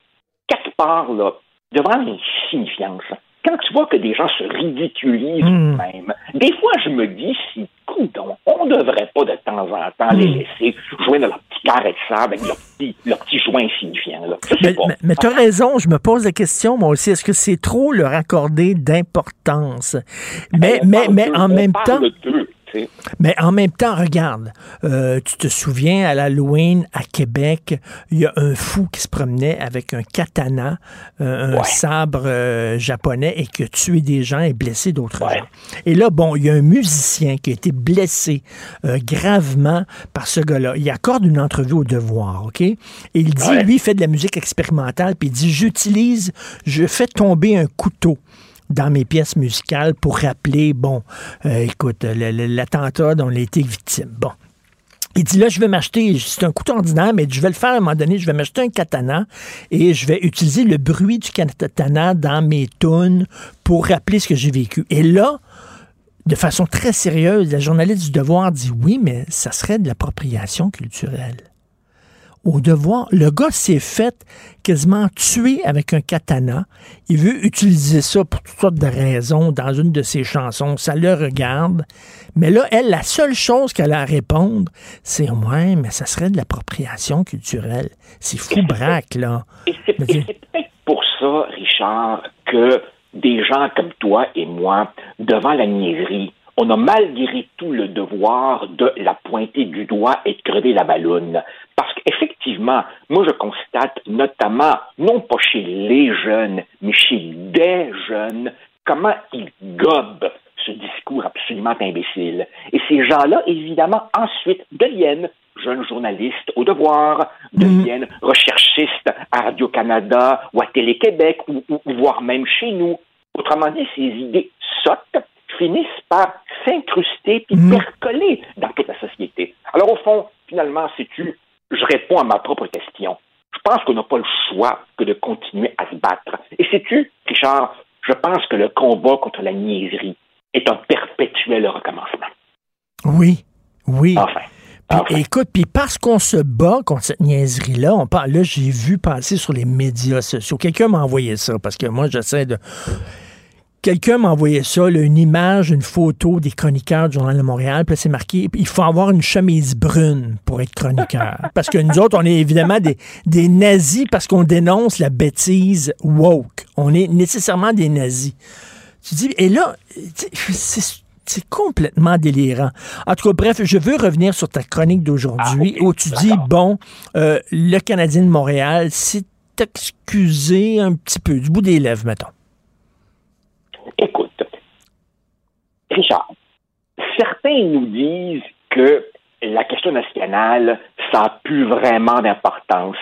quelque part, là, devant l'insignifiance, quand tu vois que des gens se ridiculisent eux-mêmes, des fois, je me dis si, coudonc, on ne devrait pas de temps en temps les laisser jouer dans leur petit carré de sable avec leur petit, leur petit joint insignifiant. Là. Mais, pas. mais- mais tu as raison, je me pose la question, moi aussi, est-ce que c'est trop leur accorder d'importance? Mais, mais, mais en même temps, mais en même temps, regarde, euh, tu te souviens, à l'Halloween, à Québec, il y a un fou qui se promenait avec un katana, euh, un sabre euh, japonais, et qui a tué des gens et blessé d'autres gens. Et là, bon, il y a un musicien qui a été blessé gravement par ce gars-là. Il accorde une entrevue au devoir, OK? Et il dit, lui, il fait de la musique expérimentale, puis il dit, j'utilise, je fais tomber un couteau dans mes pièces musicales pour rappeler, bon, euh, écoute, l'attentat dont on a été victime. Bon. Il dit là, je vais m'acheter, c'est un couteau ordinaire, mais je vais le faire à un moment donné, je vais m'acheter un katana et je vais utiliser le bruit du katana dans mes tunes pour rappeler ce que j'ai vécu. Et là, de façon très sérieuse, la journaliste du Devoir dit oui, mais ça serait de l'appropriation culturelle. Au devoir, le gars s'est fait quasiment tuer avec un katana. Il veut utiliser ça pour toutes sortes de raisons dans une de ses chansons. Ça le regarde. Mais là, elle, la seule chose qu'elle a à répondre, c'est Ouais, mais ça serait de l'appropriation culturelle. C'est fou braque, là. Et c'est peut-être pour ça, Richard, que des gens comme toi et moi, devant la niaiserie, on a malgré tout le devoir de la pointer du doigt et de crever la balloune. Parce qu'effectivement, moi je constate notamment, non pas chez les jeunes, mais chez des jeunes, comment ils gobent ce discours absolument imbécile. Et ces gens-là, évidemment, ensuite deviennent jeunes journalistes au devoir, deviennent recherchistes à Radio-Canada ou à Télé-Québec, ou, voire même chez nous. Autrement dit, ces idées sottes finissent par s'incruster puis percoler dans toute la société. Alors au fond, finalement, sais-tu, je réponds à ma propre question. Je pense qu'on n'a pas le choix que de continuer à se battre. Et sais-tu, Richard, je pense que le combat contre la niaiserie est un perpétuel recommencement. Oui, oui. Enfin. Puis, Écoute, puis parce qu'on se bat contre cette niaiserie-là, on parle, là, j'ai vu passer sur les médias sociaux. Quelqu'un m'a envoyé ça parce que moi, j'essaie de. Quelqu'un m'a envoyé ça, là, une image, une photo des chroniqueurs du Journal de Montréal, puis là, c'est marqué, il faut avoir une chemise brune pour être chroniqueur. parce que nous autres, on est évidemment des, des nazis parce qu'on dénonce la bêtise woke. On est nécessairement des nazis. Tu dis, et là, c'est c'est complètement délirant. En tout cas, bref, je veux revenir sur ta chronique d'aujourd'hui Ah, où tu dis, bon, euh, le Canadien de Montréal s'est excusé un petit peu, du bout des lèvres, mettons. Écoute, Richard, certains nous disent que la question nationale, ça n'a plus vraiment d'importance.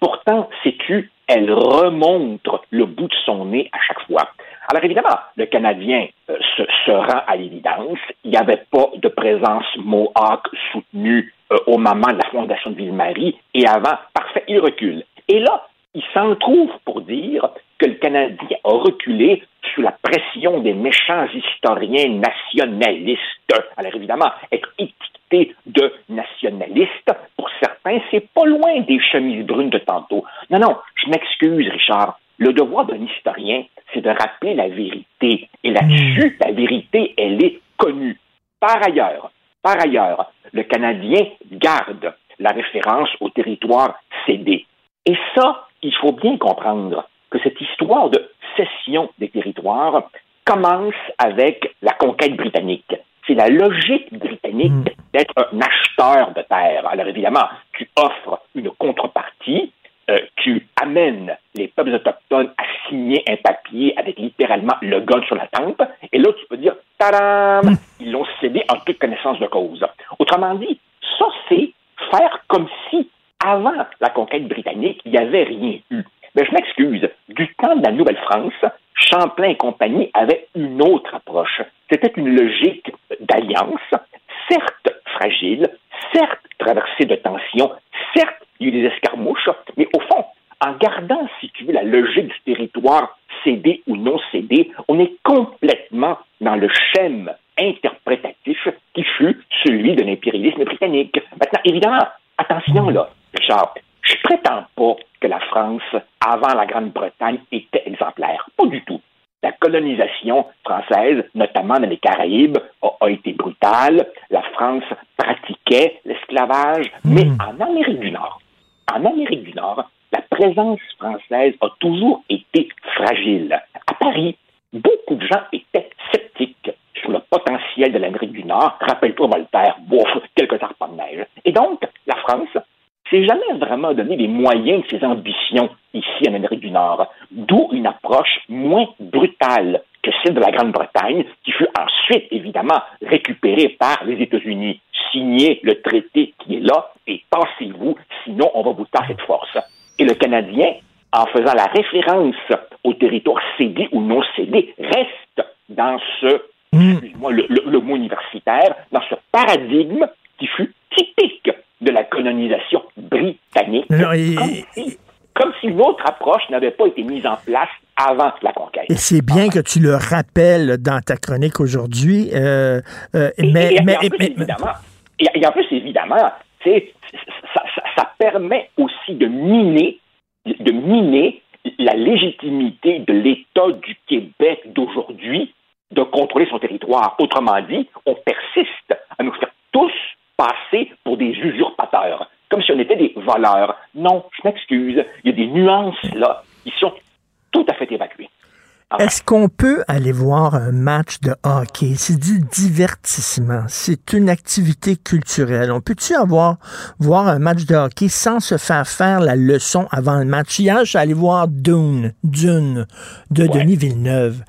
Pourtant, sais-tu, elle remonte le bout de son nez à chaque fois. Alors évidemment, le Canadien euh, se, se rend à l'évidence. Il n'y avait pas de présence Mohawk soutenue euh, au moment de la fondation de Ville-Marie et avant, parfait, il recule. Et là, il s'en trouve pour dire que le Canadien a reculé sous la pression des méchants historiens nationalistes. Alors évidemment, être étiqueté de nationaliste, pour certains, c'est pas loin des chemises brunes de tantôt. Non, non, je m'excuse, Richard. Le devoir d'un historien, c'est de rappeler la vérité. Et là-dessus, la vérité, elle est connue. Par ailleurs, par ailleurs, le Canadien garde la référence au territoire cédé. Et ça, il faut bien comprendre que cette histoire de cession des territoires commence avec la conquête britannique. C'est la logique britannique d'être un acheteur de terre. Alors évidemment, tu offres une contrepartie, euh, tu amènes les peuples autochtones à signer un papier avec littéralement le gun sur la tempe, et là tu peux dire, tadam, ils l'ont cédé en toute connaissance de cause. Autrement dit, ça c'est faire comme si avant la conquête britannique, il n'y avait rien eu. Mais je m'excuse, du temps de la Nouvelle-France, Champlain et compagnie avaient une autre approche. C'était une logique d'alliance, certes fragile, certes traversée de tensions, certes il y a eu des escarmouches, mais au fond, en gardant, si la logique du territoire cédé ou non cédé, on est complètement dans le schème interprétatif qui fut celui de l'impérialisme britannique. Maintenant, évidemment, attention là, Richard, je prétends pas que la France, avant la Grande-Bretagne, était exemplaire. Pas du tout. La colonisation française, notamment dans les Caraïbes, a, a été brutale. La France pratiquait l'esclavage, mais en Amérique du Nord, en Amérique du Nord, la présence française a toujours été fragile. À Paris, beaucoup de gens étaient sceptiques sur le potentiel de l'Amérique du Nord. Rappelle-toi Voltaire, bouf, quelques arpents de neige. Et donc, la France s'est jamais vraiment donné les moyens de ses ambitions ici en Amérique du Nord, d'où une approche moins brutale que celle de la Grande-Bretagne, qui fut ensuite, évidemment, récupérée par les États-Unis. Signez le traité qui est là et passez-vous, sinon on va vous tasser de force. Et le Canadien, en faisant la référence au territoire cédé ou non cédé, reste dans ce, excuse-moi le, le- le mot universitaire, dans ce paradigme qui fut typique de la colonisation britannique. Non, et- comme, si, comme si une autre approche n'avait pas été mise en place avant la conquête. Et c'est bien que tu le rappelles dans ta chronique aujourd'hui. euh, euh, mais, et- et mais- mais- et, en plus, évidemment, ça, ça- ça permet aussi de miner, de miner la légitimité de l'État du Québec d'aujourd'hui de contrôler son territoire. Autrement dit, on persiste à nous faire tous passer pour des usurpateurs, comme si on était des voleurs. Non, je m'excuse, il y a des nuances là qui sont tout à fait évacuées. Est-ce qu'on peut aller voir un match de hockey? C'est du divertissement. C'est une activité culturelle. On peut-tu avoir voir un match de hockey sans se faire faire la leçon avant le match? Hier, je suis allé voir Dune, Dune de Denis Villeneuve.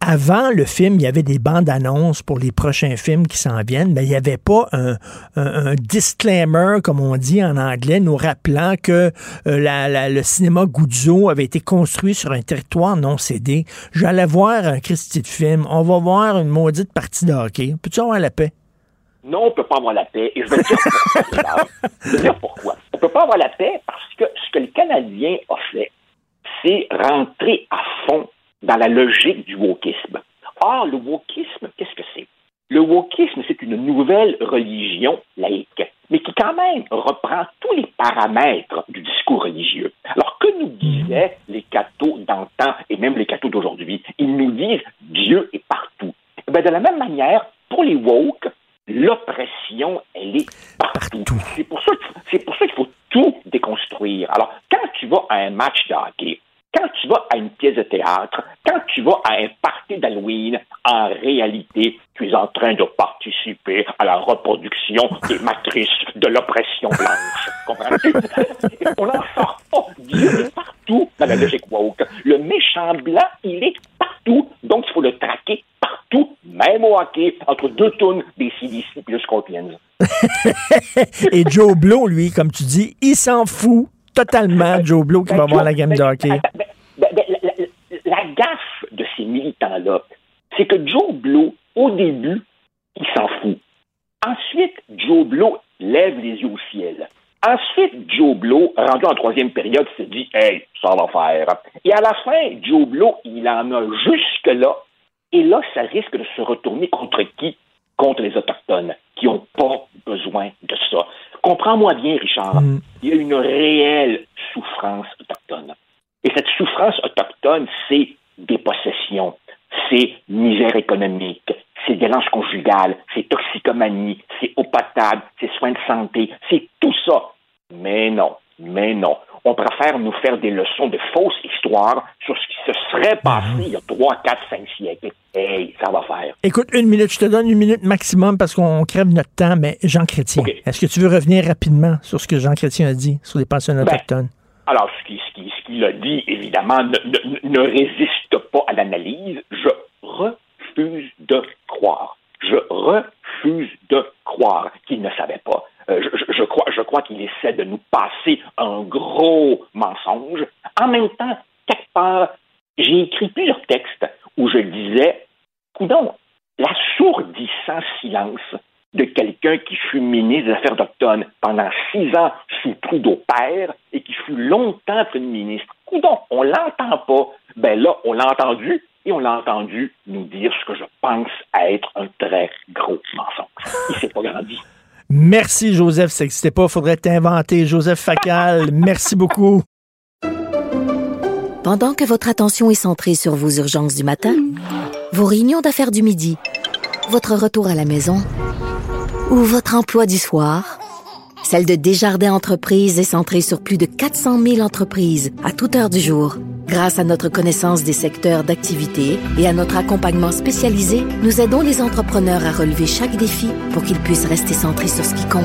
Avant le film, il y avait des bandes annonces pour les prochains films qui s'en viennent, mais il n'y avait pas un, un- un disclaimer, comme on dit en anglais, nous rappelant que euh, la- la- le cinéma Guzzo avait été construit sur un territoire non cédé. J'allais voir un Christy de film. On va voir une maudite partie de hockey. Peux-tu avoir la paix? Non, on ne peut pas avoir la paix. Et je vais dire je vais dire pourquoi. On ne peut pas avoir la paix parce que ce que le Canadien a fait, c'est rentrer à fond dans la logique du wokisme. Or, le wokisme, qu'est-ce que c'est? Le wokisme, c'est une nouvelle religion laïque, mais qui quand même reprend tous les paramètres du discours religieux. Alors, que nous disaient les cathos d'antan et même les cathos d'aujourd'hui? Ils nous disent yeux et partout. Eh ben, de la même manière, pour les woke, l'oppression, elle est partout. C'est pour ça qu'il- c'est pour ça qu'il faut tout déconstruire. Alors, quand tu vas à un match de hockey, quand tu vas à une pièce de théâtre, quand tu vas à un party d'Halloween, en réalité, tu es en train de participer à la reproduction des matrices de l'oppression blanche. Comprends-tu? On n'en sort pas. Dieu est partout dans la logique woke. Le méchant blanc, il est partout. Donc, il faut le traquer partout, même au hockey, entre deux tonnes des CDC et le Scorpions. Et Joe Blow, lui, comme tu dis, il s'en fout totalement, Joe Blow, qui va voir la game de hockey. Ben, ben, la, la- la gaffe de ces militants-là, c'est que Joe Blow, au début, il s'en fout. Ensuite, Joe Blow lève les yeux au ciel. Ensuite, Joe Blow, rendu en troisième période, se dit Hey, ça va faire. Et à la fin, Joe Blow, il en a jusque-là. Et là, ça risque de se retourner contre qui? Contre les Autochtones, qui n'ont pas besoin de ça. Comprends-moi bien, Richard. Il y a une réelle souffrance autochtone. Et cette souffrance autochtone, c'est des possessions, c'est misère économique, c'est violence conjugale, c'est toxicomanie, c'est eau potable, c'est soins de santé, c'est tout ça. Mais non, mais non. On préfère nous faire des leçons de fausses histoires sur ce qui se serait passé il y a 3, 4, 5 siècles. Hey, ça va faire. Écoute, une minute, je te donne une minute maximum parce qu'on crève notre temps, mais Jean Chrétien, est-ce que tu veux revenir rapidement sur ce que Jean Chrétien a dit sur les pensionnats Ben, autochtones? Alors, ce qu'il ce qui, ce a dit, évidemment, ne, ne- ne résiste pas à l'analyse. Je refuse de croire. Je refuse de croire qu'il ne savait pas. Euh, je, crois, je crois qu'il essaie de nous passer un gros mensonge. En même temps, quelque part, j'ai écrit plusieurs textes où je disais, coudon, l'assourdissant silence de quelqu'un qui fut ministre des Affaires autochtones pendant six ans sous Trudeau père et qui fut longtemps premier ministre. Coudon, on l'entend pas. Ben là, on l'a entendu et on l'a entendu nous dire ce que je pense être un très gros mensonge. Il s'est pas grandi. Merci, Joseph. Ça n'existait pas. Faudrait t'inventer. Joseph Facal, merci beaucoup. Pendant que votre attention est centrée sur vos urgences du matin, vos réunions d'affaires du midi, votre retour à la maison ou votre emploi du soir, celle de Desjardins Entreprises est centrée sur plus de 400 000 entreprises à toute heure du jour. Grâce à notre connaissance des secteurs d'activité et à notre accompagnement spécialisé, nous aidons les entrepreneurs à relever chaque défi pour qu'ils puissent rester centrés sur ce qui compte,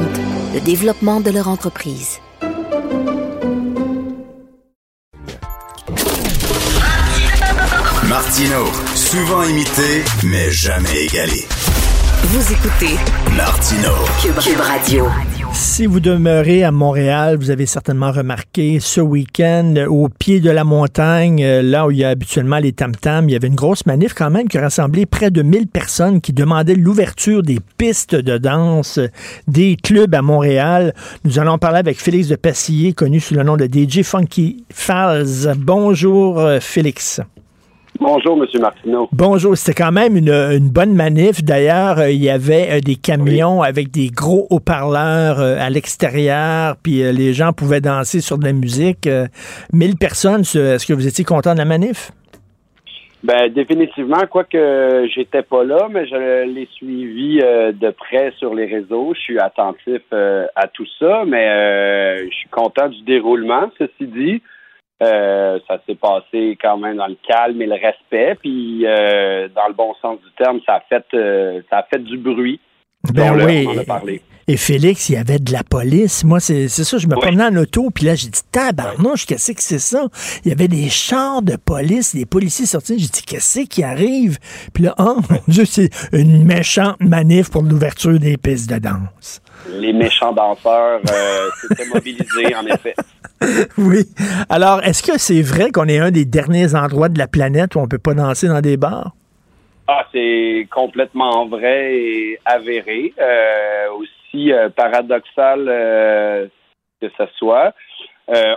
le développement de leur entreprise. Martino, souvent imité, mais jamais égalé. Vous écoutez Martino. Cube, Cube Radio. Si vous demeurez à Montréal, vous avez certainement remarqué ce week-end, euh, au pied de la montagne, euh, là où il y a habituellement les tam-tams, il y avait une grosse manif quand même qui a rassemblé près de 1000 personnes qui demandaient l'ouverture des pistes de danse euh, des clubs à Montréal. Nous allons parler avec Félix de Passillé, connu sous le nom de DJ Funky Falls. Bonjour, Félix. Bonjour, M. Martineau. Bonjour, c'était quand même une, une bonne manif. D'ailleurs, euh, il y avait euh, des camions avec des gros haut-parleurs euh, à l'extérieur, puis les gens pouvaient danser sur de la musique. Euh, 1000 personnes, ce- est-ce que vous étiez content de la manif? Ben définitivement, quoique j'étais pas là, mais je l'ai suivi de près sur les réseaux. Je suis attentif à tout ça, mais je suis content du déroulement, ceci dit. Euh, ça s'est passé quand même dans le calme et le respect, puis euh, dans le bon sens du terme, ça a fait euh, ça a fait du bruit. Ben oui. on en a parlé. Et Félix, il y avait de la police. Moi, c'est c'est ça, je me promenais en auto, puis là, j'ai dit, tabarnouche, qu'est-ce que c'est ça? Il y avait des chars de police, des policiers sortis. J'ai dit, qu'est-ce qui arrive? Puis là, oh mon Dieu, c'est une méchante manif pour l'ouverture des pistes de danse. Les méchants danseurs s'étaient mobilisés, en effet. Oui. Alors, est-ce que c'est vrai qu'on est un des derniers endroits de la planète où on peut pas danser dans des bars? Ah, c'est complètement vrai et avéré. Euh, aussi euh, paradoxal euh, que ce soit.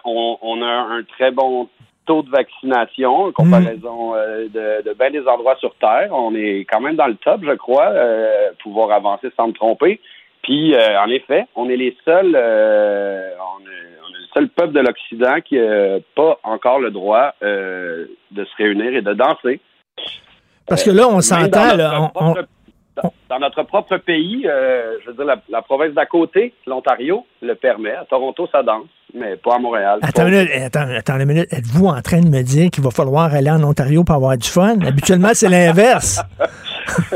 On, on a un très bon taux de vaccination en comparaison euh, de, de bien des endroits sur Terre. On est quand même dans le top, je crois, euh, pouvoir avancer sans me tromper. Puis, en effet, on est les seuls, on, seul peuple de l'Occident qui n'a pas encore le droit euh, de se réunir et de danser. Parce que là, on s'entend, dans on- dans, dans notre propre pays, euh, je veux dire, la, la province d'à côté, l'Ontario, le permet. À Toronto, ça danse, mais pas à Montréal. Attends une minute, attends, attends une minute. Êtes-vous en train de me dire qu'il va falloir aller en Ontario pour avoir du fun? Habituellement, c'est l'inverse.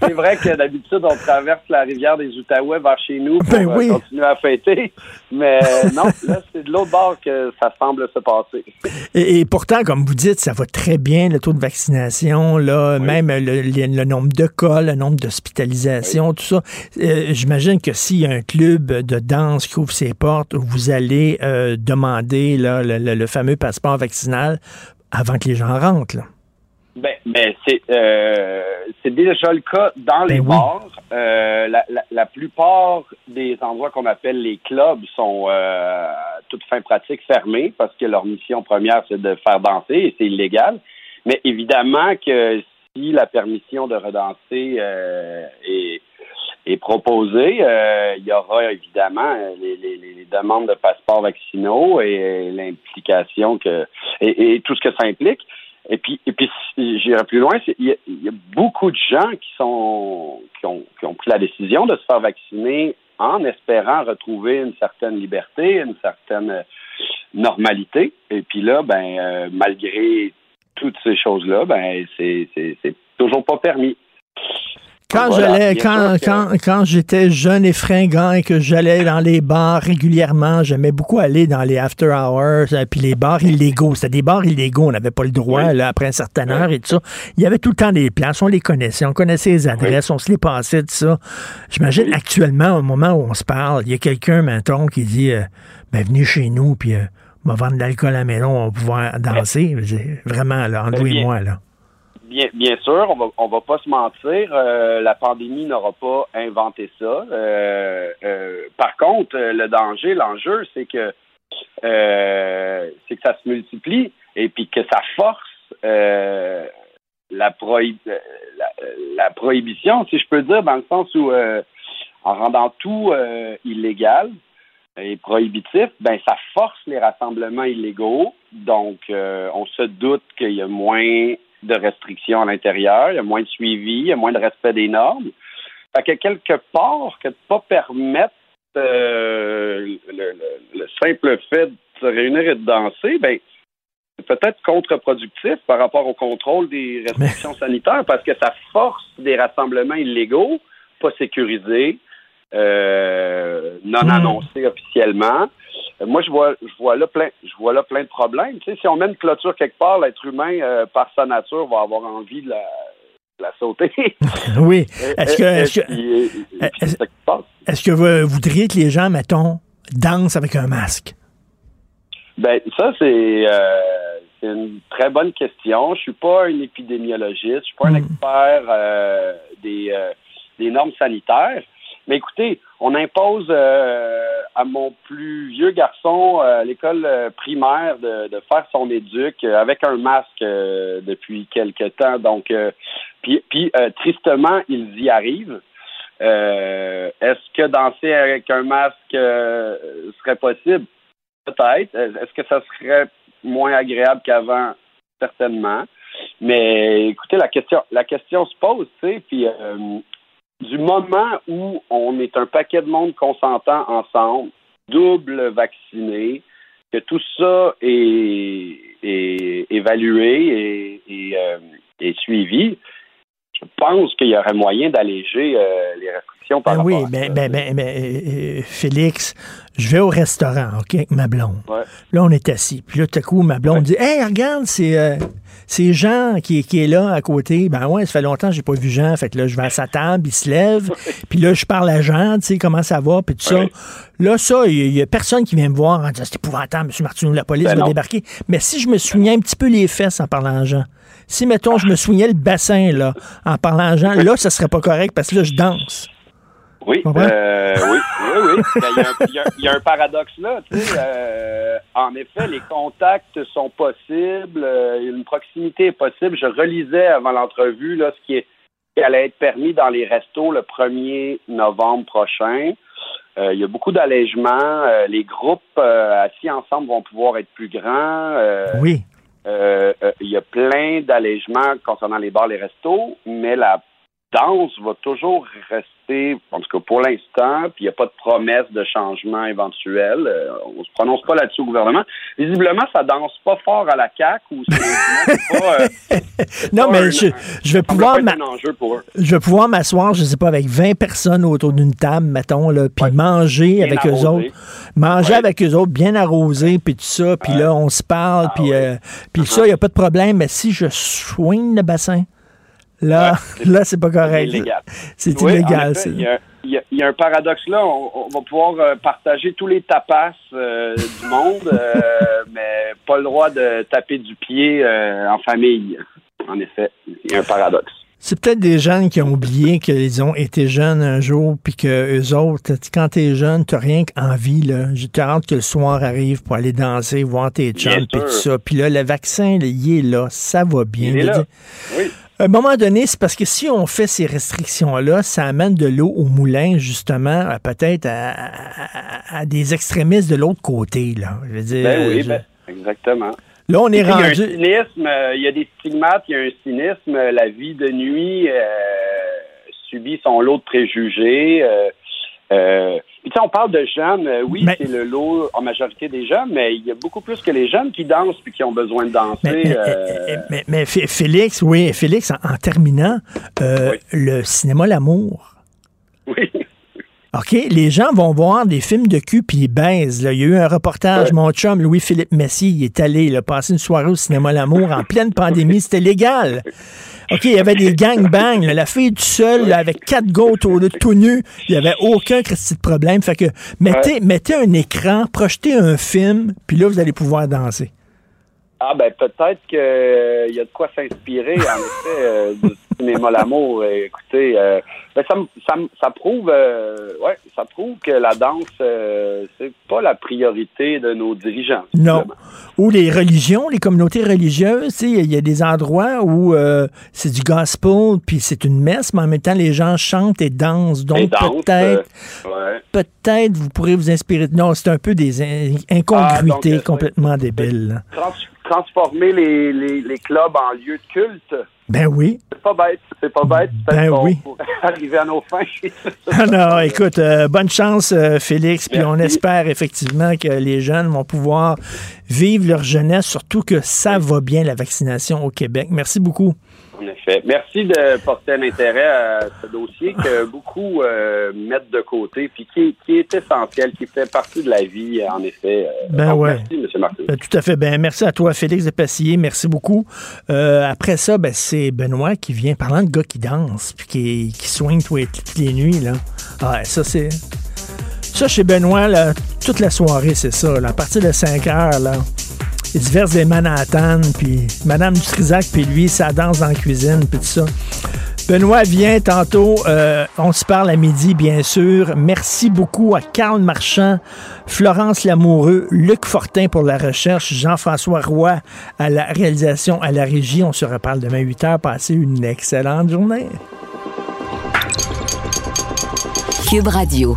c'est vrai que d'habitude, on traverse la rivière des Outaouais vers chez nous pour Ben euh, oui. continuer à fêter. Mais euh, non, là, c'est de l'autre bord que ça semble se passer. Et, et pourtant, comme vous dites, ça va très bien, le taux de vaccination, là, même le, le- le nombre de cas, le nombre d'hospitalisations, tout ça. Euh, J'imagine que s'il y a un club de danse qui ouvre ses portes, vous allez euh, demander là, le, le- le fameux passeport vaccinal avant que les gens rentrent. là. Ben, ben c'est euh, c'est déjà le cas dans les Ben oui. bars. Euh, la, la, la plupart des endroits qu'on appelle les clubs sont euh, toute fin pratique fermés parce que leur mission première c'est de faire danser et c'est illégal. Mais évidemment que si la permission de redanser est, est proposée, euh, il y aura évidemment les, les- les- les demandes de passeports vaccinaux et l'implication que et, et tout ce que ça implique. Et puis, et puis j'irai plus loin, il y, a, il y a beaucoup de gens qui sont qui ont, qui ont pris la décision de se faire vacciner en espérant retrouver une certaine liberté, une certaine euh, normalité. Et puis là, ben euh, malgré toutes ces choses-là, ben c'est toujours pas permis. Quand Voilà, quand, quand, quand j'étais jeune et fringant et que j'allais dans les bars régulièrement, j'aimais beaucoup aller dans les after hours, euh, puis les bars illégaux. C'était des bars illégaux, on n'avait pas le droit, là, après un certain heure et tout ça. Il y avait tout le temps des places, on les connaissait, on connaissait les adresses, on se les passait, tout ça. J'imagine actuellement, au moment où on se parle, il y a quelqu'un, maintenant, qui dit, euh, ben, venez chez nous, puis euh, on va vendre de l'alcool à la maison, on va pouvoir danser. Vraiment, là, entre vous et moi, là. Bien, bien sûr, on va, on va pas se mentir, euh, la pandémie n'aura pas inventé ça. Euh, euh, par contre, le danger, l'enjeu, c'est que c'est que ça se multiplie et puis que ça force la, prohi- la, la prohibition, si je peux dire, dans le sens où en rendant tout illégal et prohibitif, ben ça force les rassemblements illégaux. Donc, on se doute qu'il y a moins de restrictions à l'intérieur, il y a moins de suivi, il y a moins de respect des normes. Fait que quelque part, que de pas permettre euh, le, le- le simple fait de se réunir et de danser, ben c'est peut-être contre-productif par rapport au contrôle des restrictions sanitaires parce que ça force des rassemblements illégaux, pas sécurisés, euh, non annoncés officiellement. Euh, Moi, je vois, je vois là plein, je vois là plein de problèmes. Tu sais, si on met une clôture quelque part, l'être humain, euh, par sa nature, va avoir envie de la, de la sauter. Oui. Est-ce que, est-ce que, est-ce vous voudriez que les gens, mettons, dansent avec un masque? Ben, ça, c'est euh, c'est une très bonne question. Je suis pas un épidémiologiste, je suis pas un expert euh, des, euh, des normes sanitaires. Mais écoutez, on impose euh, à mon plus vieux garçon euh, à l'école euh, primaire de, de faire son éduc euh, avec un masque euh, depuis quelque temps. Donc, euh, puis, puis tristement, ils y arrivent. Est-ce que danser avec un masque serait possible? Peut-être. Est-ce que ça serait moins agréable qu'avant? Certainement. Mais écoutez, la question, la question se pose, tu sais, puis euh, du moment où on est un paquet de monde consentant ensemble, double vacciné, que tout ça est, évalué et, euh, et suivi, je pense qu'il y aurait moyen d'alléger euh, les restrictions par Ben rapport oui, à ben, ben, ben, ben, euh, Félix, je vais au restaurant, OK, avec ma blonde. Là, on est assis. Puis là, tout à coup, ma blonde dit Hey, regarde, c'est euh, c'est Jean qui, qui est là à côté. Ben ouais, ça fait longtemps que j'ai pas vu Jean. Fait que là, je vais à sa table, il se lève. Puis là, je parle à Jean, tu sais, comment ça va, puis tout ça. Là, ça, il y, a personne qui vient me voir en disant C'est épouvantable, M. Martineau, la police Ben va débarquer. Mais si je me souviens un petit peu les fesses en parlant à Jean, si, mettons, je me souviens le bassin, là, en parlant à Jean, là, ça serait pas correct parce que là, je danse. Oui, euh, oui, oui, oui. Ben, Il y, a un- y y a paradoxe là. Tu sais, euh, en effet, les contacts sont possibles, euh, une proximité est possible. Je relisais avant l'entrevue là ce qui, est, qui allait être permis dans les restos le 1er novembre prochain. Euh, il y a beaucoup d'allègements. Les groupes assis ensemble vont pouvoir être plus grands. Oui. Euh, euh, il y a plein d'allègements concernant les bars, les restos, mais la danse va toujours rester, en tout cas pour l'instant, puis il n'y a pas de promesse de changement éventuel. Euh, on se prononce pas là-dessus au gouvernement. Visiblement, ça danse pas fort à la CAQ ou c'est pas, euh, Non, pas mais un- je, je vais pouvoir m'a- pour je vais pouvoir m'asseoir, je sais pas, avec 20 personnes autour d'une table, mettons, là, puis manger Bien avec eux autres. Manger avec eux autres, bien arrosé, puis tout ça, puis là, on se Ah parle, puis euh, puis ça, il n'y a pas de problème. Mais si je soigne le bassin, là, là, c'est pas correct. C'est illégal. Oui, Il y, y a- il y a un paradoxe là. On, on va pouvoir euh, partager tous les tapas euh, du monde, euh, mais pas le droit de taper du pied euh, en famille. En effet, il y a un paradoxe. C'est peut-être des jeunes qui ont oublié qu'ils ont été jeunes un jour, puis que eux autres, quand t'es jeune, t'as rien qu'envie, là. J'ai hâte que le soir arrive pour aller danser, voir tes chums, puis tout ça. Puis là, le vaccin, il est là, ça va bien. Il est là. Oui. À un moment donné, c'est parce que si on fait ces restrictions-là, ça amène de l'eau au moulin, justement, à peut-être à, à- à des extrémistes de l'autre côté, là. Je veux dire, Ben oui, je- ben, exactement. Là, on est Il y a un rendu... cynisme, euh, il y a des stigmates, il y a un cynisme. euh, La vie de nuit euh, subit son lot de préjugés. euh, euh, on parle de jeunes. euh, oui, c'est le lot en majorité des jeunes, mais il y a beaucoup plus que les jeunes qui dansent puis qui ont besoin de danser. Mais, mais, euh, mais- mais F- Félix, oui, Félix, en, en terminant, euh, le cinéma L'amour. Oui. OK, les gens vont voir des films de cul puis ils baisent. là. Il y a eu un reportage, mon chum Louis-Philippe Messi, il est allé là, passer une soirée au cinéma L'amour en pleine pandémie, c'était légal. OK, il y avait des gangbangs, la fille toute seule, là, avec quatre gars autour de tout nu, il n'y avait aucun de problème. Fait que mettez, mettez un écran, projetez un film, puis là, vous allez pouvoir danser. Ah ben peut-être qu'il y a de quoi s'inspirer en effet euh, cinéma l'amour. Euh, Écoutez, euh, ben, ça, ça, ça prouve, euh, ouais, ça prouve que la danse euh, c'est pas la priorité de nos dirigeants. Non. Ou les religions, les communautés religieuses, il y a des endroits où c'est du gospel, puis c'est une messe, mais en même temps, les gens chantent et dansent. Donc, peut-être, ouais. peut-être, vous pourrez vous inspirer. Non, c'est un peu des in- incongruités Ah, donc, complètement débiles. Trans- transformer les, les, les clubs en lieux de culte, Ben oui. c'est pas bête, c'est pas bête. Ben oui. arriver à nos fins. Ah non, écoute, euh, bonne chance, euh, Félix. Puis on espère effectivement que les jeunes vont pouvoir vivre leur jeunesse, surtout que ça va bien, la vaccination au Québec. Merci beaucoup. En effet. Merci de porter un intérêt à ce dossier que beaucoup euh, mettent de côté, puis qui, qui est essentiel, qui fait partie de la vie, en effet. Euh, Ben donc, ouais. Merci, M. Martin. Euh, tout à fait. Ben, merci à toi, Félix de Passillé. Merci beaucoup. Euh, après ça, ben, c'est Benoît qui vient, parlant de gars qui dansent, puis qui, qui swing tous les- toutes les nuits. Là. Ah, ça, c'est. Ça, chez Benoît, là, toute la soirée, c'est ça. Là, à partir de 5 heures, là, verse des Manhattan, puis Madame Dutrisac, puis lui, ça danse dans la cuisine, puis tout ça. Benoît vient tantôt. euh, on se parle à midi, bien sûr. Merci beaucoup à Carl Marchand, Florence Lamoureux, Luc Fortin pour la recherche, Jean-François Roy à la réalisation, à la régie. On se reparle demain 8 h. Passez une excellente journée. Cube Radio.